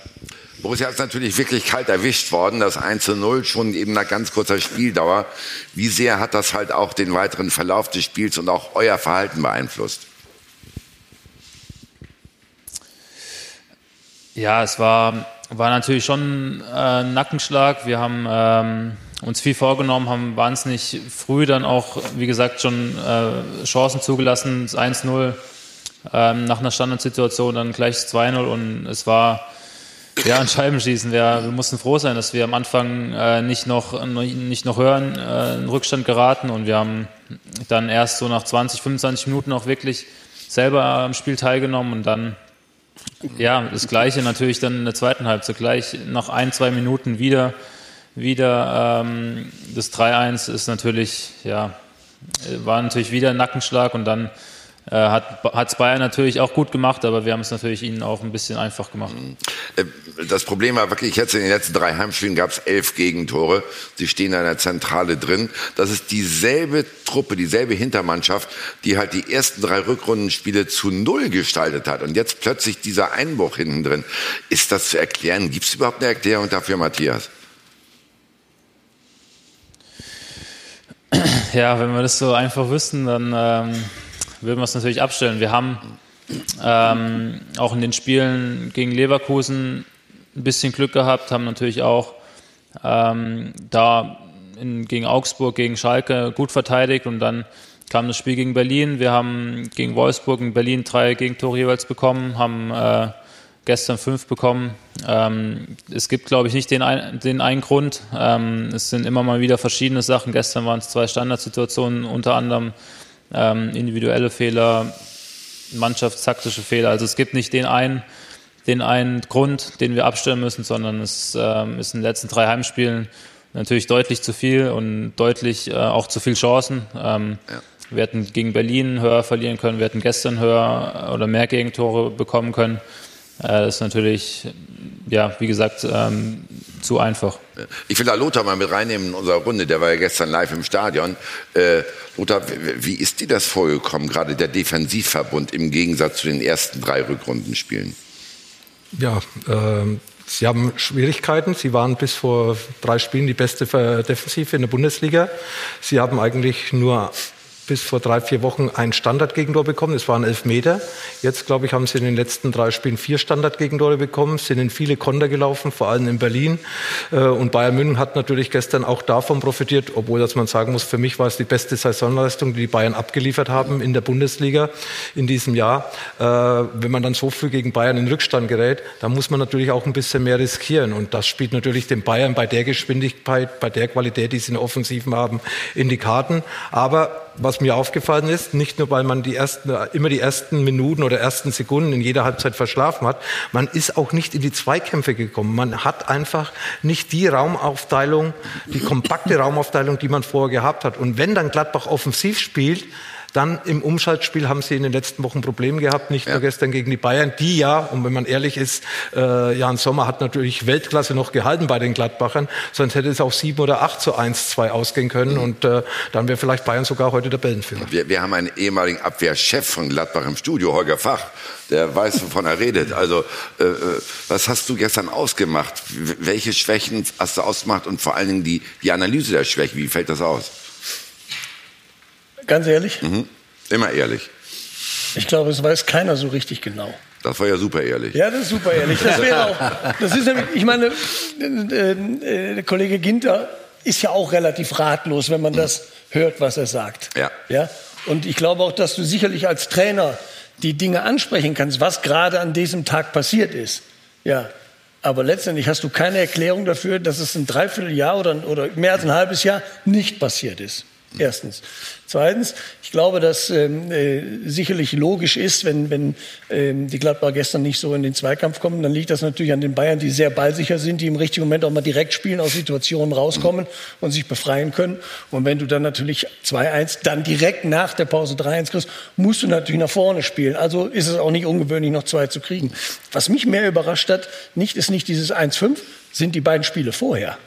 Borussia ist natürlich wirklich kalt erwischt worden, das 1 zu 0 schon eben nach ganz kurzer Spieldauer. Wie sehr hat das halt auch den weiteren Verlauf des Spiels und auch euer Verhalten beeinflusst? Ja, es war, war natürlich schon äh, ein Nackenschlag. Wir haben ähm, uns viel vorgenommen, haben wahnsinnig früh dann auch, wie gesagt, schon äh, Chancen zugelassen. Das 1-0 ähm, nach einer Standardsituation, dann gleich das 2-0 und es war ja, ein Scheibenschießen. Wir, wir mussten froh sein, dass wir am Anfang äh, nicht, noch, nicht noch hören, äh, in Rückstand geraten und wir haben dann erst so nach 20, 25 Minuten auch wirklich selber am Spiel teilgenommen und dann ja, das Gleiche natürlich dann in der zweiten Halbzeit. Gleich nach ein, zwei Minuten wieder, wieder ähm, das 3-1 ist natürlich, ja, war natürlich wieder ein Nackenschlag und dann äh, hat es Bayern natürlich auch gut gemacht, aber wir haben es natürlich ihnen auch ein bisschen einfach gemacht. Äh, Das Problem war wirklich, jetzt in den letzten drei Heimspielen gab es elf Gegentore. Sie stehen in der Zentrale drin. Das ist dieselbe Truppe, dieselbe Hintermannschaft, die halt die ersten drei Rückrundenspiele zu null gestaltet hat. Und jetzt plötzlich dieser Einbruch hinten drin. Ist das zu erklären? Gibt es überhaupt eine Erklärung dafür, Matthias? Ja, wenn wir das so einfach wüssten, dann ähm, würden wir es natürlich abstellen. Wir haben ähm, auch in den Spielen gegen Leverkusen ein bisschen Glück gehabt, haben natürlich auch ähm, da in, gegen Augsburg, gegen Schalke gut verteidigt und dann kam das Spiel gegen Berlin. Wir haben gegen Wolfsburg in Berlin drei Gegentore jeweils bekommen, haben äh, gestern fünf bekommen. Ähm, es gibt, glaube ich, nicht den, ein, den einen Grund. Ähm, es sind immer mal wieder verschiedene Sachen. Gestern waren es zwei Standardsituationen, unter anderem ähm, individuelle Fehler, mannschaftstaktische Fehler. Also es gibt nicht den einen, den einen Grund, den wir abstellen müssen, sondern es ähm, ist in den letzten drei Heimspielen natürlich deutlich zu viel und deutlich äh, auch zu viel Chancen. Ähm, ja. Wir hätten gegen Berlin höher verlieren können, wir hätten gestern höher oder mehr Gegentore bekommen können. Äh, das ist natürlich, ja, wie gesagt, ähm, zu einfach. Ich will da Lothar mal mit reinnehmen in unserer Runde. Der war ja gestern live im Stadion. Äh, Lothar, wie ist dir das vorgekommen, gerade der Defensivverbund im Gegensatz zu den ersten drei Rückrundenspielen? Ja, ähm, Sie haben Schwierigkeiten. Sie waren bis vor drei Spielen die beste Defensive in der Bundesliga. Sie haben eigentlich nur bis vor drei, vier Wochen ein Standardgegentor bekommen. Es waren elf Meter. Jetzt, glaube ich, haben sie in den letzten drei Spielen vier Standardgegentore bekommen, sind in viele Konter gelaufen, vor allem in Berlin. Äh, und Bayern München hat natürlich gestern auch davon profitiert, obwohl, dass man sagen muss, für mich war es die beste Saisonleistung, die die Bayern abgeliefert haben in der Bundesliga in diesem Jahr. Äh, wenn man dann so früh gegen Bayern in Rückstand gerät, dann muss man natürlich auch ein bisschen mehr riskieren. Und das spielt natürlich den Bayern bei der Geschwindigkeit, bei der Qualität, die sie in Offensiven haben, in die Karten. Aber was mir aufgefallen ist, nicht nur weil man die ersten, immer die ersten Minuten oder ersten Sekunden in jeder Halbzeit verschlafen hat, man ist auch nicht in die Zweikämpfe gekommen. Man hat einfach nicht die Raumaufteilung, die kompakte Raumaufteilung, die man vorher gehabt hat. Und wenn dann Gladbach offensiv spielt, dann im Umschaltspiel haben sie in den letzten Wochen Probleme gehabt, nicht ja. nur gestern gegen die Bayern, die ja, und wenn man ehrlich ist, äh, Jan Sommer hat natürlich Weltklasse noch gehalten bei den Gladbachern, sonst hätte es auch sieben oder acht zu eins, zwei ausgehen können mhm. und äh, dann wäre vielleicht Bayern sogar heute der Tabellenführer. Wir, wir haben einen ehemaligen Abwehrchef von Gladbach im Studio, Holger Fach, der weiß, wovon er redet. Also, äh, äh was hast du gestern ausgemacht? Welche Schwächen hast du ausgemacht und vor allen Dingen die, die Analyse der Schwächen, wie fällt das aus? Ganz ehrlich? Mhm. Immer ehrlich. Ich glaube, es weiß keiner so richtig genau. Das war ja super ehrlich. Ja, das ist super ehrlich. Das wäre auch. Das ist nämlich, ich meine, äh, äh, der Kollege Ginter ist ja auch relativ ratlos, wenn man das hört, was er sagt. Ja. ja. Und ich glaube auch, dass du sicherlich als Trainer die Dinge ansprechen kannst, was gerade an diesem Tag passiert ist. Ja. Aber letztendlich hast du keine Erklärung dafür, dass es ein Dreivierteljahr oder, oder mehr als ein halbes Jahr nicht passiert ist. Erstens. Zweitens, ich glaube, dass ähm, äh, sicherlich logisch ist, wenn, wenn ähm, die Gladbach gestern nicht so in den Zweikampf kommen, dann liegt das natürlich an den Bayern, die sehr ballsicher sind, die im richtigen Moment auch mal direkt spielen, aus Situationen rauskommen und sich befreien können. Und wenn du dann natürlich 2-1, dann direkt nach der Pause 3-1 kriegst, musst du natürlich nach vorne spielen. Also ist es auch nicht ungewöhnlich, noch zwei zu kriegen. Was mich mehr überrascht hat, nicht ist nicht dieses 1-5, sind die beiden Spiele vorher.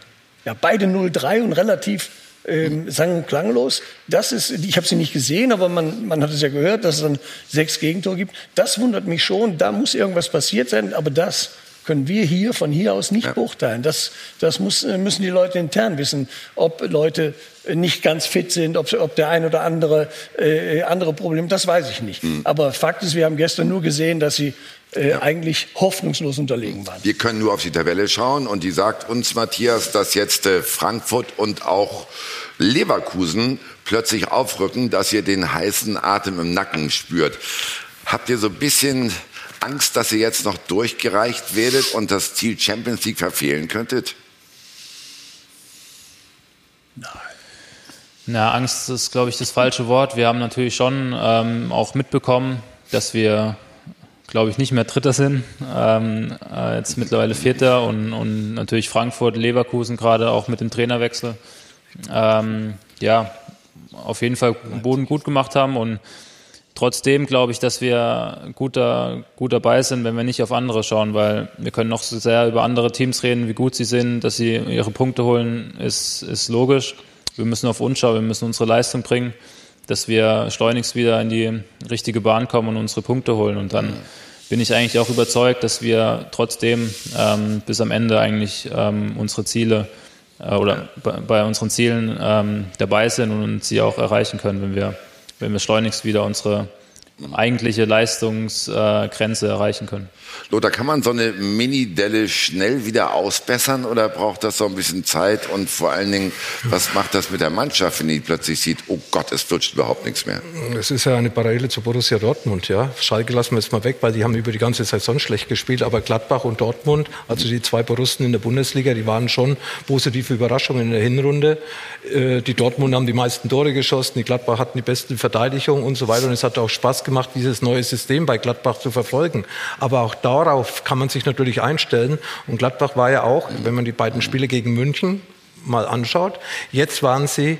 Ja, beide 0-3 und relativ ähm, sang- und klanglos. Das ist, ich habe sie nicht gesehen, aber man, man hat es ja gehört, dass es dann sechs Gegentore gibt. Das wundert mich schon. Da muss irgendwas passiert sein, aber das können wir hier von hier aus nicht ja. beurteilen. Das, das muss, äh, müssen die Leute intern wissen, ob Leute nicht ganz fit sind, ob, ob der ein oder andere äh, andere Problem, das weiß ich nicht. Mhm. Aber Fakt ist, wir haben gestern nur gesehen, dass sie äh, ja. eigentlich hoffnungslos unterlegen waren. Wir können nur auf die Tabelle schauen und die sagt uns, Matthias, dass jetzt äh, Frankfurt und auch Leverkusen plötzlich aufrücken, dass ihr den heißen Atem im Nacken spürt. Habt ihr so ein bisschen Angst, dass ihr jetzt noch durchgereicht werdet und das Ziel Champions League verfehlen könntet? Nein. Na, Angst ist, glaube ich, das falsche Wort. Wir haben natürlich schon ähm, auch mitbekommen, dass wir, glaube ich, nicht mehr Dritter sind. Ähm, äh, jetzt mittlerweile Vierter und, und natürlich Frankfurt, Leverkusen gerade auch mit dem Trainerwechsel. Ähm, ja, auf jeden Fall Boden gut gemacht haben und trotzdem glaube ich, dass wir gut, da, gut dabei sind, wenn wir nicht auf andere schauen, weil wir können noch so sehr über andere Teams reden, wie gut sie sind, dass sie ihre Punkte holen, ist, ist logisch wir müssen auf uns schauen, wir müssen unsere Leistung bringen, dass wir schleunigst wieder in die richtige Bahn kommen und unsere Punkte holen. Und dann bin ich eigentlich auch überzeugt, dass wir trotzdem ähm, bis am Ende eigentlich ähm, unsere Ziele äh, oder bei, bei, unseren Zielen ähm, dabei sind und sie auch erreichen können, wenn wir, wenn wir schleunigst wieder unsere eigentliche Leistungsgrenze erreichen können. Lothar, kann man so eine Mini-Delle schnell wieder ausbessern oder braucht das so ein bisschen Zeit? Und vor allen Dingen, was macht das mit der Mannschaft, wenn die plötzlich sieht, oh Gott, es flutscht überhaupt nichts mehr? Es ist ja eine Parallele zu Borussia Dortmund, ja. Schalke lassen wir jetzt mal weg, weil die haben über die ganze Saison schlecht gespielt. Aber Gladbach und Dortmund, also die zwei Borussen in der Bundesliga, die waren schon positive Überraschungen in der Hinrunde. Äh, die Dortmund haben die meisten Tore geschossen, die Gladbach hatten die besten Verteidigungen und so weiter. Und es hat auch Spaß gemacht, dieses neue System bei Gladbach zu verfolgen. Aber auch darauf kann man sich natürlich einstellen. Und Gladbach war ja auch, wenn man die beiden Spiele gegen München mal anschaut, jetzt waren sie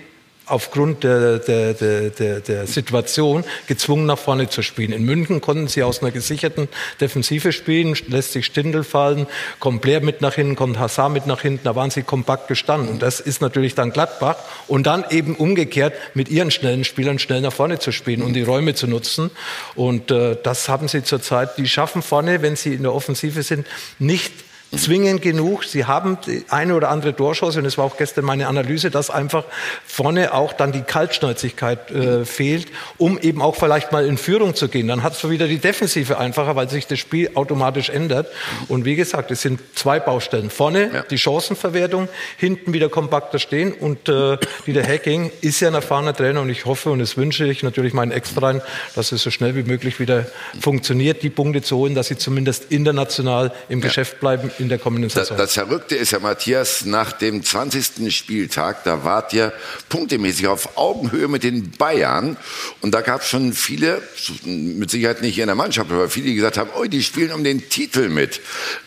aufgrund der, der, der, der, Situation gezwungen, nach vorne zu spielen. In München konnten sie aus einer gesicherten Defensive spielen, lässt sich Stindel fallen, kommt Blair mit nach hinten, kommt Hassar mit nach hinten, da waren sie kompakt gestanden. Und das ist natürlich dann Gladbach. Und dann eben umgekehrt mit ihren schnellen Spielern schnell nach vorne zu spielen und die Räume zu nutzen. Und äh, das haben sie zurzeit, die schaffen vorne, wenn sie in der Offensive sind, nicht zwingend genug. Sie haben die eine oder andere Torchance und es war auch gestern meine Analyse, dass einfach vorne auch dann die Kaltschnäuzigkeit äh, fehlt, um eben auch vielleicht mal in Führung zu gehen. Dann hat es wieder die Defensive einfacher, weil sich das Spiel automatisch ändert. Und wie gesagt, es sind zwei Baustellen. Vorne ja. die Chancenverwertung, hinten wieder kompakter stehen und äh, Dieter Hacking ist ja ein erfahrener Trainer und ich hoffe und es wünsche ich natürlich meinen Extraen, dass es so schnell wie möglich wieder funktioniert, die Punkte zu holen, dass sie zumindest international im ja. Geschäft bleiben in der kommenden Saison. Das, das Verrückte ist ja, Matthias, nach dem 20. Spieltag, da wart ihr punktemäßig auf Augenhöhe mit den Bayern. Und da gab es schon viele, mit Sicherheit nicht in der Mannschaft, aber viele, die gesagt haben, oh, die spielen um den Titel mit.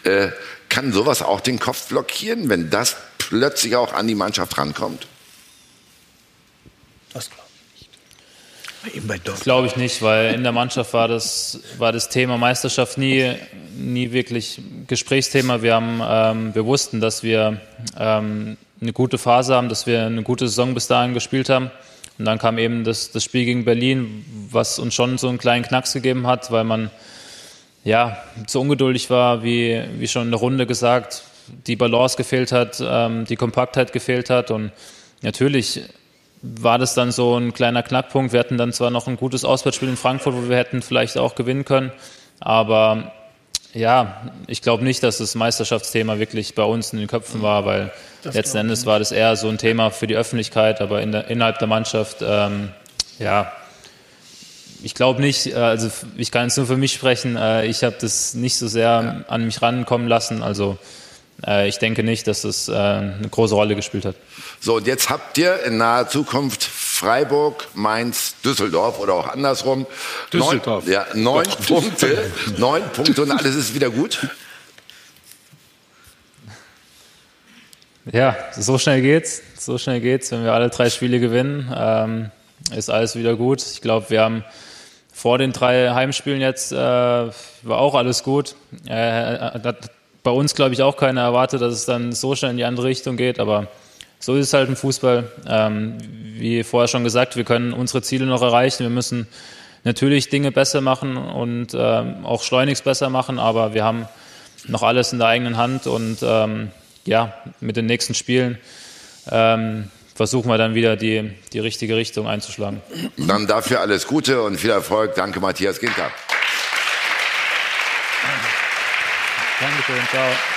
Äh, kann sowas auch den Kopf blockieren, wenn das plötzlich auch an die Mannschaft rankommt? Das glaube das glaube ich nicht, weil in der Mannschaft war das, war das Thema Meisterschaft nie, nie wirklich Gesprächsthema. Wir, haben, ähm, wir wussten, dass wir ähm, eine gute Phase haben, dass wir eine gute Saison bis dahin gespielt haben. Und dann kam eben das, das Spiel gegen Berlin, was uns schon so einen kleinen Knacks gegeben hat, weil man ja zu ungeduldig war, wie, wie schon in der Runde gesagt, die Balance gefehlt hat, ähm, die Kompaktheit gefehlt hat. Und natürlich war das dann so ein kleiner Knackpunkt. Wir hatten dann zwar noch ein gutes Auswärtsspiel in Frankfurt, wo wir hätten vielleicht auch gewinnen können, aber ja, ich glaube nicht, dass das Meisterschaftsthema wirklich bei uns in den Köpfen war, weil das letzten Endes war das eher so ein Thema für die Öffentlichkeit, aber in der, innerhalb der Mannschaft, ähm, ja, ich glaube nicht, äh, also ich kann jetzt nur für mich sprechen, äh, ich habe das nicht so sehr ja. an mich rankommen lassen, also äh, ich denke nicht, dass das eine große Rolle gespielt hat. So, und jetzt habt ihr in naher Zukunft Freiburg, Mainz, Düsseldorf oder auch andersrum. Düsseldorf. Neun, ja, neun Punkte, neun Punkte und alles ist wieder gut. Ja, so schnell geht's. So schnell geht's. Wenn wir alle drei Spiele gewinnen, ähm, ist alles wieder gut. Ich glaube, wir haben vor den drei Heimspielen jetzt äh, war auch alles gut. Äh, hat bei uns, glaube ich, auch keiner erwartet, dass es dann so schnell in die andere Richtung geht. Aber so ist es halt im Fußball. Ähm, wie vorher schon gesagt, wir können unsere Ziele noch erreichen. Wir müssen natürlich Dinge besser machen und ähm, auch schleunigst besser machen, aber wir haben noch alles in der eigenen Hand und ähm, ja, mit den nächsten Spielen ähm, versuchen wir dann wieder die, die richtige Richtung einzuschlagen. Dann dafür alles Gute und viel Erfolg. Danke, Matthias Ginter. Dankeschön, ciao.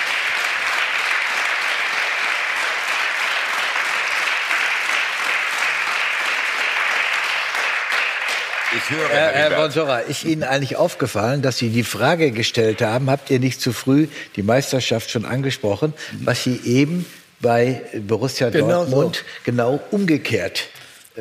Ich höre, Herr, Herr Bonjora, ist Ihnen eigentlich aufgefallen, dass Sie die Frage gestellt haben, habt ihr nicht zu früh die Meisterschaft schon angesprochen, was Sie eben bei Borussia genau Dortmund so. genau umgekehrt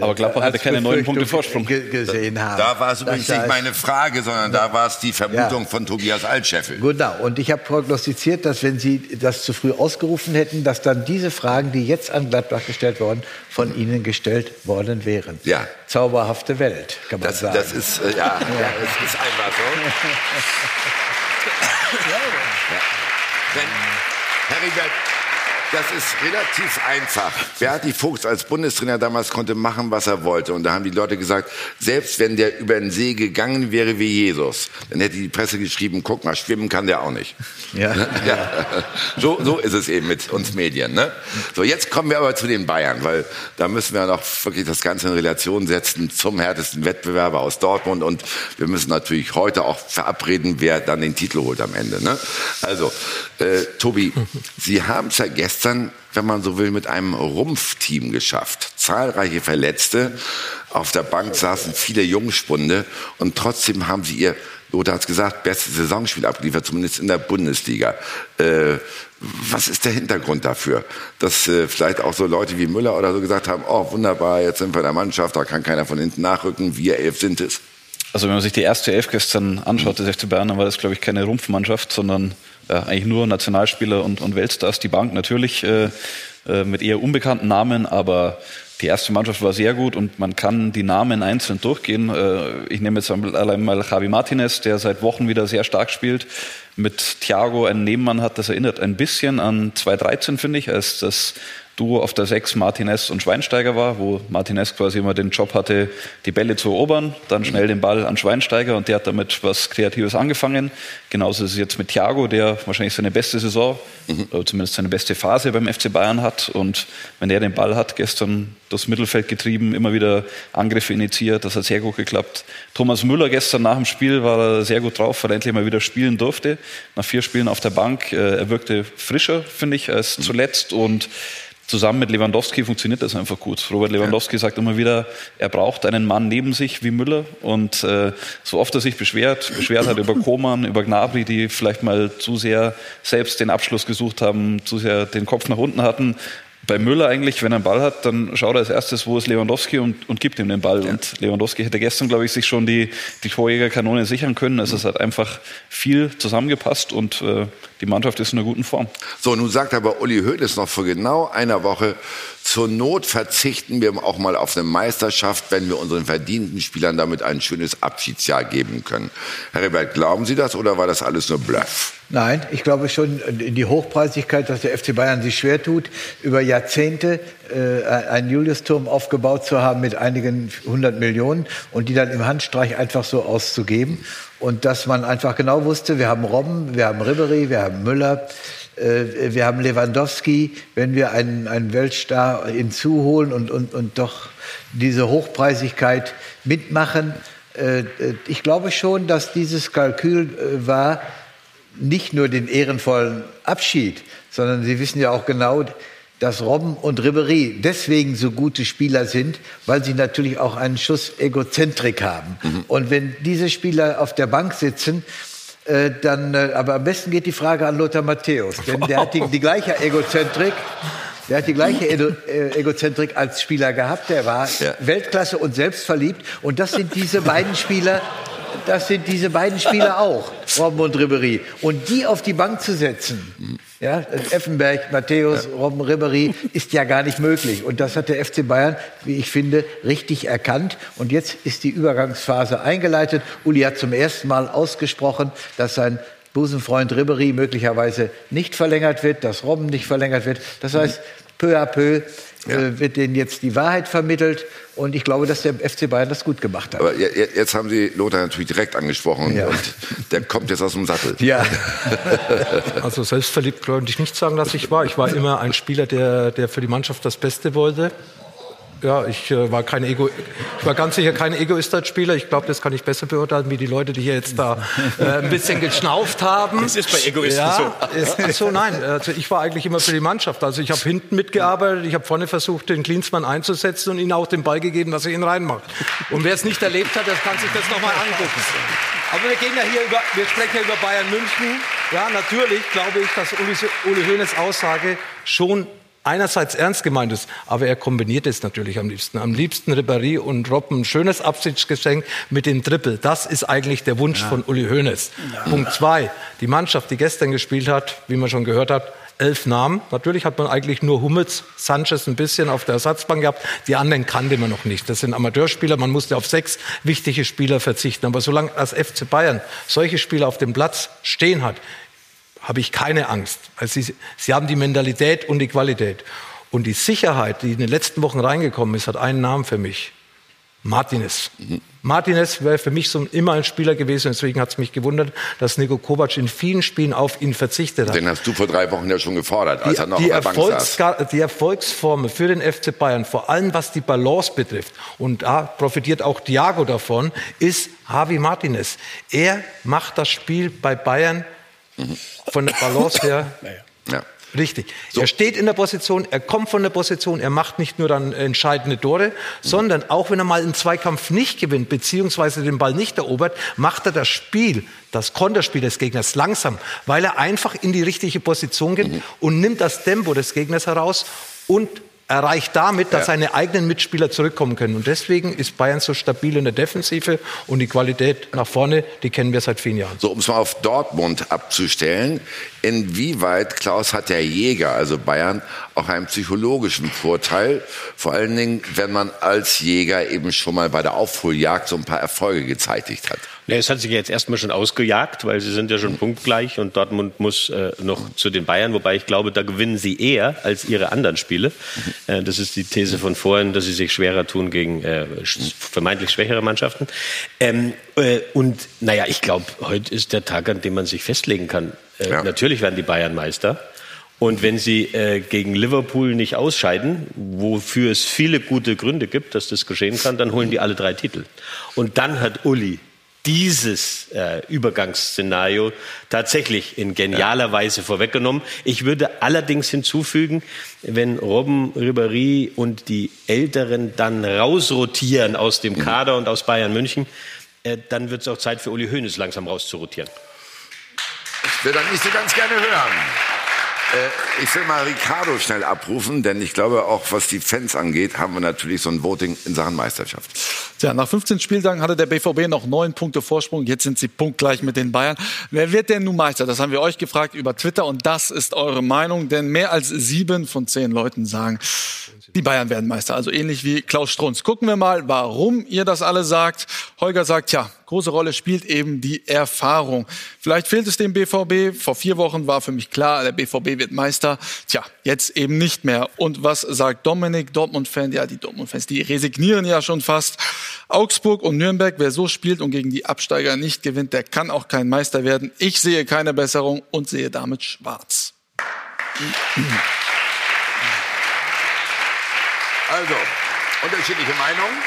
aber Gladbach hatte keine neun Punkte Vorsprung. gesehen haben. Da war es übrigens nicht meine Frage, sondern da war es die Vermutung ja. von Tobias Altscheffel. Genau. Und ich habe prognostiziert, dass wenn Sie das zu früh ausgerufen hätten, dass dann diese Fragen, die jetzt an Gladbach gestellt wurden, von Ihnen gestellt worden wären. Ja. Zauberhafte Welt, kann man das, sagen. Das ist, äh, ja, ja, das ist einfach so. *laughs* ja. Wenn, Heribert, das ist relativ einfach. Berti Fuchs als Bundestrainer damals konnte machen, was er wollte. Und da haben die Leute gesagt, selbst wenn der über den See gegangen wäre wie Jesus, dann hätte die Presse geschrieben, guck mal, schwimmen kann der auch nicht. Ja. *laughs* ja. So, so ist es eben mit uns Medien. Ne? So, jetzt kommen wir aber zu den Bayern, weil da müssen wir noch wirklich das Ganze in Relation setzen zum härtesten Wettbewerber aus Dortmund. Und wir müssen natürlich heute auch verabreden, wer dann den Titel holt am Ende. Ne? Also, äh, Tobi, Sie haben es ja gestern, wenn man so will, mit einem Rumpfteam geschafft. Zahlreiche Verletzte. Auf der Bank saßen viele Jungspunde und trotzdem haben Sie Ihr Lothar hat es gesagt, bestes Saisonspiel abgeliefert, zumindest in der Bundesliga. Äh, was ist der Hintergrund dafür? Dass äh, vielleicht auch so Leute wie Müller oder so gesagt haben, oh wunderbar, jetzt sind wir in der Mannschaft, da kann keiner von hinten nachrücken, wir elf sind es. Also wenn man sich die erste Elf gestern anschaut, des FC Bayern, dann war das, glaube ich, keine Rumpfmannschaft, sondern äh, eigentlich nur Nationalspieler und, und Weltstars. Die Bank natürlich äh, äh, mit eher unbekannten Namen, aber die erste Mannschaft war sehr gut und man kann die Namen einzeln durchgehen. Äh, ich nehme jetzt allein mal Javi Martinez, der seit Wochen wieder sehr stark spielt. Mit Thiago einen Nebenmann hat, das erinnert ein bisschen an 2013, finde ich, als das Duo auf der Sechs Martinez und Schweinsteiger war, wo Martinez quasi immer den Job hatte, die Bälle zu erobern, dann schnell den Ball an Schweinsteiger und der hat damit was Kreatives angefangen. Genauso ist es jetzt mit Thiago, der wahrscheinlich seine beste Saison mhm. oder zumindest seine beste Phase beim FC Bayern hat und wenn er den Ball hat, gestern das Mittelfeld getrieben, immer wieder Angriffe initiiert, das hat sehr gut geklappt. Thomas Müller gestern nach dem Spiel war er sehr gut drauf, weil er endlich mal wieder spielen durfte. Nach vier Spielen auf der Bank, äh, er wirkte frischer, finde ich, als mhm. zuletzt und zusammen mit Lewandowski funktioniert das einfach gut. Robert Lewandowski ja. sagt immer wieder, er braucht einen Mann neben sich wie Müller. Und äh, so oft er sich beschwert, beschwert hat über *laughs* Koman, über Gnabry, die vielleicht mal zu sehr selbst den Abschluss gesucht haben, zu sehr den Kopf nach unten hatten, bei Müller eigentlich, wenn er einen Ball hat, dann schaut er als erstes, wo ist Lewandowski und, und gibt ihm den Ball. Ja. Und Lewandowski hätte gestern, glaube ich, sich schon die, die Torjägerkanone sichern können. Also es hat einfach viel zusammengepasst und äh, die Mannschaft ist in einer guten Form. So, nun sagt aber Uli Hoeneß noch vor genau einer Woche, zur Not verzichten wir auch mal auf eine Meisterschaft, wenn wir unseren verdienten Spielern damit ein schönes Abschiedsjahr geben können. Herr Rebert, glauben Sie das oder war das alles nur Bluff? Nein, ich glaube schon in die Hochpreisigkeit, dass der FC Bayern sich schwer tut, über Jahrzehnte äh, einen Juliusturm aufgebaut zu haben mit einigen hundert Millionen und die dann im Handstreich einfach so auszugeben. Und dass man einfach genau wusste, wir haben Robben, wir haben Ribery, wir haben Müller, äh, wir haben Lewandowski, wenn wir einen, einen Weltstar hinzuholen und, und, und doch diese Hochpreisigkeit mitmachen. Äh, ich glaube schon, dass dieses Kalkül äh, war, nicht nur den ehrenvollen Abschied, sondern Sie wissen ja auch genau, dass Robben und Ribery deswegen so gute Spieler sind, weil sie natürlich auch einen Schuss Egozentrik haben. Mhm. Und wenn diese Spieler auf der Bank sitzen, äh, dann, äh, aber am besten geht die Frage an Lothar Matthäus, denn der hat die, die gleiche Egozentrik. Der hat die gleiche äh, Egozentrik als Spieler gehabt. Der war ja. Weltklasse und selbstverliebt. Und das sind diese beiden Spieler, das sind diese beiden Spieler auch, Robben und Ribery. Und die auf die Bank zu setzen, ja, Effenberg, Matthäus. Robben, Ribery, ist ja gar nicht möglich. Und das hat der FC Bayern, wie ich finde, richtig erkannt. Und jetzt ist die Übergangsphase eingeleitet. Uli hat zum ersten Mal ausgesprochen, dass sein Busenfreund Ribery möglicherweise nicht verlängert wird, dass Robben nicht verlängert wird. Das heißt, peu à peu ja. äh, wird denen jetzt die Wahrheit vermittelt. Und ich glaube, dass der FC Bayern das gut gemacht hat. Aber jetzt haben Sie Lothar natürlich direkt angesprochen ja. und der kommt jetzt aus dem Sattel. Ja. *laughs* Also selbstverliebt könnte ich nicht sagen, dass ich war. Ich war immer ein Spieler, der, der für die Mannschaft das Beste wollte ja, ich äh, war kein Ego, ich war ganz sicher kein Egoist als Spieler. Ich glaube, das kann ich besser beurteilen, wie die Leute, die hier jetzt da äh, ein bisschen geschnauft haben. Das ist bei Egoisten ja, so. Ist, ist so, nein. Also ich war eigentlich immer für die Mannschaft. Also ich habe hinten mitgearbeitet, ich habe vorne versucht, den Klinsmann einzusetzen und ihm auch den Ball gegeben, dass er ihn reinmacht. Und wer es nicht erlebt hat, der kann sich das nochmal angucken. Aber wir gehen ja hier über, wir sprechen ja über Bayern München. Ja, natürlich glaube ich, dass Uli, Uli Hoeneß Aussage schon einerseits ernst gemeint ist, aber er kombiniert es natürlich am liebsten. Am liebsten Ribéry und Robben. Schönes Abschiedsgeschenk mit dem Triple. Das ist eigentlich der Wunsch ja. von Uli Hoeneß. Ja. Punkt zwei. Die Mannschaft, die gestern gespielt hat, wie man schon gehört hat, elf Namen. Natürlich hat man eigentlich nur Hummels, Sanchez ein bisschen auf der Ersatzbank gehabt. Die anderen kannte man noch nicht. Das sind Amateurspieler. Man musste auf sechs wichtige Spieler verzichten. Aber solange das FC Bayern solche Spieler auf dem Platz stehen hat, habe ich keine Angst. Also sie, sie haben die Mentalität und die Qualität. Und die Sicherheit, die in den letzten Wochen reingekommen ist, hat einen Namen für mich. Martinez. Mhm. Martinez wäre für mich so immer ein Spieler gewesen. Deswegen hat es mich gewundert, dass Nico Kovac in vielen Spielen auf ihn verzichtet hat. Den hast du vor drei Wochen ja schon gefordert, als die, er noch die, Erfolgs die Erfolgsformel für den FC Bayern, vor allem was die Balance betrifft, und da profitiert auch Thiago davon, ist Javi Martinez. Er macht das Spiel bei Bayern von der Balance her. *laughs* Ja. Richtig. So. Er steht in der Position, er kommt von der Position, er macht nicht nur dann entscheidende Tore, mhm. sondern auch wenn er mal einen Zweikampf nicht gewinnt, beziehungsweise den Ball nicht erobert, macht er das Spiel, das Konterspiel des Gegners langsam, weil er einfach in die richtige Position geht mhm. und nimmt das Tempo des Gegners heraus und erreicht damit, dass ja. seine eigenen Mitspieler zurückkommen können. Und deswegen ist Bayern so stabil in der Defensive und die Qualität nach vorne, die kennen wir seit vielen Jahren. So, um es mal auf Dortmund abzustellen, inwieweit, Klaus, hat der Jäger, also Bayern, auch einen psychologischen Vorteil. Vor allen Dingen, wenn man als Jäger eben schon mal bei der Aufholjagd so ein paar Erfolge gezeitigt hat. Ja, es hat sich jetzt erstmal schon ausgejagt, weil sie sind ja schon punktgleich und Dortmund muss äh, noch zu den Bayern, wobei ich glaube, da gewinnen sie eher als ihre anderen Spiele. Äh, das ist die These von vorhin, dass sie sich schwerer tun gegen äh, vermeintlich schwächere Mannschaften. Ähm, äh, und naja, ich glaube, heute ist der Tag, an dem man sich festlegen kann. Äh, Ja. Natürlich werden die Bayern Meister. Und wenn sie äh, gegen Liverpool nicht ausscheiden, wofür es viele gute Gründe gibt, dass das geschehen kann, dann holen die alle drei Titel. Und dann hat Uli dieses äh, Übergangsszenario tatsächlich in genialer Weise vorweggenommen. Ich würde allerdings hinzufügen, wenn Robben, Ribéry und die Älteren dann rausrotieren aus dem Kader und aus Bayern München, äh, dann wird es auch Zeit für Uli Hoeneß langsam rauszurotieren. Ich will das nicht so ganz gerne hören. Äh, ich will mal Ricardo schnell abrufen, denn ich glaube, auch was die Fans angeht, haben wir natürlich so ein Voting in Sachen Meisterschaft. Tja, nach 15 Spieltagen hatte der BVB noch neun Punkte Vorsprung. Jetzt sind sie punktgleich mit den Bayern. Wer wird denn nun Meister? Das haben wir euch gefragt über Twitter und das ist eure Meinung. Denn mehr als sieben von zehn Leuten sagen, die Bayern werden Meister. Also ähnlich wie Klaus Strunz. Gucken wir mal, warum ihr das alle sagt. Holger sagt, ja, große Rolle spielt eben die Erfahrung. Vielleicht fehlt es dem BVB. Vor vier Wochen war für mich klar, der BVB wird Meister. Tja, jetzt eben nicht mehr. Und was sagt Dominik, Dortmund-Fan? Ja, die Dortmund-Fans, die resignieren ja schon fast. Augsburg und Nürnberg, wer so spielt und gegen die Absteiger nicht gewinnt, der kann auch kein Meister werden. Ich sehe keine Besserung und sehe damit schwarz. Also, unterschiedliche Meinungen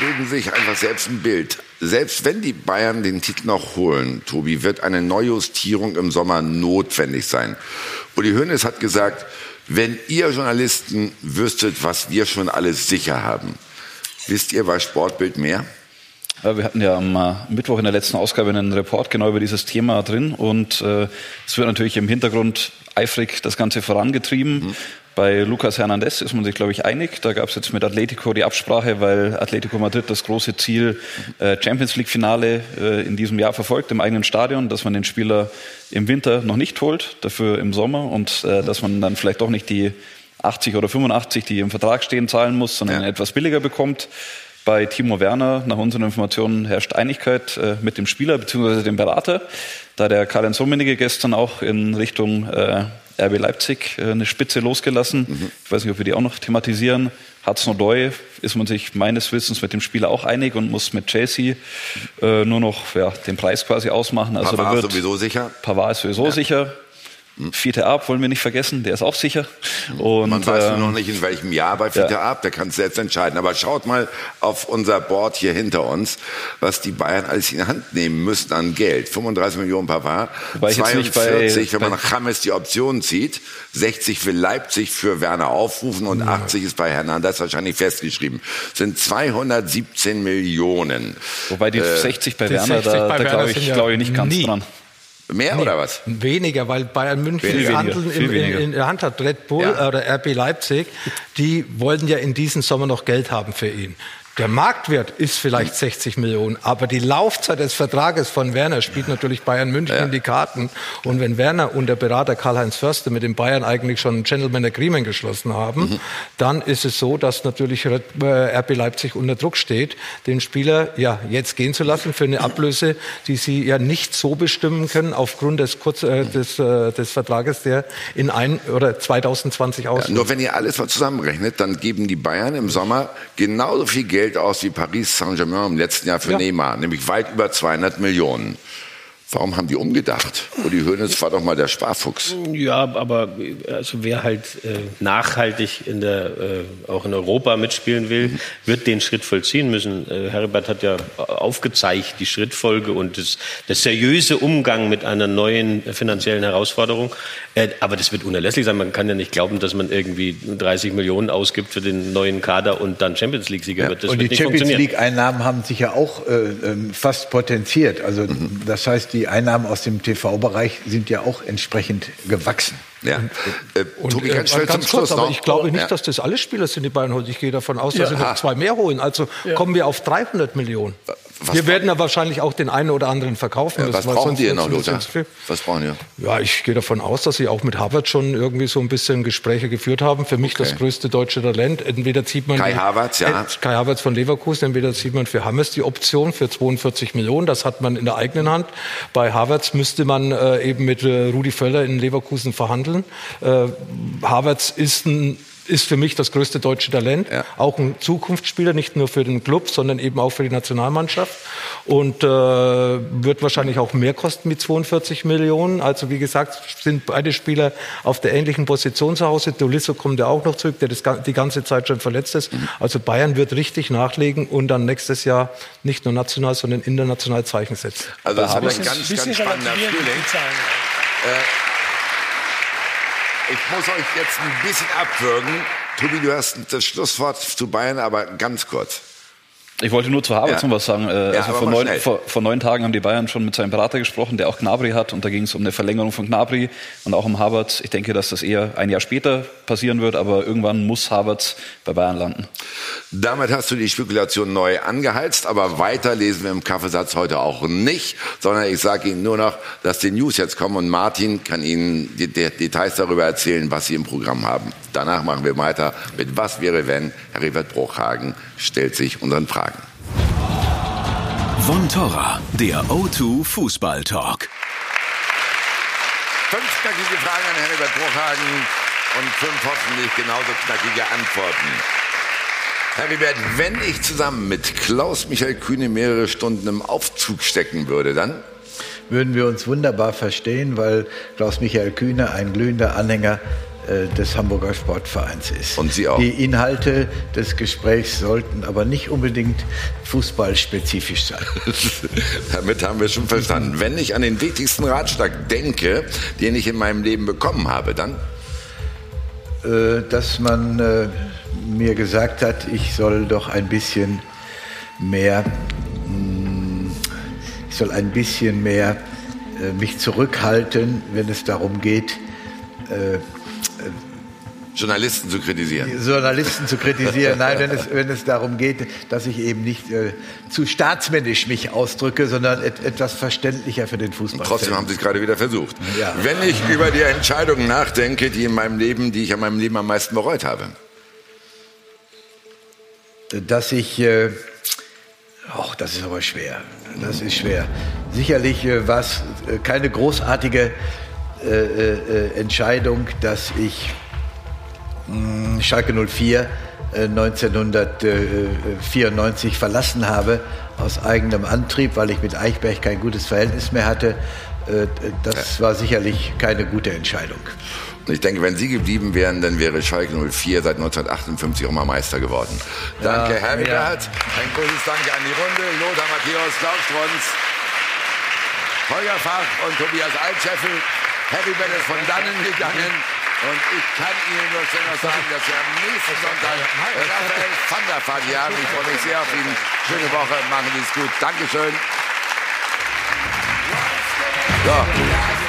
bilden sich einfach selbst ein Bild. Selbst wenn die Bayern den Titel noch holen, Tobi, wird eine Neujustierung im Sommer notwendig sein. Uli Hoeneß hat gesagt, wenn ihr Journalisten wüsstet, was wir schon alles sicher haben, wisst ihr bei Sportbild mehr? Wir hatten ja am äh, Mittwoch in der letzten Ausgabe einen Report genau über dieses Thema drin und äh, es wird natürlich im Hintergrund eifrig das Ganze vorangetrieben. Bei Lucas Hernandez ist man sich, glaube ich, einig. Da gab es jetzt mit Atletico die Absprache, weil Atletico Madrid das große Ziel äh, Champions League-Finale äh, in diesem Jahr verfolgt, im eigenen Stadion, dass man den Spieler im Winter noch nicht holt, dafür im Sommer und äh, dass man dann vielleicht doch nicht die 80 oder 85, die im Vertrag stehen, zahlen muss, sondern etwas billiger bekommt. Bei Timo Werner, nach unseren Informationen, herrscht Einigkeit äh, mit dem Spieler bzw. dem Berater. Da der Karl-Heinz Rummenigge gestern auch in Richtung äh, RB Leipzig äh, eine Spitze losgelassen. Ich weiß nicht, ob wir die auch noch thematisieren. Hatznodoy ist man sich meines Wissens mit dem Spieler auch einig und muss mit Chelsea äh, nur noch ja, den Preis quasi ausmachen. Also Pavard da wird sowieso sicher. Pavard ist sowieso sicher. Fiete Ab wollen wir nicht vergessen, der ist auch sicher. Und, Man weiß nur ähm, noch nicht, in welchem Jahr bei Fiete ab, der kann es selbst entscheiden. Aber schaut mal auf unser Board hier hinter uns, was die Bayern alles in die Hand nehmen müssen an Geld. 35 Millionen nicht 42, bei- wenn man nach James die Option zieht, 60 will Leipzig für Werner aufrufen und 80 ist bei Hernandez wahrscheinlich festgeschrieben. Sind 217 Millionen. Wobei die Äh, 60 bei Die Werner, 60 da, da glaube ich, ja glaube ich nicht ganz nie. dran. Mehr Nee, oder was? Weniger, weil Bayern München Viel das Handeln in, in, in der Hand hat. Red Bull Ja. oder RB Leipzig, die wollten ja in diesem Sommer noch Geld haben für ihn. Der Marktwert ist vielleicht 60 Millionen, aber die Laufzeit des Vertrages von Werner spielt natürlich Bayern München in die Karten. Und wenn Werner und der Berater Karl-Heinz Förster mit den Bayern eigentlich schon ein Gentleman Agreement geschlossen haben, dann ist es so, dass natürlich Red- äh, RB Leipzig unter Druck steht, den Spieler ja jetzt gehen zu lassen für eine Ablöse, die sie ja nicht so bestimmen können aufgrund des, Kurz, äh, des, äh, des Vertrages, der in ein oder 2020 Ja, ausläuft. nur wenn ihr alles mal zusammenrechnet, dann geben die Bayern im Sommer genauso viel Geld aus wie Paris Saint-Germain im letzten Jahr für Ja. Neymar, nämlich weit über 200 Millionen. Warum haben die umgedacht? Uli Hoeneß war doch mal der Sparfuchs. Ja, aber also wer halt äh, nachhaltig in der, äh, auch in Europa mitspielen will, wird den Schritt vollziehen müssen. Äh, Herbert hat ja aufgezeigt, die Schrittfolge und das, das seriöse Umgang mit einer neuen finanziellen Herausforderung. Äh, aber das wird unerlässlich sein. Man kann ja nicht glauben, dass man irgendwie 30 Millionen ausgibt für den neuen Kader und dann Champions League-Sieger wird. Das und wird die nicht Champions. League-Einnahmen haben sich ja auch äh, ähm, fast potenziert. Also das heißt, die Einnahmen aus dem TV-Bereich sind ja auch entsprechend gewachsen. Ja. Äh, Und, Tobi, äh, ganz schnell zum ganz Schluss kurz, aber noch. ich glaube nicht, Ja. dass das alle Spieler sind, die Bayern holen. Ich gehe davon aus, Ja. dass sie noch zwei mehr holen. Also kommen wir auf 300 Millionen. Was Wir werden ja wahrscheinlich auch den einen oder anderen verkaufen. Ja, müssen, was brauchen die noch, Lothar? Was brauchen wir? Ja, ich gehe davon aus, dass sie auch mit Harvard schon irgendwie so ein bisschen Gespräche geführt haben. Für mich Okay. das größte deutsche Talent. Entweder zieht man Kai Havertz, ja. Kai Havertz von Leverkusen, entweder zieht man für Hammes die Option für 42 Millionen. Das hat man in der eigenen Hand. Bei Havertz müsste man äh, eben mit äh, Rudi Völler in Leverkusen verhandeln. Äh, Havertz ist ein ist für mich das größte deutsche Talent, auch ein Zukunftsspieler, nicht nur für den Club, sondern eben auch für die Nationalmannschaft und äh, wird wahrscheinlich auch mehr kosten mit 42 Millionen. Also wie gesagt, sind beide Spieler auf der ähnlichen Position zu Hause. Dolisso kommt ja auch noch zurück, der das, die ganze Zeit schon verletzt ist. Also Bayern wird richtig nachlegen und dann nächstes Jahr nicht nur national, sondern international Zeichen setzen. Also das ist ein ganz, ganz spannender Frühling. Äh, ich muss euch jetzt ein bisschen abwürgen. Tobi, du hast das Schlusswort zu Bayern, aber ganz kurz. Ich wollte nur zu Havertz Ja. noch was sagen. Äh, Ja, also vor, neun, vor, vor neun Tagen haben die Bayern schon mit seinem Berater gesprochen, der auch Gnabry hat. Und da ging es um eine Verlängerung von Gnabry und auch um Havertz. Ich denke, dass das eher ein Jahr später passieren wird, aber irgendwann muss Havertz bei Bayern landen. Damit hast du die Spekulation neu angeheizt, aber weiter lesen wir im Kaffeesatz heute auch nicht, sondern ich sage Ihnen nur noch, dass die News jetzt kommen und Martin kann Ihnen die die Details darüber erzählen, was Sie im Programm haben. Danach machen wir weiter mit Was wäre wenn? Heribert Bruchhagen stellt sich unseren Fragen. Von Torra, der O2 Fußball Talk. Fünf knackige Fragen an Heribert Bruchhagen und fünf hoffentlich genauso knackige Antworten. Heribert, wenn ich zusammen mit Klaus-Michael Kühne mehrere Stunden im Aufzug stecken würde, dann? Würden wir uns wunderbar verstehen, weil Klaus-Michael Kühne ein glühender Anhänger des Hamburger Sportvereins ist. Und Sie auch. Die Inhalte des Gesprächs sollten aber nicht unbedingt fußballspezifisch sein. *laughs* Damit haben wir schon verstanden. Wenn ich an den wichtigsten Ratschlag denke, den ich in meinem Leben bekommen habe, dann? äh, dass man äh, mir gesagt hat, ich soll doch ein bisschen mehr, mh, ich soll ein bisschen mehr äh, mich zurückhalten, wenn es darum geht, äh, Journalisten zu kritisieren. Journalisten zu kritisieren. Nein, wenn es, wenn es darum geht, dass ich eben nicht äh, zu staatsmännisch mich ausdrücke, sondern et, etwas verständlicher für den Fußball. Trotzdem haben Sie es gerade wieder versucht. Ja. Wenn ich über die Entscheidungen nachdenke, die in meinem Leben, die ich an meinem Leben am meisten bereut habe. dass ich, äh, ach, das ist aber schwer, das ist schwer. Sicherlich äh, war es äh, keine großartige äh, äh, Entscheidung, dass ich Schalke 04 äh, 1994 verlassen habe aus eigenem Antrieb, weil ich mit Eichberg kein gutes Verhältnis mehr hatte. Äh, Das war sicherlich keine gute Entscheidung. Und ich denke, wenn Sie geblieben wären, dann wäre Schalke 04 seit 1958 auch mal Meister geworden. Danke, Ja, Herbert. ja. Ein großes Danke an die Runde. Lothar Matthäus, Klaus Strunz, Holger Fach und Tobias Altscheffel. Heribert ist von dannen gegangen. Und ich kann Ihnen nur noch sagen, dass wir am nächsten Sonntag Raphael van der Vaart hier haben. Ich freue mich sehr auf ihn. Schöne Woche, machen Sie es gut. Dankeschön. So.